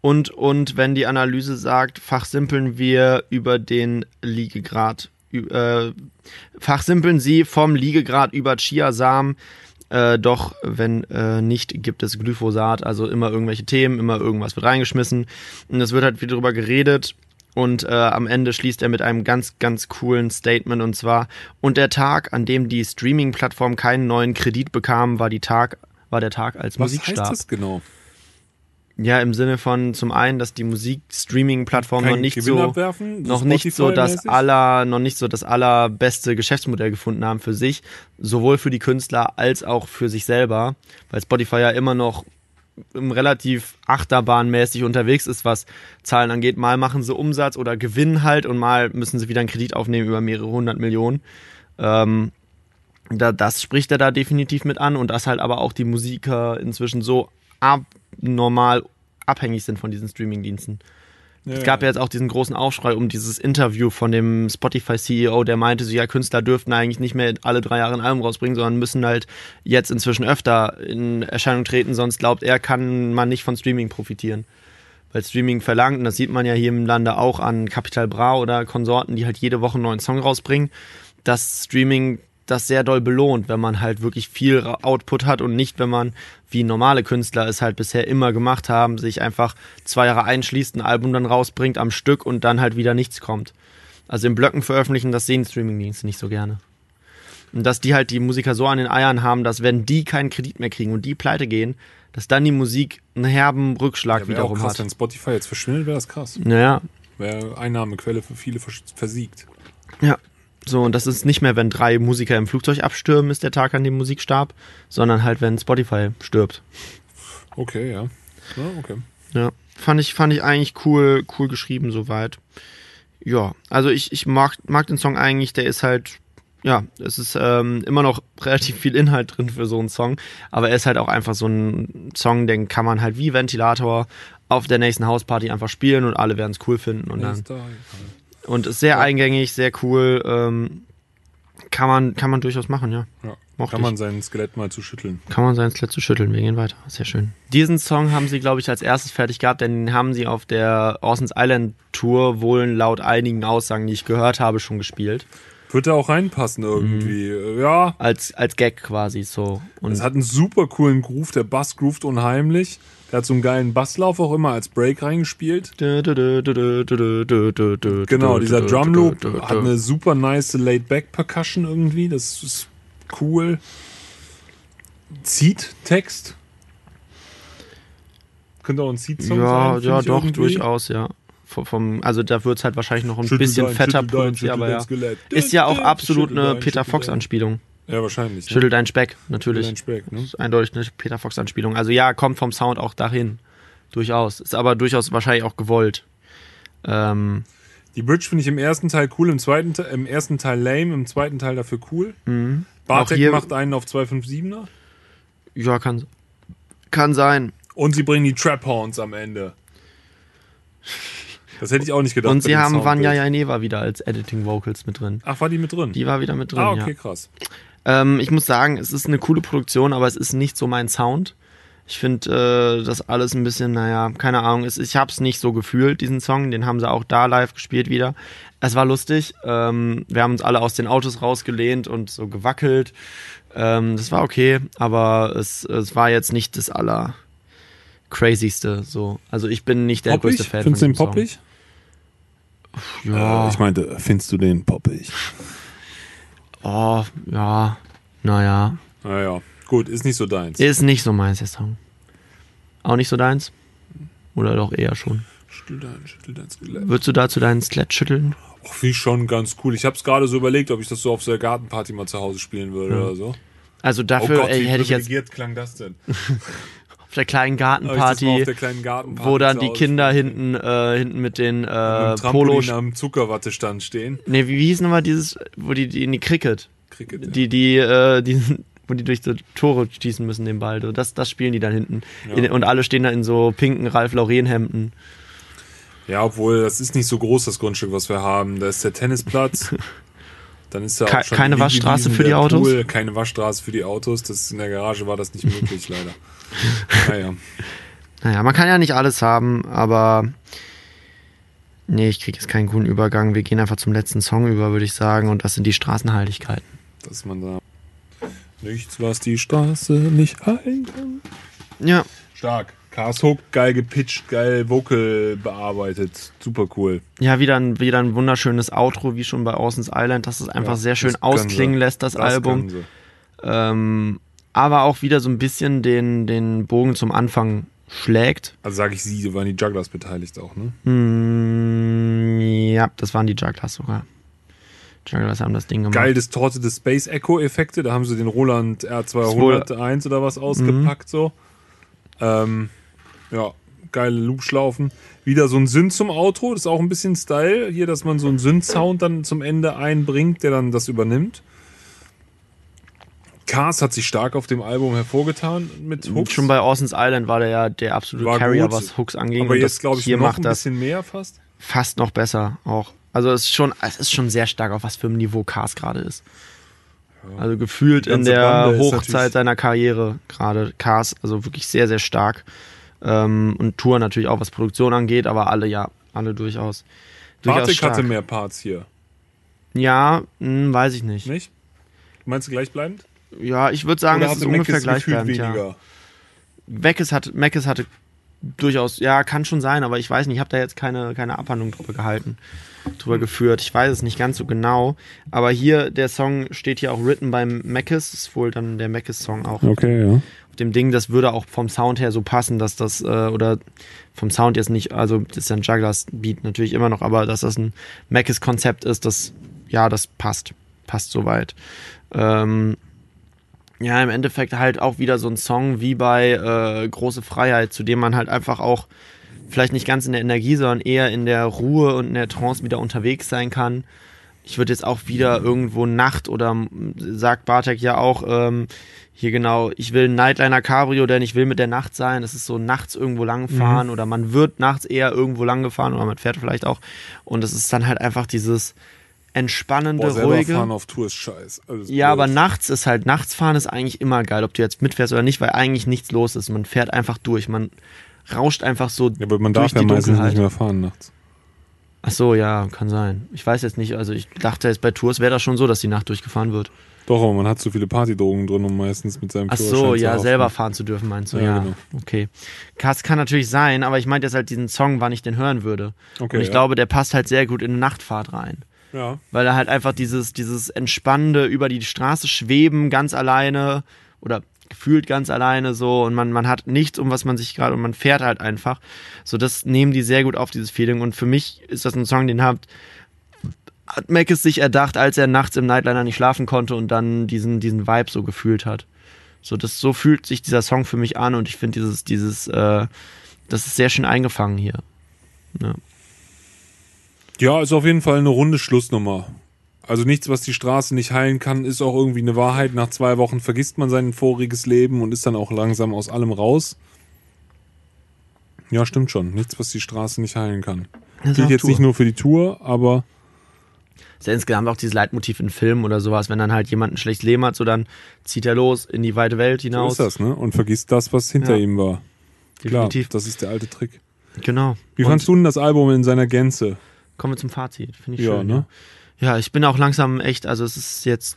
Und, und wenn die Analyse sagt, fachsimpeln wir über den Liegegrad, äh, fachsimpeln sie vom Liegegrad über Chiasamen, äh, doch wenn äh, nicht, gibt es Glyphosat, also immer irgendwelche Themen, immer irgendwas wird reingeschmissen. Und es wird halt wieder darüber geredet. Und äh, am Ende schließt er mit einem ganz, ganz coolen Statement und zwar: Und der Tag, an dem die Streaming-Plattform keinen neuen Kredit bekam, war die Tag, war der Tag als Was Musik heißt das genau? Ja, im Sinne von zum einen, dass die Musik-Streaming-Plattform noch nicht Gewinn so abwerfen, noch nicht so das aller noch nicht so das allerbeste Geschäftsmodell gefunden haben für sich, sowohl für die Künstler als auch für sich selber, weil Spotify ja immer noch im relativ achterbahnmäßig unterwegs ist, was Zahlen angeht. Mal machen sie Umsatz oder Gewinn halt und mal müssen sie wieder einen Kredit aufnehmen über mehrere hundert Millionen. Ähm, da, das spricht er da definitiv mit an und dass halt aber auch die Musiker inzwischen so abnormal abhängig sind von diesen Streamingdiensten. es gab ja jetzt auch diesen großen Aufschrei um dieses Interview von dem Spotify-CEO, der meinte, so, ja, Künstler dürften eigentlich nicht mehr alle drei Jahre ein Album rausbringen, sondern müssen halt jetzt inzwischen öfter in Erscheinung treten, sonst glaubt er, kann man nicht von Streaming profitieren. Weil Streaming verlangt, und das sieht man ja hier im Lande auch an Capital Bra oder Konsorten, die halt jede Woche einen neuen Song rausbringen, dass Streaming das sehr doll belohnt, wenn man halt wirklich viel Output hat und nicht, wenn man, wie normale Künstler es halt bisher immer gemacht haben, sich einfach zwei Jahre einschließt, ein Album dann rausbringt am Stück und dann halt wieder nichts kommt. Also in Blöcken veröffentlichen, das sehen Streamingdienste nicht so gerne. Und dass die halt die Musiker so an den Eiern haben, dass wenn die keinen Kredit mehr kriegen und die pleite gehen, dass dann die Musik einen herben Rückschlag Ja, wäre auch wiederum krass, hat. wenn Spotify jetzt verschwindet, wäre das krass. Naja, Wäre Einnahmequelle für viele vers- versiegt. Ja. So, und das ist nicht mehr, wenn drei Musiker im Flugzeug abstürmen, ist der Tag, an dem Musik starb, sondern halt, wenn Spotify stirbt. Okay, ja. Ja, okay. Ja. Fand ich, fand ich eigentlich cool, cool geschrieben soweit. Ja, also ich, ich mag, mag den Song eigentlich, der ist halt, ja, es ist ähm, immer noch [LAUGHS] relativ viel Inhalt drin für so einen Song, aber er ist halt auch einfach so ein Song, den kann man halt wie Ventilator auf der nächsten Hausparty einfach spielen und alle werden es cool finden und dann und ist sehr eingängig, sehr cool. Ähm, kann man, kann man durchaus machen, ja. Ja. Mochte Kann ich. man sein Skelett mal zu schütteln. Kann man sein Skelett zu schütteln. Wir gehen weiter. Sehr schön. Diesen Song haben sie, glaube ich, als erstes fertig gehabt, denn den haben sie auf der Orson's Island Tour wohl laut einigen Aussagen, die ich gehört habe, schon gespielt. Wird da auch reinpassen irgendwie. Ja. Als, als Gag quasi so. Und Es hat einen super coolen Groove. Der Bass groovt unheimlich. Der hat so einen geilen Basslauf auch immer als Break reingespielt. Genau, Genau, dieser Drumloop hat eine super nice Laid-Back-Percussion irgendwie. Das ist cool. Zieht Text. Könnte auch ein Seed-Song Ja, sein. ja, ich doch, irgendwie. durchaus, ja. Vom, also da wird's halt wahrscheinlich noch ein Schüttel bisschen dein, fetter dein, produziert, aber ja. Ist ja auch absolut eine Peter schüttel Fox dein. Anspielung. Ja, wahrscheinlich. Ne? Schüttel dein Speck, natürlich. Dein Speck, ne? ist eindeutig eine Peter Fox Anspielung. Also ja, kommt vom Sound auch dahin. Durchaus. Ist aber durchaus wahrscheinlich auch gewollt. Ähm, Die Bridge finde ich im ersten Teil cool, im zweiten Teil, im ersten Teil lame, im zweiten Teil dafür cool. Mhm. Bartek macht einen auf 257er. ja, kann, kann sein. Und sie bringen die Trap Horns am Ende. Das hätte ich auch nicht gedacht. Und sie haben Soundbild. Vanya Janeva wieder als Editing Vocals mit drin. Ach, war die mit drin? Die war wieder mit drin, ah, okay, ja. krass. Ähm, ich muss sagen, es ist eine coole Produktion, aber es ist nicht so mein Sound. Ich finde äh, das alles ein bisschen, naja, keine Ahnung. Es, ich habe es nicht so gefühlt, diesen Song. Den haben sie auch da live gespielt wieder. Es war lustig. Ähm, wir haben uns alle aus den Autos rausgelehnt und so gewackelt. Ähm, das war okay, aber es, es war jetzt nicht das aller crazyste. So. Also ich bin nicht der Poppig? größte Fan Findest du von den poppig? Song. Ja. Äh, ich meinte, findest du den poppig? Oh, ja. Naja. Naja, gut, ist nicht so deins. Ist nicht so meins, der Song. Auch nicht so deins? Oder doch eher schon? Schüttel dein, schüttel dein Skelett. Würdest du dazu deinen Skelett schütteln? Ach, wie schon ganz cool. Ich habe es gerade so überlegt, ob ich das so auf so einer Gartenparty mal zu Hause spielen würde oder so. Also Oh dafür Gott, ey, hätte ich jetzt klang das denn? [LAUGHS] auf der kleinen Gartenparty, der kleinen Gartenparty wo dann die Kinder hinten, äh, hinten mit den äh, Mit dem Polo... Trampolin am Zuckerwattestand stehen. Nee, wie, wie hieß nochmal dieses, wo die, die in die Cricket, Cricket. ja. die, die, äh, die, [LAUGHS] wo die durch so Tore schießen müssen, den Ball. So, Das, das spielen die dann hinten. Ja. In, und alle stehen da in so pinken Ralf Lauren Hemden. Ja, obwohl, das ist nicht so groß, das Grundstück, was wir haben. Da ist der Tennisplatz. [LAUGHS] Dann ist da Ke keine Waschstraße für die Autos? Pool, keine Waschstraße für die Autos. Das in der Garage war das nicht möglich, [LAUGHS] leider. Naja. Naja, man kann ja nicht alles haben, aber nee, ich kriege jetzt keinen guten Übergang. Wir gehen einfach zum letzten Song über, würde ich sagen, und das sind die Straßenhaltigkeiten. Dass man da. Nichts, was die Straße nicht heilen kann. Ja, Stark. Cars Hook, geil gepitcht, geil Vocal bearbeitet. Super cool. ja wieder, ein, wieder ein wunderschönes Outro, wie schon bei Ocean's Island, das es einfach Ja, sehr schön das ausklingen lässt, das, Album. können sie. Ähm, aber auch wieder so ein bisschen den, den Bogen zum Anfang schlägt. Also sage ich sie, waren die Jugglers beteiligt auch, ne? Mm, ja, das waren die Jugglers sogar. Jugglers haben das Ding gemacht. Geil distortete Space Echo Effekte, da haben sie den Roland R201 oder was ausgepackt so. Ähm, ja, geile Loopschlaufen. Wieder so ein Synth zum Outro, das ist auch ein bisschen Style hier, dass man so einen Synth-Sound dann zum Ende einbringt, der dann das übernimmt. Cars hat sich stark auf dem Album hervorgetan mit Hooks. Schon bei Ocean's Island war der ja der absolute War Carrier, gut, was Hooks anging. aber jetzt glaube ich hier noch macht ein das bisschen mehr fast. fast noch besser auch. Also es ist schon, es ist schon sehr stark, auf was für einem Niveau Cars gerade ist. Also gefühlt in der Hochzeit seiner Karriere gerade Cars, also wirklich sehr, sehr stark. Ähm, und Tour natürlich auch, was Produktion angeht, aber alle ja, alle durchaus. durchaus Bartik hatte mehr Parts hier, Ja, hm, weiß ich nicht. nicht? Meinst du gleichbleibend? Ja, ich würde sagen, Oder es ist ungefähr Mackes gleichbleibend. Ja. weniger? Meckes hatte, Meckes hatte durchaus, ja, kann schon sein, aber ich weiß nicht, ich habe da jetzt keine, keine Abhandlung drüber gehalten, drüber geführt. Ich weiß es nicht ganz so genau. Aber hier, der Song steht hier auch written beim Meckes, ist wohl dann der Meckes-Song auch Okay, ja. auf dem Ding. Das würde auch vom Sound her so passen, dass das, äh, oder vom Sound jetzt nicht, also das ist ja ein Jugglers-Beat natürlich immer noch, aber dass das ein Meckes-Konzept ist, das, ja, das passt. Passt soweit. Ähm, ja, im Endeffekt halt auch wieder so ein Song wie bei äh, Große Freiheit, zu dem man halt einfach auch vielleicht nicht ganz in der Energie, sondern eher in der Ruhe und in der Trance wieder unterwegs sein kann. Ich würde jetzt auch wieder irgendwo Nacht oder sagt Bartek ja auch ähm, hier genau, ich will ein Nightliner Cabrio, denn ich will mit der Nacht sein. Das ist so nachts irgendwo langfahren oder man wird nachts eher irgendwo lang gefahren oder man fährt vielleicht auch. Und es ist dann halt einfach dieses entspannende, Boah, ruhige. fahren auf Tour ist scheiße. Ja, aber nachts ist halt, nachts fahren ist eigentlich immer geil, ob du jetzt mitfährst oder nicht, weil eigentlich nichts los ist. Man fährt einfach durch, man rauscht einfach so Ja, aber man durch darf ja meistens Dunkelheit. nicht mehr fahren nachts. Ach so, ja, kann sein. Ich weiß jetzt nicht, also ich dachte jetzt bei Tours wäre das schon so, dass die Nacht durchgefahren wird. Doch, aber man hat zu viele Partydrogen drin, um meistens mit seinem Ach so, ja, haften. selber fahren zu dürfen, meinst du? Ja, Ja, genau. okay. Das kann natürlich sein, aber ich meinte jetzt halt diesen Song, wann ich den hören würde. Okay, Und ich ja. glaube, der passt halt sehr gut in eine Nachtfahrt rein. Ja. weil er halt einfach dieses, dieses entspannende über die Straße schweben ganz alleine oder gefühlt ganz alleine so und man, man hat nichts, um was man sich gerade und man fährt halt einfach. So, das nehmen die sehr gut auf, dieses Feeling. Und für mich ist das ein Song, den hat, hat Mac es sich erdacht, als er nachts im Nightliner nicht schlafen konnte und dann diesen, diesen Vibe so gefühlt hat. So, das, so fühlt sich dieser Song für mich an und ich finde dieses, dieses, äh, das ist sehr schön eingefangen hier. Ja. Ja, ist auf jeden Fall eine runde Schlussnummer. Also nichts, was die Straße nicht heilen kann, ist auch irgendwie eine Wahrheit. Nach zwei Wochen vergisst man sein voriges Leben und ist dann auch langsam aus allem raus. Ja, stimmt schon. Nichts, was die Straße nicht heilen kann. Das Gilt jetzt Tour. nicht nur für die Tour, aber ist ja insgesamt auch dieses Leitmotiv in Filmen oder sowas, wenn dann halt jemand ein schlechtes Leben hat, so dann zieht er los in die weite Welt so hinaus. ist das, ne? Und vergisst das, was hinter Ja. ihm war. Klar, Definitiv. das ist der alte Trick. Genau. Wie Und fandst du denn das Album in seiner Gänze? Kommen wir zum Fazit, finde ich Ja, schön. ne? Ja. ja, ich bin auch langsam echt, also es ist jetzt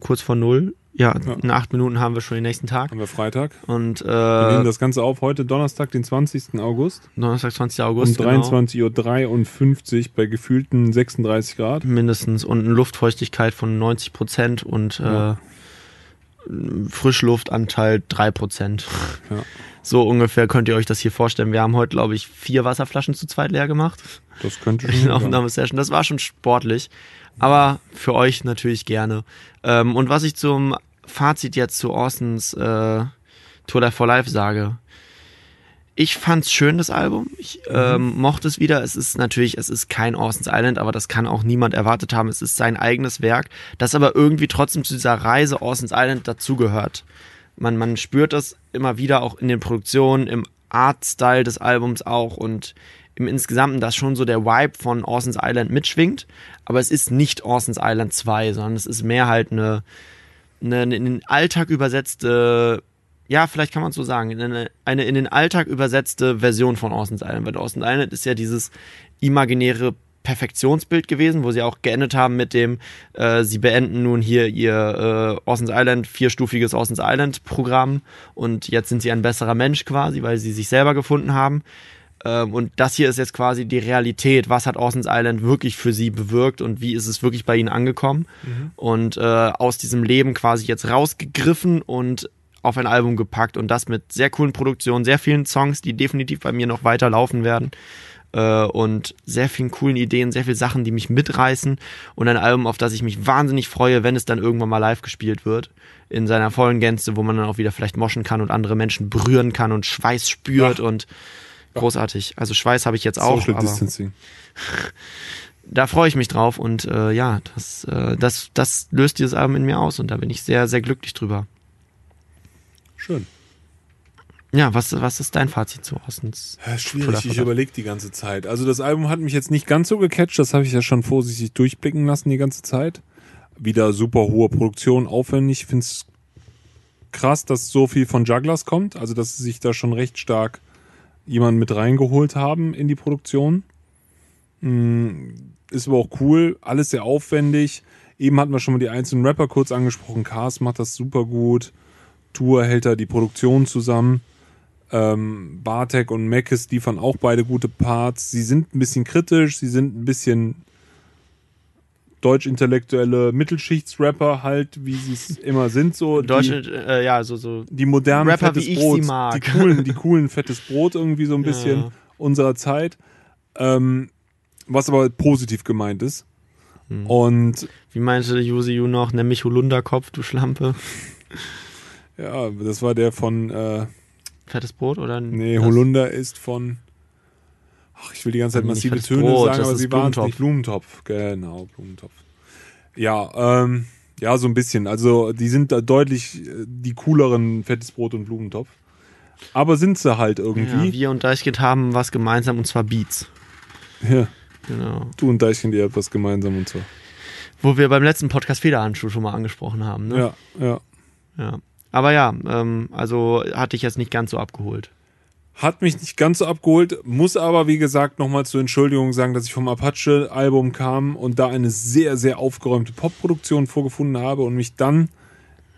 kurz vor null. Ja, Ja. in acht Minuten haben wir schon den nächsten Tag. Haben wir Freitag. Und Wir nehmen äh, das Ganze auf heute Donnerstag, den 20. August. Donnerstag, 20. Um August. genau. 23.53 Uhr bei gefühlten 36 Grad. mindestens und eine Luftfeuchtigkeit von 90 Prozent und Ja. äh, Frischluftanteil 3 Prozent. Ja. [LAUGHS] So ungefähr könnt ihr euch das hier vorstellen. Wir haben heute, glaube ich, vier Wasserflaschen zu zweit leer gemacht. Das könnte in [LAUGHS] schon der sein. Aufnahmesession. Das war schon sportlich. Aber für euch natürlich gerne. Ähm, und was ich zum Fazit jetzt zu Austins äh, Tour Life for Life sage. Ich fand's schön, das Album. Ich ähm, mochte es wieder. Es ist natürlich, es ist kein Austin's Island, aber das kann auch niemand erwartet haben. Es ist sein eigenes Werk, das aber irgendwie trotzdem zu dieser Reise Austin's Island dazugehört. Man, man spürt das immer wieder auch in den Produktionen, im Artstyle des Albums auch und im Insgesamten, dass schon so der Vibe von Orson's Island mitschwingt, aber es ist nicht Orson's Island 2, sondern es ist mehr halt eine, eine in den Alltag übersetzte, ja, vielleicht kann man so sagen, eine, eine in den Alltag übersetzte Version von Orson's Island, weil Orson's Island ist ja dieses imaginäre Perfektionsbild gewesen, wo sie auch geendet haben mit dem, äh, sie beenden nun hier ihr äh, Orson's Island, vierstufiges Orson's Island Programm und jetzt sind sie ein besserer Mensch quasi, weil sie sich selber gefunden haben. Ähm, und das hier ist jetzt quasi die Realität. Was hat Orson's Island wirklich für sie bewirkt und wie ist es wirklich bei ihnen angekommen? Mhm. Und äh, aus diesem Leben quasi jetzt rausgegriffen und auf ein Album gepackt und das mit sehr coolen Produktionen, sehr vielen Songs, die definitiv bei mir noch weiter laufen werden äh, und sehr vielen coolen Ideen, sehr viele Sachen, die mich mitreißen und ein Album, auf das ich mich wahnsinnig freue, wenn es dann irgendwann mal live gespielt wird in seiner vollen Gänze, wo man dann auch wieder vielleicht moschen kann und andere Menschen berühren kann und Schweiß spürt Ach. und großartig. Also Schweiß habe ich jetzt auch. Social Distancing. [LAUGHS] da freue ich mich drauf und äh, ja, das, äh, das, das löst dieses Album in mir aus und da bin ich sehr, sehr glücklich drüber. Schön. Ja, was, was ist dein Fazit zu Ostens? Ja, schwierig, ich überlege die ganze Zeit. Also das Album hat mich jetzt nicht ganz so gecatcht, das habe ich ja schon vorsichtig durchblicken lassen die ganze Zeit. Wieder super hohe Produktion, aufwendig. Ich finde es krass, dass so viel von Jugglers kommt, also dass sie sich da schon recht stark jemanden mit reingeholt haben in die Produktion. Hm, ist aber auch cool, alles sehr aufwendig. Eben hatten wir schon mal die einzelnen Rapper kurz angesprochen. Cars macht das super gut. Tour hält da die Produktion zusammen. Ähm, Bartek und Meckes liefern auch beide gute Parts. Sie sind ein bisschen kritisch, sie sind ein bisschen deutsch-intellektuelle Mittelschichtsrapper halt, wie sie es [LAUGHS] immer sind, so. Deutsche, die, äh, ja, so, so. Die modernen Rapper, fettes Brot. Die coolen, die [LAUGHS] coolen fettes Brot irgendwie so ein bisschen ja. unserer Zeit. Ähm, was aber positiv gemeint ist. Hm. Und. Wie meinte Yusi Yu noch, nämlich Holunderkopf, du Schlampe. ja, das war der von, äh, Fettes Brot oder? Nee, Holunder ist von. Ach, ich will die ganze Zeit massive Töne Brot, sagen, aber sie waren nicht. Blumentopf. Genau, Blumentopf. Ja, ähm, ja, so ein bisschen. Also, die sind da deutlich äh, die cooleren Fettes Brot und Blumentopf. Aber sind sie halt irgendwie. Ja, wir und Deichkind haben was gemeinsam und zwar Beats. Ja. Genau. Du und Deichkind, ihr habt was gemeinsam und zwar. Wo wir beim letzten Podcast Federhandschuh schon mal angesprochen haben, ne? Ja, ja. Ja. Aber ja, ähm, also hatte ich jetzt nicht ganz so abgeholt. Hat mich nicht ganz so abgeholt, muss aber, wie gesagt, nochmal zur Entschuldigung sagen, dass ich vom Apache-Album kam und da eine sehr, sehr aufgeräumte Popproduktion vorgefunden habe und mich dann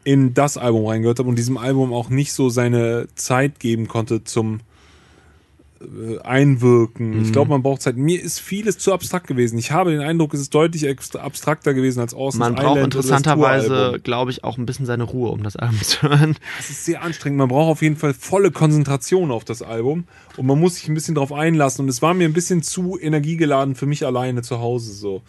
in das Album reingehört habe und diesem Album auch nicht so seine Zeit geben konnte zum einwirken. Mhm. Ich glaube, man braucht Zeit. Mir ist vieles zu abstrakt gewesen. Ich habe den Eindruck, es ist deutlich abstrakter gewesen als Orson's Man braucht interessanterweise, glaube ich, auch ein bisschen seine Ruhe, um das Album [LAUGHS] zu hören. Es ist sehr anstrengend. Man braucht auf jeden Fall volle Konzentration auf das Album und man muss sich ein bisschen drauf einlassen. Und es war mir ein bisschen zu energiegeladen für mich alleine zu Hause so.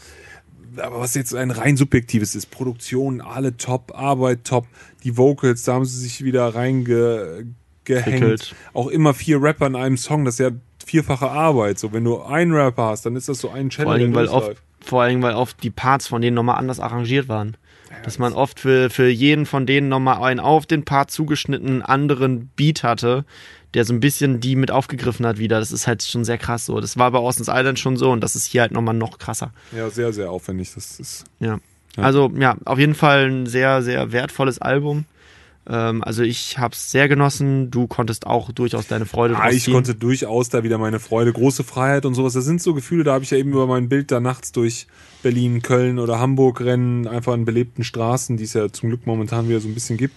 Aber was jetzt ein rein subjektives ist, Produktion, alle top, Arbeit top, die Vocals, da haben sie sich wieder reinge gehängt. Auch immer vier Rapper in einem Song, das ist ja vierfache Arbeit. So, wenn du einen Rapper hast, dann ist das so ein Channel. Vor allem, weil oft, vor allem, weil oft die Parts von denen nochmal anders arrangiert waren. Ja, dass man oft für, für jeden von denen nochmal einen auf den Part zugeschnittenen anderen Beat hatte, der so ein bisschen die mit aufgegriffen hat wieder. Das ist halt schon sehr krass so. Das war bei Ocean's Island schon so und das ist hier halt nochmal noch krasser. Ja, sehr, sehr aufwendig. Das ist. Ja. ja. Also, ja, auf jeden Fall ein sehr, sehr wertvolles Album. Ähm, also ich habe es sehr genossen. Du konntest auch durchaus deine Freude Ja, ich konnte durchaus da wieder meine Freude, große Freiheit und sowas. Das sind so Gefühle, da habe ich ja eben über mein Bild da nachts durch Berlin, Köln oder Hamburg rennen, einfach an belebten Straßen, die es ja zum Glück momentan wieder so ein bisschen gibt.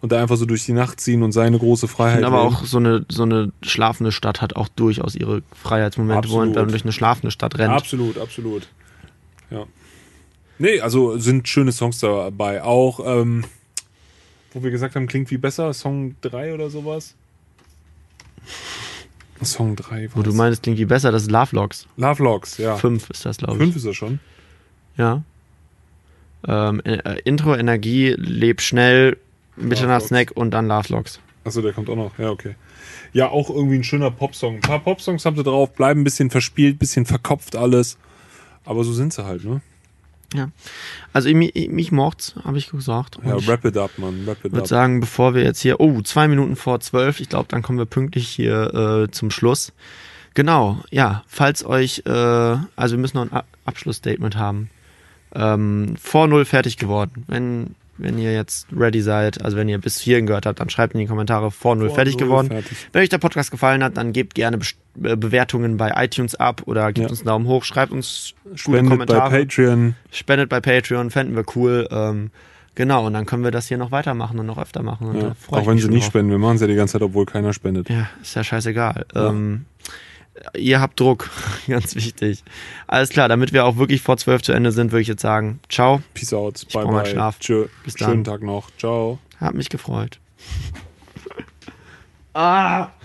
Und da einfach so durch die Nacht ziehen und seine große Freiheit. Aber auch so eine, so eine schlafende Stadt hat auch durchaus ihre Freiheitsmomente, absolut. wo man dann durch eine schlafende Stadt rennt. Absolut, absolut. Ja. Nee, also sind schöne Songs dabei. Auch, ähm, wo wir gesagt haben, klingt wie besser, Song 3 oder sowas. Song 3. Wo du meinst, klingt wie besser, das ist Love Logs. Love Logs, ja. 5 ist das, glaube ich. 5 ist das schon. Ja. Ähm, äh, Intro, Energie, Leb schnell, Mitternacht-Snack und dann Love Logs. Achso, der kommt auch noch. Ja, okay. Ja, auch irgendwie ein schöner Popsong. Ein paar Popsongs haben sie drauf, bleiben ein bisschen verspielt, ein bisschen verkopft alles. Aber so sind sie halt, ne? Ja. Also ich, mich mocht's, habe ich gesagt. Und ja, wrap it up, man. Wrap it Ich würde sagen, bevor wir jetzt hier, oh, zwei Minuten vor zwölf, ich glaube, dann kommen wir pünktlich hier äh, zum Schluss. Genau, ja, falls euch, äh, also wir müssen noch ein Ab Abschlussstatement haben. Ähm, vor null fertig geworden. Wenn, wenn ihr jetzt ready seid, also wenn ihr bis hierhin gehört habt, dann schreibt in die Kommentare vor null fertig null geworden. fertig. Wenn euch der Podcast gefallen hat, dann gebt gerne Best- äh, Bewertungen bei iTunes ab oder gebt Ja. uns einen Daumen hoch, schreibt uns Spendet bei Kommentare, Patreon. spendet bei Patreon, fänden wir cool. Ähm, genau, und dann können wir das hier noch weitermachen und noch öfter machen. Ja. Auch wenn sie nicht drauf. spenden. Wir machen es ja die ganze Zeit, obwohl keiner spendet. Ja, ist ja scheißegal. Ja. Ähm, ihr habt Druck, [LAUGHS] ganz wichtig. Alles klar, damit wir auch wirklich vor zwölf zu Ende sind, würde ich jetzt sagen, ciao, Peace out. Bye brauch mal bye. Schlaf. Tschö. Bis dann. Schönen Tag noch. Ciao. hat mich gefreut. ah! [LAUGHS]